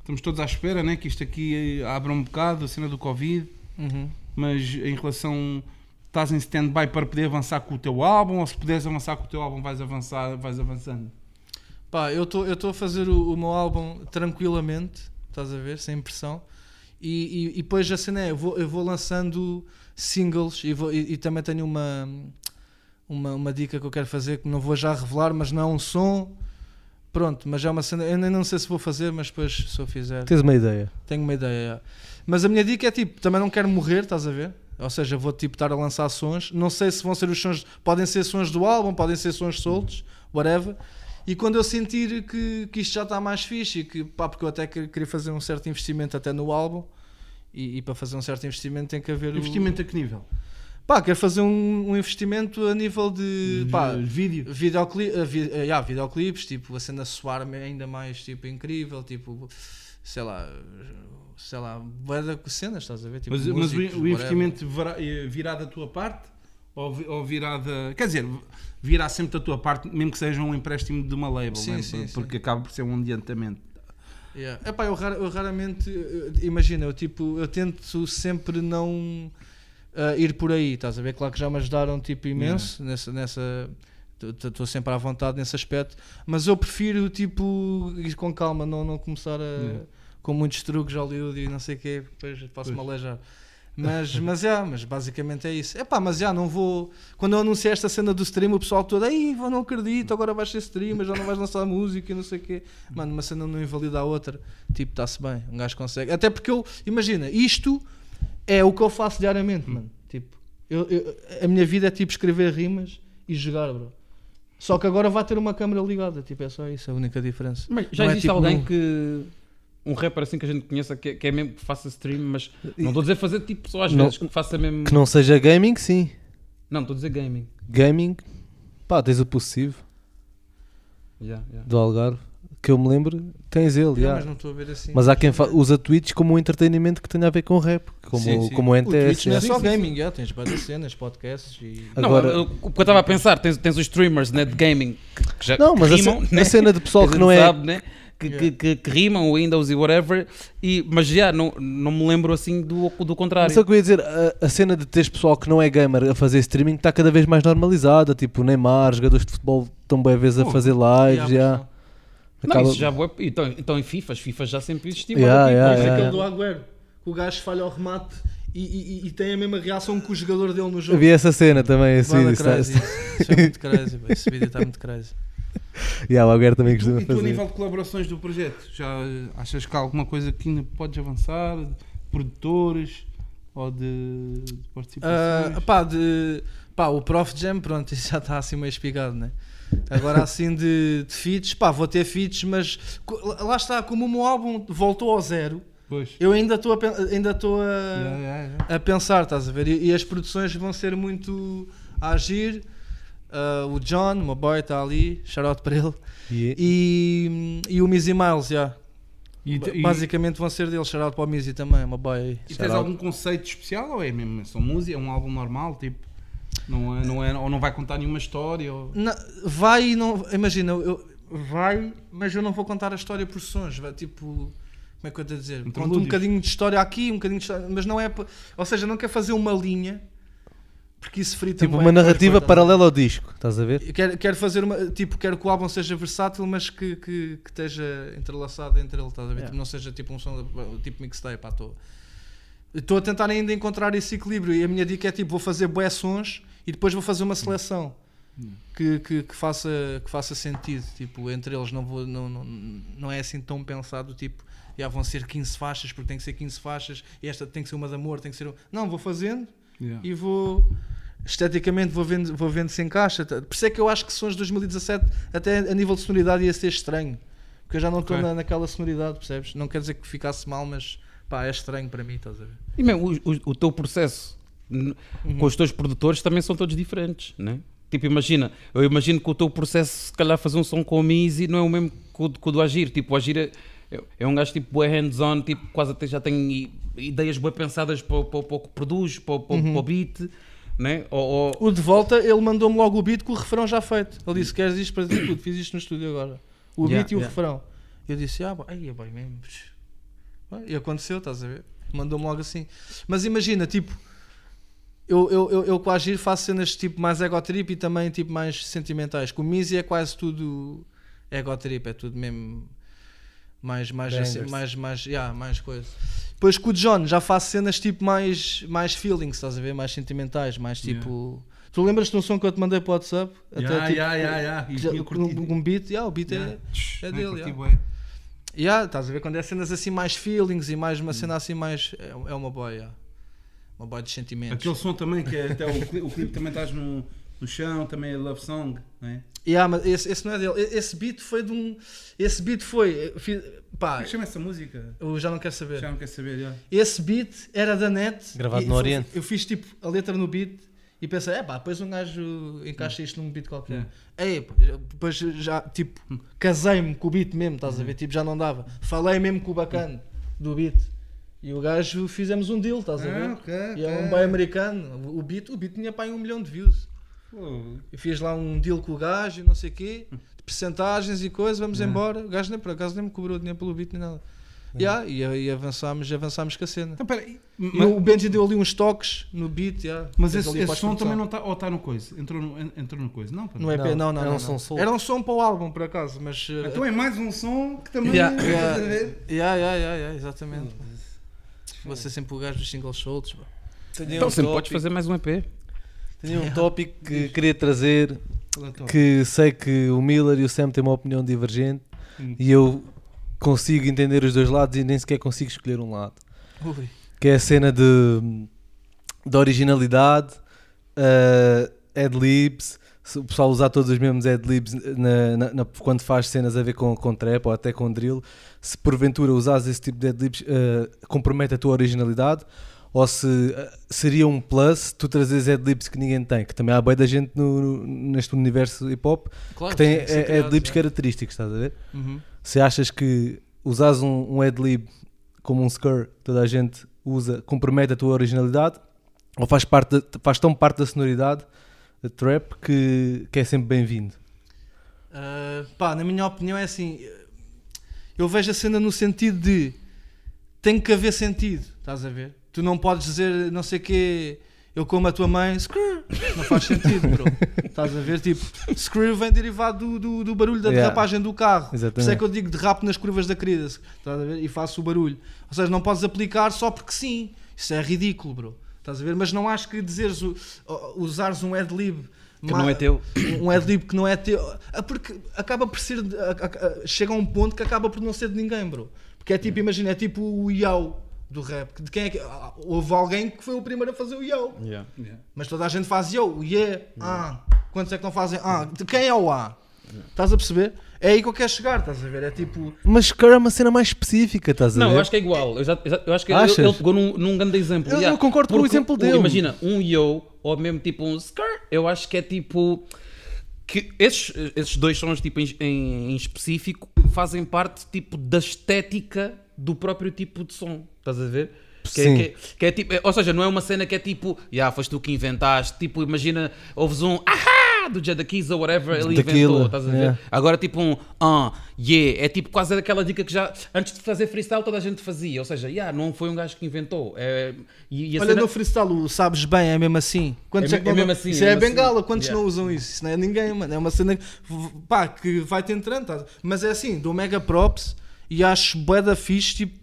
Estamos todos à espera, né? Que isto aqui eh, abra um bocado, a cena do Covid, Uhum. mas em relação. Estás em stand-by para poder avançar com o teu álbum, ou se puderes avançar com o teu álbum, vais avançar, vais avançando. Pá, eu estou a fazer o, o meu álbum tranquilamente, estás a ver, sem pressão. E, e, e depois a cena é, eu vou, eu vou lançando singles e, vou- e- e também tenho uma, uma, uma dica que eu quero fazer que não vou já revelar, mas não é um som. Pronto, mas é uma cena. Eu nem não sei se vou fazer, mas depois se eu fizer. Tens uma ideia. Tenho uma ideia. Mas a minha dica é tipo, também não quero morrer, estás a ver? Ou seja, vou tipo estar a lançar sons. Não sei se vão ser os sons, podem ser sons do álbum, podem ser sons soltos, whatever. E quando eu sentir que, que isto já está mais fixe, e que, pá, porque eu até que- queria fazer um certo investimento até no álbum, e, e para fazer um certo investimento tem que haver. o- Investimento a que nível? Pá, quero fazer um, um investimento a nível de. Pá, vídeo. Videocli uh, vi, uh, yeah, videoclipes, tipo, a cena soar-me ainda mais tipo, incrível, tipo, sei lá, sei lá, bué de cenas, estás a ver? Tipo, Mas, mas o, músicos, o investimento virá, eh, virá da tua parte? Ou, ou virá da. Quer dizer, virá sempre da tua parte, mesmo que seja um empréstimo de uma label, Sim, né? sim, porque acaba por ser um adiantamento. Yeah. Epá, eu, rar- eu raramente, uh, imagina, eu, tipo, eu tento sempre não uh, ir por aí, estás a ver? Claro que já me ajudaram tipo, imenso nessa. nessa Estou sempre à vontade nesse aspecto, mas eu prefiro tipo ir com calma, não, não começar a, Yeah. com muitos truques Hollywood e não sei o quê, depois posso-me aleijar. Mas, mas, yeah, mas basicamente é isso. Epá, mas já não vou. Quando eu anunciei esta cena do stream, o pessoal todo, eu não acredito, agora vais ser streamer, já não vais lançar música e não sei o quê. Mano, uma cena não invalida a outra. Tipo, está-se bem, um gajo consegue. Até porque eu, imagina, isto é o que eu faço diariamente, mano. Tipo, eu, eu- a minha vida é tipo escrever rimas e jogar, bro. Só que agora vai ter uma câmera ligada, tipo, é só isso, a única diferença. Mas já Não é existe tipo alguém que. Um rapper assim que a gente conheça que, que é mesmo que faça stream, mas não estou a dizer fazer tipo só às Não. vezes, que faça mesmo. Que não seja gaming, sim. Não, estou a dizer gaming. Gaming, pá, tens o possível Yeah, yeah. do Algarve, que eu me lembro, tens ele, Não, yeah. mas não estou a ver assim. Mas há quem fa- usa Twitch como um entretenimento que tenha a ver com rap, como, Sim, sim. como o O NTS. Twitch não é yeah. só gaming, já, tens várias cenas, podcasts e. Agora- Não, eu- o que eu estava a pensar, tens, tens os streamers né, de gaming que, já Não, mas que a, rimam, ce- né? a cena de pessoal que não é. sabe, né? Que, Yeah. que, que, que rimam, o Windows e whatever, e, mas já não, não me lembro assim do, do contrário. Só que eu ia dizer, a, a cena de teres pessoal que não é gamer a fazer streaming está cada vez mais normalizada. Tipo, o Neymar, jogadores de futebol estão bem vezes a fazer Yeah, lives. não. Não, Acaba- isso já bué- então, então em FIFA, as FIFA já sempre existiu. Yeah, tipo, yeah, yeah. aquele do Agüero, que o gajo falha ao remate e, e- e- tem a mesma reação que o jogador dele no jogo. Havia essa cena também, esse vídeo. está- crazy. Isso é muito crazy, esse vídeo está muito crazy. Yeah, o Algarve também E tu, costuma e tu, a fazer. nível de colaborações do projeto, já achas que há alguma coisa que ainda podes avançar? Produtores ou de, de participações? Ah, pá, de, pá, o Prof Jam, pronto, isso já está assim meio espigado, né? Agora assim de, de feats, pá, vou ter feats, mas lá está, como o meu álbum voltou ao zero, pois. eu ainda estou a, ainda estou a, Yeah, yeah, yeah. a pensar, estás a ver? E, e as produções vão ser muito a agir. Ah, o John, o meu boy, está ali, shout out para ele. E- E, e o Mizzy Miles, já. E- Basicamente vão ser deles, shout out para o Mizzy também, meu boy. aí. e tens out. algum conceito especial ou é mesmo? É só música? É um álbum normal? Tipo, não é, não é, ou não vai contar nenhuma história? Ou... Na- vai e não. Imagina, eu, vai, mas eu não vou contar a história por sons. Vai tipo. Como é que eu estou a dizer? Conto um bocadinho de história aqui, um bocadinho de história. Mas não é. Ou seja, não quer fazer uma linha. Porque isso frita Tipo, uma narrativa paralela ao disco, estás a ver? Eu Quero, quero fazer uma. Tipo, quero que o álbum seja versátil, mas que, que, que esteja entrelaçado entre ele, estás a ver? Yeah. Tipo, não seja tipo um som, tipo mixtape, pá, estou. Estou a tentar ainda encontrar esse equilíbrio e a minha dica é tipo, vou fazer bué sons e depois vou fazer uma seleção que, que, que faça, que faça sentido, tipo, entre eles não, vou, não, não, não é assim tão pensado, tipo, já vão ser 15 faixas porque tem que ser 15 faixas e esta tem que ser uma de amor, tem que ser... um- Não, vou fazendo Yeah. e vou esteticamente vou vendo, vou vendo se encaixa. Por isso é que eu acho que sons de 2017 até a nível de sonoridade ia ser estranho. Porque eu já não estou Ok. na, naquela sonoridade, percebes? Não quer dizer que ficasse mal, mas pá, é estranho para mim, estás a ver? E mesmo o, o, o teu processo Uhum. com os teus produtores também são todos diferentes, né? Tipo, imagina, eu imagino que o teu processo, se calhar, fazer um som com o Easy não é o mesmo que o, que o do Agir. Tipo, o Agir é, é- é um gajo tipo bué hands-on, tipo, quase até já tem ideias bem pensadas para, para, para o que produz, para, para, Uhum. para o beat, né? Ou, ou- O de volta, ele mandou-me logo o beat com o refrão já feito. Ele disse: Queres isto para dizer tudo? Fiz isto no estúdio agora. O Yeah, beat e o yeah. refrão. Eu disse: Ah, aí é bem mesmo. E aconteceu, estás a ver? Mandou-me logo assim. Mas imagina, tipo, eu, eu, eu, eu com a Agir faço cenas tipo mais ego trip e também tipo mais sentimentais. Com o Mizzy é quase tudo ego trip, é tudo mesmo mais, mais, assim, mais, mais, yeah, mais coisa. Depois com o John já faço cenas tipo mais, mais feelings, estás a ver? Mais sentimentais, mais tipo. Tu lembras-te de um som que eu te mandei para o WhatsApp? Tipo, ya. E já- tinha com curtido. um, um beat, yeah, o beat é, é Não, dele. yeah. Yeah, estás a ver quando é cenas assim mais feelings e mais Hum. uma cena assim mais. É, é uma boia. yeah. Uma boia de sentimentos. Aquele som também, que é até o, cli- o clipe também estás no, no chão, também é Love Song, não é? Yeah, mas esse, esse não é dele. Esse beat foi de um. Esse beat foi. fi- Como Pá, é que chama essa música? eu já não quero saber. Já não quer saber, já. Esse beat era da net. Gravado e no Oriente. Eu fiz tipo a letra no beat e pensei, é pá, depois um gajo encaixa isto num beat qualquer. Ei, pá, depois já, tipo, casei-me com o beat mesmo, estás a ver? Tipo, já não dava. Falei mesmo com o bacana do beat. E o gajo fizemos um deal, estás a ver? Ah, ok, E é um boy americano. O beat, o beat tinha pá aí um milhão de views. Eu fiz lá um deal com o gajo e não sei o quê, de percentagens e coisas, vamos embora. O gajo nem por acaso nem me cobrou dinheiro pelo beat nem nada. Yeah, e, e avançámos, avançámos com a cena. Então, peraí. E Mas, o Benji deu ali uns toques no beat. Yeah, mas esse, esse som também não está. Ou está no coisa? Entrou no, en- entrou no coisa? Não. No EP, Não, não, não. era não, um som. Era um som para o álbum, por acaso, mas. uh, Então é mais um som que também. Yeah, yeah. a ver? yeah, yeah, yeah, yeah, exatamente. Ser sempre o gajo dos singles. Tenho Então um sempre podes fazer mais um EP. Tenho um tópico que queria trazer, é que sei que o Miller e o Sam têm uma opinião divergente Hum. e eu consigo entender os dois lados e nem sequer consigo escolher um lado. Ui. Que é a cena de, de originalidade, uh, ad-libs, se o pessoal usar todos os mesmos ad-libs na- na- na- quando faz cenas a ver com, com trap ou até com drill, se porventura usares esse tipo de ad-libs uh, compromete a tua originalidade ou se uh, seria um plus tu trazeres ad-libs que ninguém tem, que também há bem da gente no, neste universo hip-hop Claro, que tem eh, ad-libs já. característicos, estás a ver? Uhum. Se achas que usares um, um ad-lib como um scur, toda a gente usa, compromete a tua originalidade, ou faz, parte da- faz tão parte da sonoridade da trap que, que é sempre bem-vindo? Uh, pá, na minha opinião é assim. Eu vejo a cena no sentido de tem que haver sentido, estás a ver? Tu não podes dizer não sei o quê, eu como a tua mãe, screw. Não faz sentido, bro. Estás a ver? Tipo, screw vem derivado do, do, do barulho da Yeah. derrapagem do carro. Por Exatamente. isso é que eu digo derrapo nas curvas da querida, estás a ver? E faço o barulho. Ou seja, não podes aplicar só porque sim. Isso é ridículo, bro. Estás a ver? Mas não acho que dizeres, usares um ad-lib Que não é teu. um adlib que não é teu. Ah, Porque acaba por ser. de- a- a- a- chega a um ponto que acaba por não ser de ninguém, bro. Porque é tipo, imagina, é tipo o Yao do rap. De quem é que. ah, Houve alguém que foi o primeiro a fazer o Yao. Yeah. Mas toda a gente faz Yo, o Yeah, ah. Quantos é que não fazem? Ah, de quem é o A? Estás a perceber? É aí que eu quero chegar, estás a ver? É tipo. Mas scur é uma cena mais específica, estás a Não, ver? eu acho que é igual. Eu, já- eu já- eu acho que Achas? ele, pegou num, num grande exemplo. Eu- Yeah. eu concordo com o Porque exemplo dele. Imagina, um yo ou mesmo tipo um skr, eu acho que é tipo. Que esses, esses dois sons tipo, em, em- em específico fazem parte tipo da estética do próprio tipo de som. Estás a ver? Que é, que é- que é tipo, é- ou seja, não é uma cena que é tipo, já foste tu que inventaste. Tipo, imagina, ouves um ahá do Jada Keys ou whatever, ele Daquilo, inventou. Estás a ver? yeah. Agora, tipo um ah, yeah, é tipo quase aquela dica que já antes de fazer freestyle toda a gente fazia. Ou seja, yeah, não foi um gajo que inventou. É, e, e a Olha, cena- no freestyle, o sabes bem, é mesmo assim. Quantos É é, é não- mesmo assim, Isso é é, mesmo bengala, assim. quantos Yeah. não usam isso? Isso não é ninguém, mano. É uma cena que, pá, que vai-te entrando. tá? Mas é assim, dou mega props e acho bué da fixe, tipo,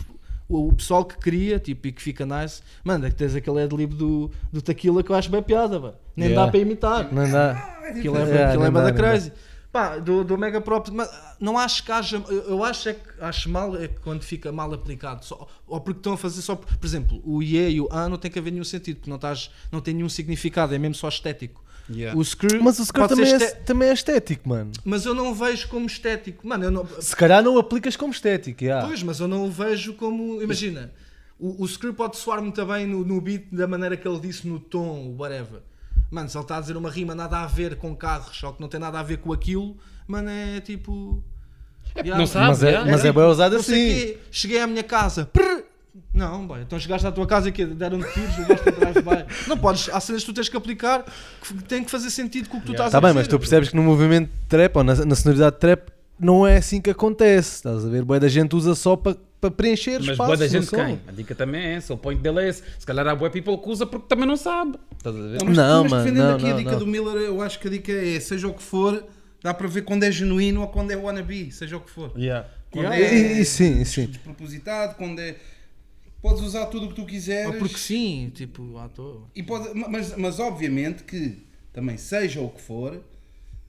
o o pessoal que cria, tipo, e que fica nice. Mano, é que tens aquele adlib do, do Taquila que eu acho bem piada, pá. Nem Yeah. dá para imitar. Não dá. Aquilo é, Yeah, aquilo é não bué dá, da não dá. crazy. Pá, do, do mega props, mas não acho que haja. Eu, acho é que acho mal é que quando fica mal aplicado. Só, ou porque estão a fazer só. Por exemplo, o IE e o A não tem que haver nenhum sentido, porque não, estás, não tem nenhum significado, é mesmo só estético. Yeah. O screw. Mas o ser também é, este- também é estético, mano. Mas eu não o vejo como estético. Mano, eu não. Se calhar não o aplicas como estético, yeah. Pois, mas eu não o vejo como. Imagina, o, o screw pode soar muito bem no, no beat da maneira que ele disse, no tom, whatever. Mano, se ele está a dizer uma rima nada a ver com carros, ou que não tem nada a ver com aquilo, mano, é tipo. Yeah, não sabe, Mas é, yeah. mas é bem usado assim. cheguei à minha casa. prr. Não, boy, então chegaste à tua casa e deram tiros, levaste atrás de baixo. Não podes, há cenas que tu tens que aplicar que tem que fazer sentido com o que tu estás Tá a bem, dizer. mas tu percebes que no movimento de trap ou na, na sonoridade de trap não é assim que acontece. Estás a ver? Boa da gente usa só para para preencher Mas espaço. boa da gente quem? A dica também é essa, o point dele é esse. Se calhar há boa people que usa porque também não sabe. Estás a ver? Não, mas, Não, mas defendendo não, aqui a não, dica não. do Miller, eu acho que a dica é, seja o que for, dá para ver quando é genuíno ou quando é wannabe, seja o que for. Quando Yeah. é E- e sim, sim. despropositado, quando é... Podes usar tudo o que tu quiseres. Ou porque sim, tipo, à toa. E pode, mas, mas obviamente que também seja o que for,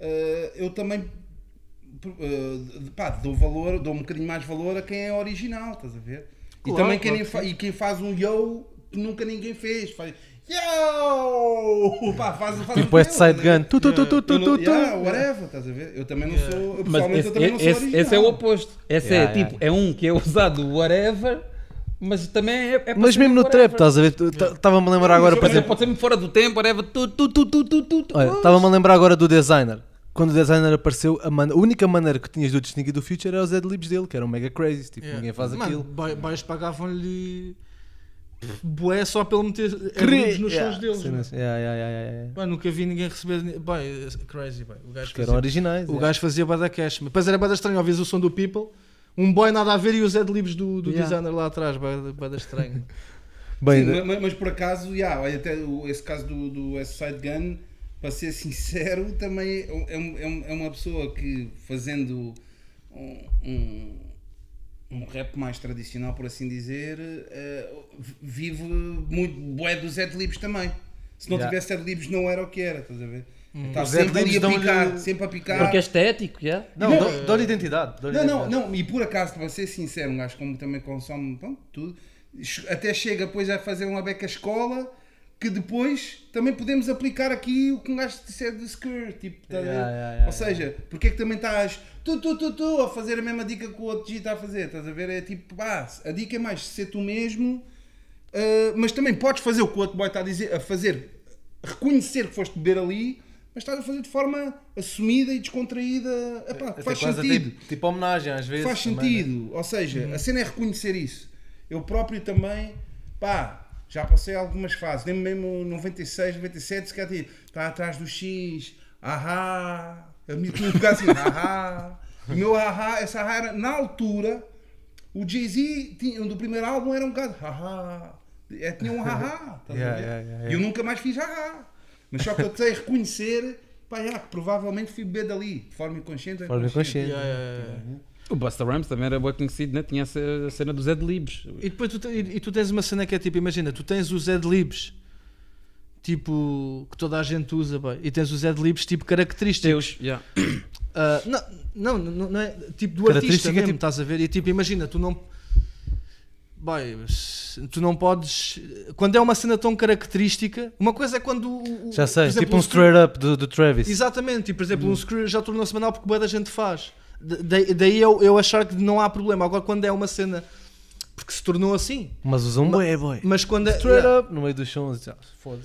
eh, eu também eh, pá, dou valor, dou um bocadinho mais valor a quem é original, estás a ver? e Claro, também quem, claro fa- e quem faz um yo que nunca ninguém fez. Faz yo! Pá, faz, faz Tipo o West teu, Side estás a Gun. ver? Tu, tu, tu, tu, tu, tu, tu. yeah, whatever, estás a ver? Eu também não sou, eu, Mas pessoalmente esse, eu também não sou esse- original. esse é o oposto. Esse Yeah, é tipo, é um que é usado whatever, mas também é, é Mas mesmo no trap, estás a ver? Estava-me a lembrar agora, por exemplo. pode ser mesmo fora do tempo, whatever, estava-me a lembrar agora do designer. Quando o designer apareceu, a, man- a única maneira que tinhas de o distinguir do Future era os adlibs dele, que eram mega crazy. Tipo, ninguém faz Mano, aquilo. ba- baixos pagavam-lhe bué só pelo meter adlibs nos sons deles. Sim, mano. sim. Yeah, yeah, yeah, yeah, yeah. Mano, nunca vi ninguém receber. Bem, crazy, bem. O gajo Que eram fazia, originais. o yeah. gajo fazia bada cash. Mas Depois era bada estranho, ouvias o som do People, um boy nada a ver e os adlibs do, do Yeah. designer lá atrás, bada, estranho. Bem, Sim, mas, mas por acaso, yeah, olha, até esse caso do, do West Side Gun, para ser sincero, também é, é um- é uma pessoa que fazendo um, um, um rap mais tradicional, por assim dizer, eh, vive muito bué dos adlibs também. Se não Yeah. tivesse adlibs não era o que era, estás a ver? Está Os sempre ali a picar, sempre a picar. Porque é estético, já? não, Não, dou- dou-lhe identidade. dou-lhe Não, não, identidade. não, e por acaso, para ser sincero, um gajo como também consome pronto, tudo, até chega depois a fazer uma beca escola que depois também podemos aplicar aqui o que um gajo disser de skirt, tipo, tá? Yeah, yeah, yeah, Ou seja, porque é que também estás tu, tu, tu, tu, a fazer a mesma dica que o outro G está a fazer, estás a ver? É tipo, pá, a dica é mais ser tu mesmo, ah, mas também podes fazer o que o outro boy está a dizer, a fazer, reconhecer que foste beber ali, mas estás a fazer de forma assumida e descontraída, Epá, faz sentido. Tipo, tipo homenagem às vezes. Faz também, né? sentido. Ou seja, a cena é reconhecer isso. Eu próprio também, pá, já passei algumas fases. Lembro mesmo 96, 97, se calhar tipo, está atrás do X, ahá. Tinha um bocado assim, ahá. O meu ahá, essa ahá era, na altura, o Jay-Z do primeiro álbum era um bocado, ahá. É, tinha um ahá. a Yeah, yeah, yeah, E eu nunca mais fiz ahá. Mas só que eu sei reconhecer, pá, já, que provavelmente fui beber dali, de forma inconsciente. ou Forma inconsciente. Yeah, yeah, yeah. O Busta Rhymes também era bem conhecido, né? tinha a cena dos adlibs. E depois tu, te- e, e tu tens uma cena que é tipo, imagina, tu tens os adlibs tipo que toda a gente usa, bem, e tens os adlibs tipo característicos. Deus, yeah. Ah, não, não, não, não é tipo do artista Característica, mesmo, tipo- estás a ver? E tipo, imagina, tu não. Bem, tu não podes. Quando é uma cena tão característica, uma coisa é quando. o- Já sei, exemplo, tipo um straight up do, do Travis. Exatamente, tipo, por exemplo, um screw já tornou-se banal porque boa da gente faz. Da- Daí, eu, eu achar que não há problema. Agora, quando é uma cena. Porque se tornou assim. Mas usam um bué, boy. Mas quando é. Straight yeah. up no meio dos sons.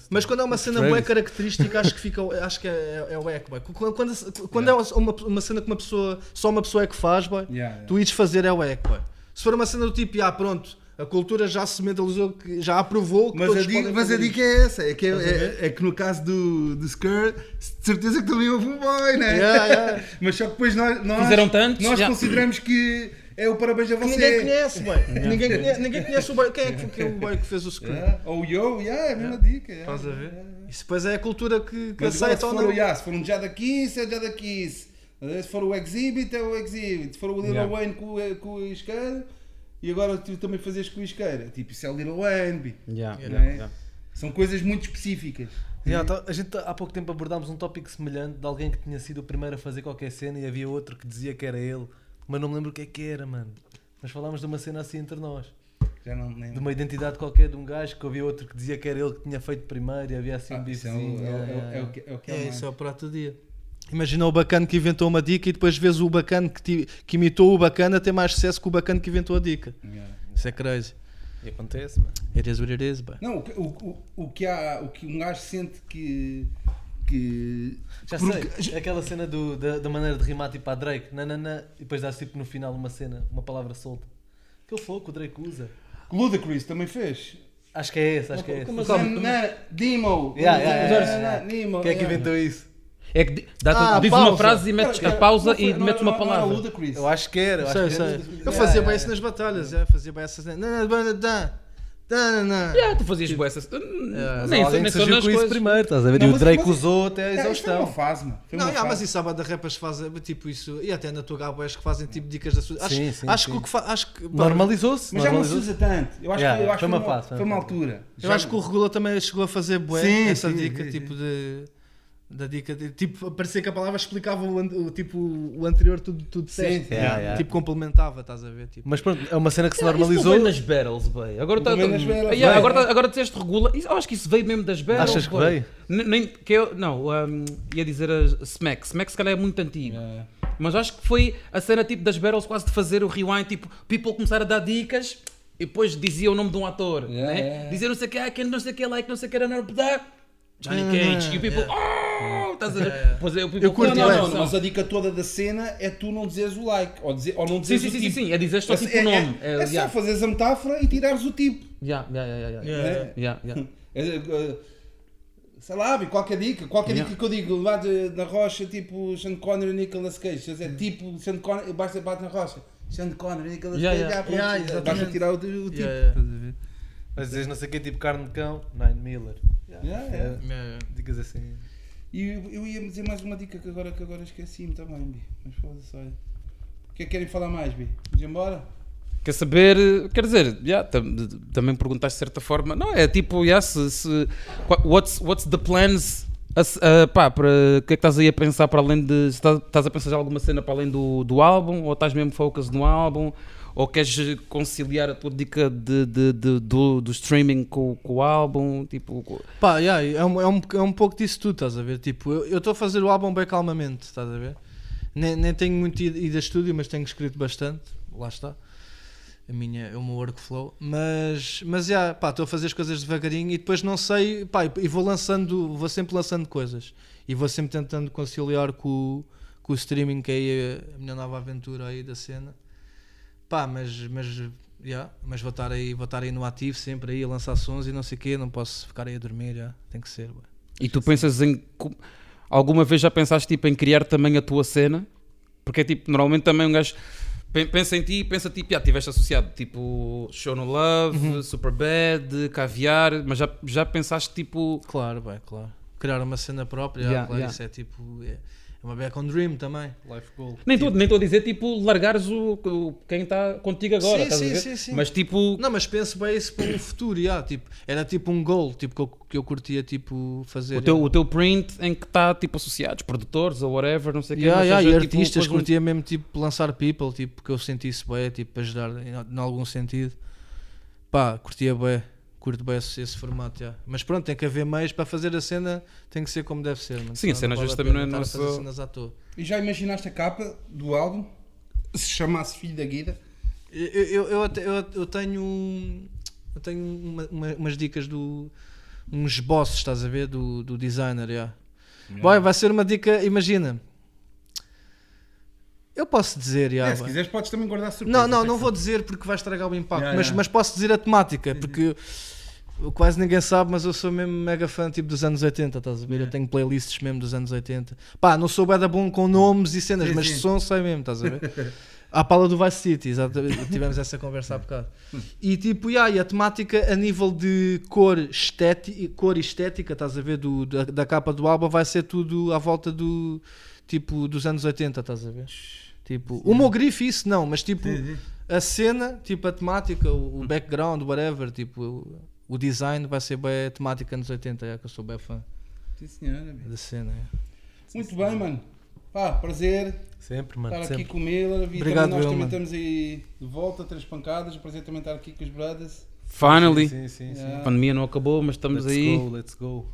Mas quando é uma cena boa característica, acho que fica, acho que é, é, é o eco, boy. Quando, quando, quando é uma, uma cena que uma pessoa, só uma pessoa é que faz, boy, Yeah, yeah. tu ires fazer é o eco, boy. Se for uma cena do tipo, ah, pronto, a cultura já se mentalizou, que já aprovou que Mas a, todos dica, podem mas a dica é essa: é que, é, é- é que no caso do, do Skirt, de certeza que também houve um boy, né? Yeah, yeah. Mas só que depois nós, nós, Fizeram tantos, nós já. consideramos que é o parabéns a Que você. Ninguém conhece, boy. ninguém, conhece, ninguém conhece o boy. Quem é que, que é o boy que fez o? Yeah. Ou yo, yeah, é a mesma dica. yeah. Estás a ver? Isso depois é a cultura que, que Mas agora, se aceita ou for, não. o, yeah, se for um Jada Kiss, é Jada Kiss. Se for o Exhibit, é o Exhibit. Se for o Lil Yeah. Wayne com, o- com o isqueiro, e agora tu também fazes com o isqueiro. Tipo, isso é o Lil Wayne. Yeah, Não yeah, é? yeah. São coisas muito específicas. Yeah, tá- a gente há pouco tempo abordámos um tópico semelhante de alguém que tinha sido o primeiro a fazer qualquer cena e havia outro que dizia que era ele, mas não me lembro o que é que era, mano. Mas falámos de uma cena assim entre nós, Já não me de lembro. uma identidade qualquer de um gajo que havia outro que dizia que era ele que tinha feito primeiro e havia assim um Ah, isso é, bifezinho. é, o- yeah, é é é é É, o isso mais. é o prato do dia. Imagina o bacana que inventou uma dica e depois vês o bacana que, que imitou o bacana ter mais sucesso que o bacana que inventou a dica. Yeah. Isso é crazy. E acontece, mano. It is what it is, boy. Não, o, que- o, o, que há, o que um gajo sente que. que Já porque- sei, aquela cena do, da, da maneira de rimar tipo a Drake, nanana, e depois dá tipo no final uma cena, uma palavra solta. Aquele flow que o Drake usa. Ludacris também fez. Acho que é esse, acho que é esse. Como Na- na- Demo. Yeah, yeah, yeah, Na- yeah. Nemo, Quem é que yeah. inventou isso? É que dá- Ah, diz pausa. uma frase e metes a pausa não foi- e não metes era- uma não palavra. Ludacris. Eu acho que era. Eu, acho Sei, que era. Eu Yeah, fazia yeah, bem isso nas batalhas, é, fazia bem essas. Não, não, não, não, não, não. Yeah, tu fazias boas essas. Mas Nem, alguém nem que são nas coisas. primeiro, estás a ver? Não, e o mas- Drake mas- usou até a Yeah, isto foi uma exaustão. fase, mano. Não, uma yeah, mas fase. isso há banda rappers que fazem tipo isso, e até na tua Gaboés que fazem tipo dicas da sua. Acho, Sim, sim, acho sim. que o que fa... acho que Normalizou-se. Mas já não se usa tanto. Eu acho Yeah, que, eu acho foi que uma foi uma, fase, foi uma altura. Eu Já- acho que o Regula também chegou a fazer bué essa sim, dica, sim, tipo de. Da dica de. Tipo, parecia que a palavra explicava o, an- o, tipo, o anterior, tudo, tudo Sim. Yeah, yeah. Tipo, complementava, estás a ver? Tipo. Mas pronto, é uma cena que se Yeah, isso não normalizou. veio nas battles, bem. Agora, tá, tá- nas Ah, yeah, veio. agora, tá- agora disseste regula. Isso- Eu acho que isso veio mesmo das battles. Achas que boy. veio? Nem, que eu, não, um, ia dizer a Smack. Smack se calhar é muito antigo. Yeah. Mas acho que foi a cena tipo das battles quase de fazer o rewind, tipo, people começar a dar dicas e depois dizia o nome de um ator, Yeah, né? Dizia não sei o que, ah, não sei o que, like, não sei o que, era não Johnny Cage. E o people, oh, estás a ver? Depois é o people, Eu curto Não, não, não, não, não, mas a dica toda da cena é tu não dizeres o like, ou, dizer, ou não Sim, dizeres sim, o sim, sim, tipo. sim, é dizer só tipo é, o nome. É, É, é só yeah. fazeres a metáfora e tirares o tipo. Yeah, yeah, yeah, yeah, Yeah. yeah. Yeah, yeah. É, é, Sei lá, qualquer dica, qualquer Yeah. dica que eu digo lá de- na rocha, tipo Sean Connery e Nicolas Cage, quer dizer, tipo Sean Connery, basta bate na rocha, Sean Connery e Nicolas Yeah, Cage, yeah. ah, pronto, Yeah, basta tirar o, o tipo. Yeah, yeah. estás a ver? Mas dizes não sei o que, tipo carne de cão, Nine Miller. Yeah, yeah. É. Dicas assim. E eu, eu ia dizer mais uma dica que agora, que agora esqueci-me também, Bi. Mas foda-se, olha. O que é que querem falar mais, Bi? Vamos embora? Quer saber, quer dizer, yeah, tam- também perguntaste de certa forma, não, é tipo, yeah, se, se- what's, what's the plans, ah, pá, para, o que é que estás aí a pensar para além de, se estás, estás a pensar já alguma cena para além do, do álbum, ou estás mesmo focus no álbum, ou queres conciliar a tua dica de, de- de- do, do streaming com, com o álbum, tipo, Pá, yeah, é, um, é, um, é um pouco disso tudo, estás a ver? Tipo, eu estou a fazer o álbum bem calmamente, estás a ver? Nem, nem tenho muito ido a estúdio, mas tenho escrito bastante, lá está. A minha, o meu workflow, mas, mas já, pá, estou a fazer as coisas devagarinho e depois não sei, pá, e vou lançando, vou sempre lançando coisas e vou sempre tentando conciliar com, com o streaming, que é a minha nova aventura aí da cena, pá, mas, mas, já, mas vou estar aí, vou estar aí no ativo sempre aí a lançar sons e não sei o quê, não posso ficar aí a dormir, já, tem que ser. E tu pensas em. Alguma vez já pensaste tipo, em criar também a tua cena? Porque é tipo, normalmente também um gajo pe- pensa em ti e pensa tipo, já estiveste associado tipo Show No Love, Uhum. Superbad, Caviar, mas já, já pensaste tipo. Claro, bem, claro. Criar uma cena própria, Yeah, claro, yeah. isso é tipo. É uma back on dream também. Life goal. Nem estou nem estou a dizer tipo largares o, o- quem está contigo agora, Sim, estás a sim, ver? sim, sim. Mas tipo. Não, mas penso bem isso para um futuro, yeah, tipo, era tipo um goal tipo, que, eu, que eu curtia tipo, fazer. O teu, yeah. o teu print em que está tipo associados, produtores ou whatever, não sei o que. Yeah, mas yeah, seja, e tipo, artistas, curtia mesmo tipo lançar people, tipo, que eu sentisse bem, tipo, para ajudar em, em algum sentido. Pá, curtia bem, curto bem esse, esse formato, yeah. mas pronto, tem que haver meios para fazer a cena, tem que ser como deve ser. mano, Sim, a cena às vezes também não é fazer só- cenas à toa. E já imaginaste a capa do álbum? Se chamasse Filho da Guida? Eu, eu, eu, até- eu, eu tenho eu tenho uma- uma- umas dicas do uns esboços, estás a ver, do, do designer, yeah. Boy, vai ser uma dica, imagina. Eu posso dizer, yeah, É, se quiseres podes também guardar surpresa. Não, não, não vou dizer porque vai estragar o impacto, Yeah, mas, yeah. mas posso dizer a temática, porque quase ninguém sabe, mas eu sou mesmo mega fã tipo dos anos 80, estás a ver? Eu tenho playlists mesmo dos anos 80. Pá, não sou bada bom com nomes e cenas, Sim, mas sim. som sei mesmo, estás a ver? À pala do Vice City, exatamente. tivemos essa conversa há bocado. E tipo, yeah, e a temática a nível de cor, estética, cor estética, estás a ver, do, da, da capa do álbum, vai ser tudo à volta do tipo dos anos 80, estás a ver? Tipo, o meu grife, isso não, mas tipo, a cena, tipo a temática, o, o background, whatever, tipo, o, design vai ser bem temática anos 80, é que eu sou bem fã Sim, senhora. da cena. é. Muito bem, mano. Pá, prazer Sempre, mano. estar sempre. aqui com o Miller. E Obrigado, também nós eu, também mano. estamos aí de volta, três pancadas. Prazer também estar aqui com os brothers. Finally, Sim, sim, sim. Yeah. a pandemia não acabou, mas estamos Let's aí. go, let's go.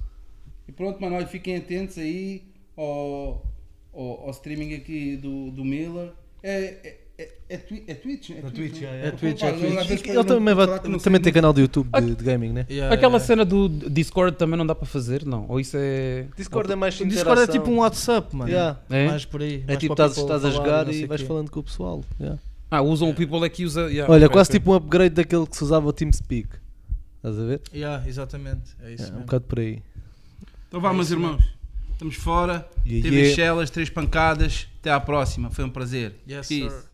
E pronto, mano, olha, fiquem atentos aí ao, ao, ao streaming aqui do, do Miller. É, é, É, é, twi- é Twitch? É Twitch, né? é, é. É Twitch, é Pá, Twitch. às vezes Ele também, vai, que também tem canal de YouTube de, de gaming, né? Yeah, Aquela yeah. cena do Discord também não dá para fazer, não? Ou isso é. Discord é mais O Discord é tipo um WhatsApp, mano. Yeah. É? Mais por aí. É tipo, estás, estás a jogar e vais quê. falando com o pessoal. yeah. Ah, usam o People aqui usa. yeah, Olha, quase tipo um upgrade daquele que se usava o TeamSpeak. Estás a ver? Yeah, exatamente. É isso É, um bocado por aí. Então vá, É meus irmãos. Estamos fora. Yeah, Teve yeah. chelas, três pancadas. Até à próxima. Foi um prazer. Yes, Peace. sir.